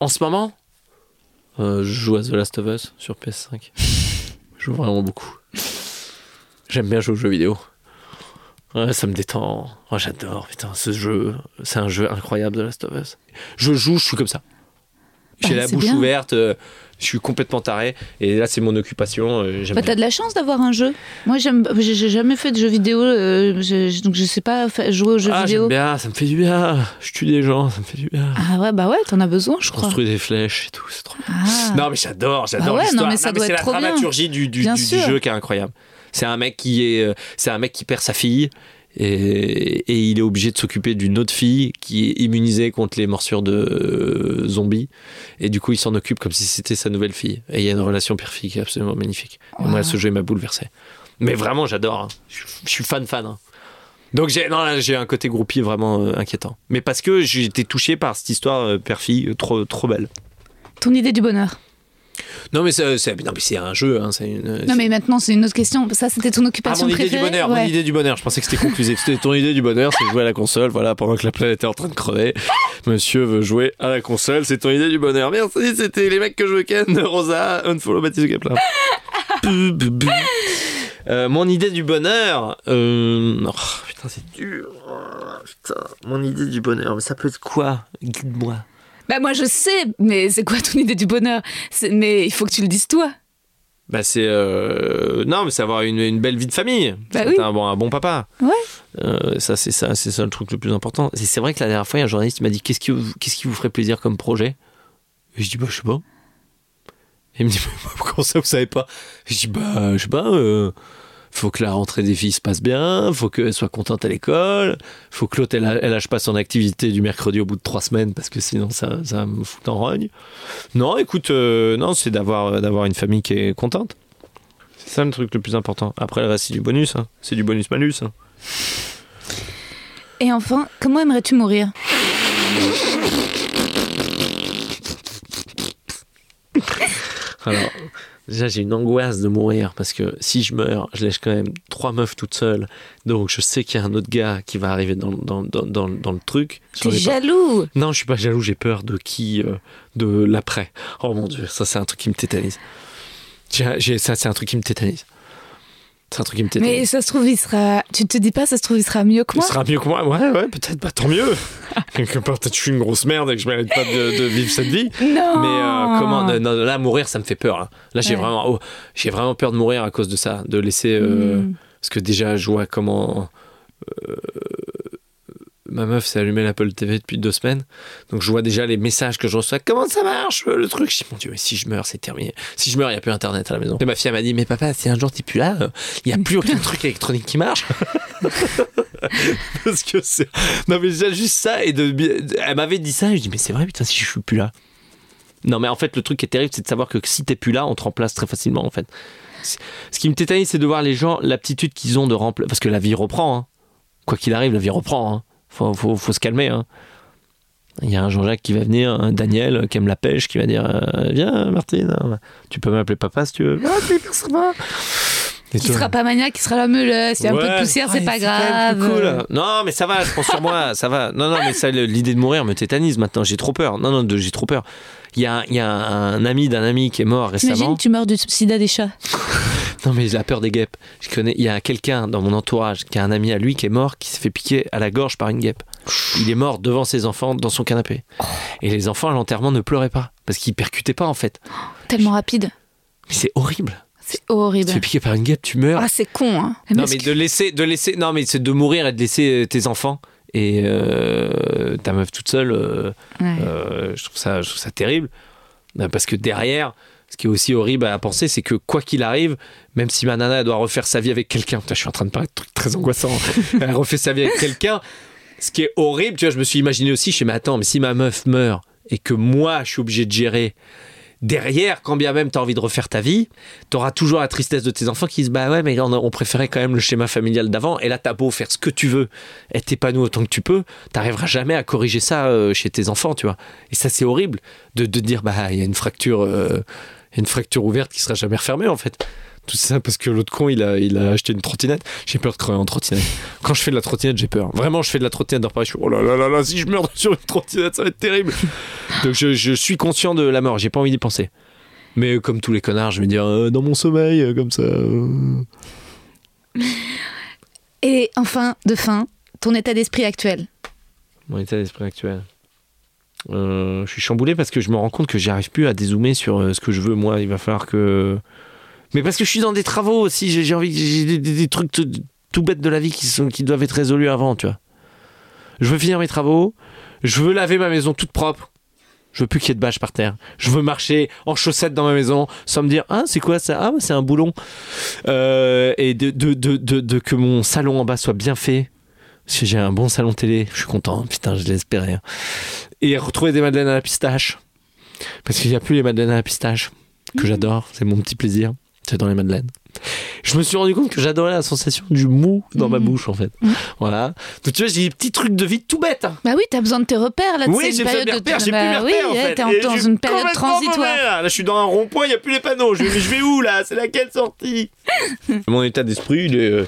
En ce moment, euh, je joue à The Last of Us sur PS5. Je joue vraiment beaucoup. J'aime bien jouer aux jeux vidéo. Ouais, ça me détend. Oh, J'adore, putain, ce jeu. C'est un jeu incroyable, The Last of Us. Je joue, je suis comme ça. J'ai Bah, la c'est bouche bien. ouverte, euh, je suis complètement taré. Et là, c'est mon occupation. euh, bah. T'as de la chance d'avoir un jeu. Moi, j'aime. J'ai j'ai jamais fait de jeux vidéo, euh, je- donc je sais pas jouer aux jeux Ah, vidéo. bien, ça me fait du bien. Je tue des gens, ça me fait du bien. Ah ouais, bah ouais, t'en as besoin, je Je crois. construis des flèches et tout, c'est trop bien. Ah. Non, mais j'adore, j'adore Bah ouais, l'histoire. c'est la trop bien. dramaturgie du, du, du- du jeu qui est incroyable. C'est un mec qui est, euh, c'est un mec qui perd sa fille et, et il est obligé de s'occuper d'une autre fille qui est immunisée contre les morsures de euh, zombies et du coup il s'en occupe comme si c'était sa nouvelle fille. Et il y a une relation père-fille qui est absolument magnifique. Et moi, ce jeu m'a bouleversé. Mais vraiment, j'adore. hein. Je, suis fan fan. hein. Donc j'ai j'ai un côté groupie vraiment euh, inquiétant. Mais parce que j'ai été touché par cette histoire euh, père-fille euh, trop trop belle. Ton idée du bonheur. Non mais c'est c'est- non, mais c'est un jeu, hein, c'est une. Non, mais maintenant, c'est une autre question. Ça, c'était ton Ah, occupation mon idée préférée du bonheur, Ouais. mon idée du bonheur. Je pensais que c'était conclusif. C'était ton idée du bonheur, c'est jouer à la console, voilà, pendant que la planète est en train de crever. Monsieur veut jouer à la console, c'est ton idée du bonheur. Merci, c'était les mecs que je ken de Rosa, Unfollow Baptiste. Euh, mon idée du bonheur, euh... oh, putain c'est dur. Oh, putain, mon idée du bonheur, mais ça peut être quoi? Guide-moi. Bah, moi, je sais, mais c'est quoi ton idée du bonheur? Mais il faut que tu le dises toi. Bah c'est euh, non mais c'est avoir une, une belle vie de famille. Bah oui. un bon un bon papa. Ouais. Euh, ça c'est ça c'est ça le truc le plus important. C'est vrai que la dernière fois il y a un journaliste qui m'a dit qu'est-ce qui vous, qu'est-ce qui vous ferait plaisir comme projet? Et je dis bah je sais pas. Et il me dit comment ça vous savez pas? Et Je dis bah je sais pas. euh, faut que la rentrée des filles se passe bien, faut qu'elle soit contente à l'école, faut que l'autre elle, elle lâche pas son activité du mercredi au bout de trois semaines parce que sinon ça, ça me fout en rogne. Non, écoute, euh, non, c'est d'avoir d'avoir une famille qui est contente. C'est ça le truc le plus important. Après, le reste, c'est du bonus. hein. C'est du bonus-malus. hein. Et enfin, comment aimerais-tu mourir? Alors, déjà, j'ai une angoisse de mourir parce que si je meurs, je lèche quand même trois meufs toutes seules. Donc, je sais qu'il y a un autre gars qui va arriver dans, dans, dans, dans, dans le truc. T'es pas- jaloux Non, je suis pas jaloux, j'ai peur de qui euh, De l'après. Oh mon dieu, ça, c'est un truc qui me tétanise. Ça, c'est un truc qui me tétanise. C'est un truc qui me tétanise. Mais ça se trouve, il sera. Tu te dis pas, ça se trouve, il sera mieux que Il moi sera mieux que moi. Ouais, ouais, peut-être pas tant mieux. Quelque part, peut-être je suis une grosse merde et que je mérite pas de, de vivre cette vie. Non Mais euh, comment non, non, Là, mourir, ça me fait peur. Là, Là, j'ai Ouais. vraiment, oh, j'ai vraiment peur de mourir à cause de ça, de laisser. euh, Mm. Parce que déjà, je vois comment euh, ma meuf s'est allumé l'Apple TV depuis deux semaines. Donc je vois déjà les messages que je reçois. Comment ça marche le truc? Je dis mon Dieu, mais si je meurs, c'est terminé. Si je meurs, il n'y a plus Internet à la maison. Et ma fille m'a dit, mais papa, si un jour t'es plus là, il n'y a plus aucun truc électronique qui marche. Parce que c'est. Non, mais déjà juste ça. Et. Elle m'avait dit ça. Je dis, mais c'est vrai, putain, si je suis plus là. Non, mais en fait, le truc qui est terrible, c'est de savoir que si t'es plus là, on te remplace très facilement, en fait. Ce qui me tétanise, c'est de voir les gens, l'aptitude qu'ils ont de remplacer. Parce que la vie reprend, hein. Quoi qu'il arrive, la vie reprend, hein. Faut, faut, se calmer, hein. Il y a un Jean-Jacques qui va venir, un Daniel qui aime la pêche, qui va dire euh, Viens, Martine, tu peux m'appeler papa si tu veux. Ah, Qui toi- sera pas maniaque, qui sera la meule. S'il y a un peu de poussière, c'est Ouais, pas grave. cool. Non, mais ça va, je prends sur moi, ça va. Non, non, mais ça, l'idée de mourir me tétanise maintenant. J'ai trop peur. Non, non, j'ai trop peur. Il y a, il y a un ami d'un ami qui est mort récemment. T'imagines, tu meurs du sida des chats. Non, mais j'ai la peur des guêpes. Je connais, il y a quelqu'un dans mon entourage qui a un ami à lui qui est mort, qui s'est fait piquer à la gorge par une guêpe. Il est mort devant ses enfants dans son canapé. Et les enfants à l'enterrement ne pleuraient pas parce qu'ils percutaient pas en fait. Tellement rapide. Mais c'est horrible. C'est Tu te horrible. fais piquer par une guêpe, tu meurs. Ah, c'est con, hein. Non, mais que- de laisser, de laisser, non, mais c'est de mourir et de laisser euh, tes enfants et euh, ta meuf toute seule. euh, Ouais. euh, je trouve ça, je trouve ça terrible parce que derrière, ce qui est aussi horrible à penser, c'est que quoi qu'il arrive, même si ma nana elle doit refaire sa vie avec quelqu'un, je suis en train de parler de trucs très angoissants. elle refait sa vie avec quelqu'un. Ce qui est horrible, tu vois, je me suis imaginé aussi, je sais, mais attends, mais si ma meuf meurt et que moi, je suis obligé de gérer derrière, quand bien même tu as envie de refaire ta vie, tu auras toujours la tristesse de tes enfants qui disent Bah ouais, mais on, on préférait quand même le schéma familial d'avant. Et là, t'as beau faire ce que tu veux, être épanoui autant que tu peux, t'arriveras jamais à corriger ça euh, chez tes enfants, tu vois. Et ça, c'est horrible de, de dire Bah, il y a une fracture, euh, une fracture ouverte qui sera jamais refermée, en fait. Tout ça parce que l'autre con, il a, il a acheté une trottinette. J'ai peur de crever en trottinette. Quand je fais de la trottinette, j'ai peur. Vraiment, je fais de la trottinette dans Paris. Je suis, oh là là là là, si je meurs sur une trottinette, ça va être terrible. Donc, je, je suis conscient de la mort. J'ai pas envie d'y penser. Mais euh, comme tous les connards, je vais dire euh, dans mon sommeil, euh, comme ça. euh. Et enfin, de fin, ton état d'esprit actuel. Mon état d'esprit actuel. Je suis chamboulé parce que je me rends compte que j'arrive plus à dézoomer sur ce que je veux. Moi, il va falloir que. Mais parce que je suis dans des travaux aussi. J'ai envie, j'ai des, trucs tout, tout bêtes de la vie qui, sont, qui doivent être résolus avant, tu vois. Je veux finir mes travaux. Je veux laver ma maison toute propre. Je veux plus qu'il y ait de bâches par terre. Je veux marcher en chaussettes dans ma maison sans me dire ah c'est quoi ça? Ah c'est un boulon Euh, et de, de, de, de, de que mon salon en bas soit bien fait que j'ai un bon salon télé, je suis content, putain, je l'espérais. hein. Et retrouver des madeleines à la pistache. Parce qu'il n'y a plus les madeleines à la pistache, que j'adore, c'est mon petit plaisir, c'est dans les madeleines. Je me suis rendu compte que j'adorais la sensation du mou dans ma Mhm. bouche, en fait. Mhm. Voilà. Donc tu vois, j'ai des petits trucs de vie tout bêtes. hein. Bah oui, t'as besoin de tes repères là. Oui, c'est j'ai une besoin de mes repères, j'ai plus bah mes repères, oui, en ouais, fait. T'es en- dans je suis une période transitoire. mauvais, là. Là, je suis dans un rond-point, il n'y a plus les panneaux. Je, mais je vais où, là? C'est laquelle sortie? Mon état d'esprit, il est,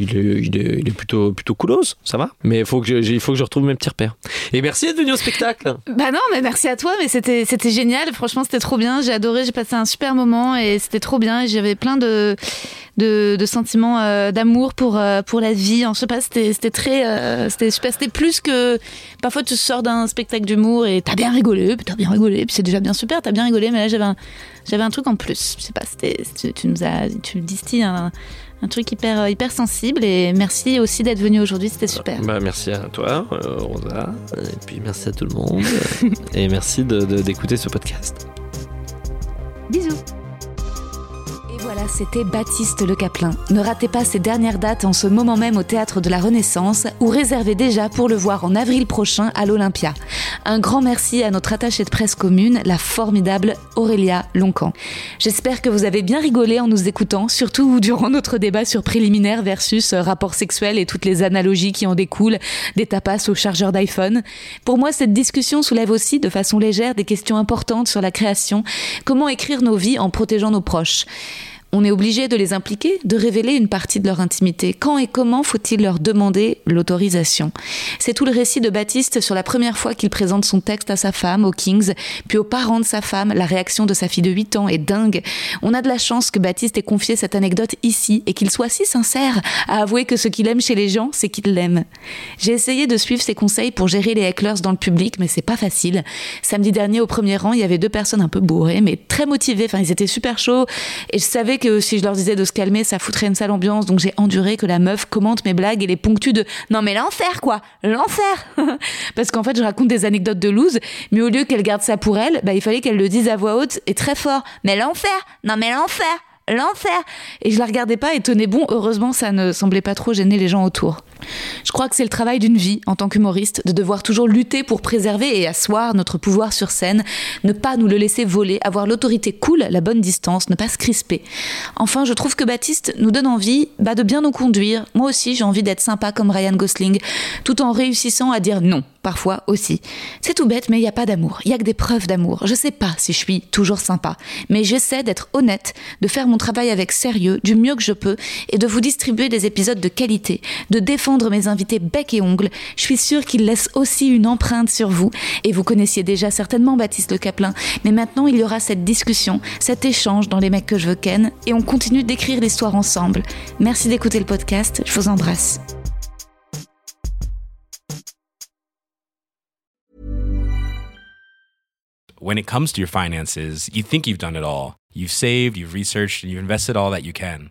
il est, il est, il est plutôt, plutôt coolos, ça va? Mais il faut, que je- il faut que je retrouve mes petits repères. Et merci d'être venu au spectacle. Bah non, mais merci à toi, mais c'était c'était génial. Franchement, c'était trop bien. J'ai adoré, j'ai passé un super moment et c'était trop bien. Et j'avais plein de de, de sentiments euh, d'amour pour euh, pour la vie. En je sais pas, c'était c'était très euh, c'était super. C'était plus que parfois tu sors d'un spectacle d'humour et t'as bien rigolé, puis t'as bien rigolé, puis c'est déjà bien super. T'as bien rigolé, mais là j'avais un j'avais un truc en plus. Je sais pas, c'était tu, tu nous as tu distilles un un truc hyper hyper sensible et merci aussi d'être venu aujourd'hui. C'était super. Bah, merci à toi, Rosa. Et puis merci à tout le monde. et merci de- de- d'écouter ce podcast. Bisous. Voilà, c'était Baptiste Le Caplin. Ne ratez pas ses dernières dates en ce moment même au Théâtre de la Renaissance ou réservez déjà pour le voir en avril prochain à l'Olympia. Un grand merci à notre attachée de presse commune, la formidable Aurélia Loncan. J'espère que vous avez bien rigolé en nous écoutant, surtout durant notre débat sur préliminaire versus rapport sexuel et toutes les analogies qui en découlent, des tapas au chargeur d'iPhone. Pour moi, cette discussion soulève aussi de façon légère des questions importantes sur la création, comment écrire nos vies en protégeant nos proches? On est obligé de les impliquer, de révéler une partie de leur intimité. Quand et comment faut-il leur demander l'autorisation? C'est tout le récit de Baptiste sur la première fois qu'il présente son texte à sa femme, aux Kings, puis aux parents de sa femme. La réaction de sa fille de 8 ans est dingue. On a de la chance que Baptiste ait confié cette anecdote ici et qu'il soit si sincère à avouer que ce qu'il aime chez les gens, c'est qu'il l'aime. J'ai essayé de suivre ses conseils pour gérer les hecklers dans le public, mais c'est pas facile. Samedi dernier, au premier rang, il y avait deux personnes un peu bourrées, mais très motivées. Enfin, ils étaient super chauds et je savais que si je leur disais de se calmer, ça foutrait une sale ambiance, donc j'ai enduré que la meuf commente mes blagues et les ponctue de non mais l'enfer quoi, l'enfer Parce qu'en fait je raconte des anecdotes de loose, mais au lieu qu'elle garde ça pour elle, bah, il fallait qu'elle le dise à voix haute et très fort. Mais l'enfer Non mais l'enfer l'enfer. Et je la regardais pas et tenais bon. Heureusement, ça ne semblait pas trop gêner les gens autour. Je crois que c'est le travail d'une vie en tant qu'humoriste de devoir toujours lutter pour préserver et asseoir notre pouvoir sur scène, ne pas nous le laisser voler, avoir l'autorité cool, la bonne distance, ne pas se crisper. Enfin, je trouve que Baptiste nous donne envie bah, de bien nous conduire. Moi aussi, j'ai envie d'être sympa comme Ryan Gosling, tout en réussissant à dire non, parfois aussi. C'est tout bête, mais il n'y a pas d'amour. Il y a que des preuves d'amour. Je sais pas si je suis toujours sympa, mais j'essaie d'être honnête, de faire mon travail avec sérieux, du mieux que je peux, et de vous distribuer des épisodes de qualité, de défendre mes invités bec et ongles. Je suis sûre qu'ils laissent aussi une empreinte sur vous. Et vous connaissiez déjà certainement Baptiste Le Caplin. Mais maintenant, il y aura cette discussion, cet échange dans Les mecs que je veux ken. Et on continue d'écrire l'histoire ensemble. Merci d'écouter le podcast. Je vous embrasse. When it comes to your finances, you think you've done it all. You've saved, you've researched, and you've invested all that you can.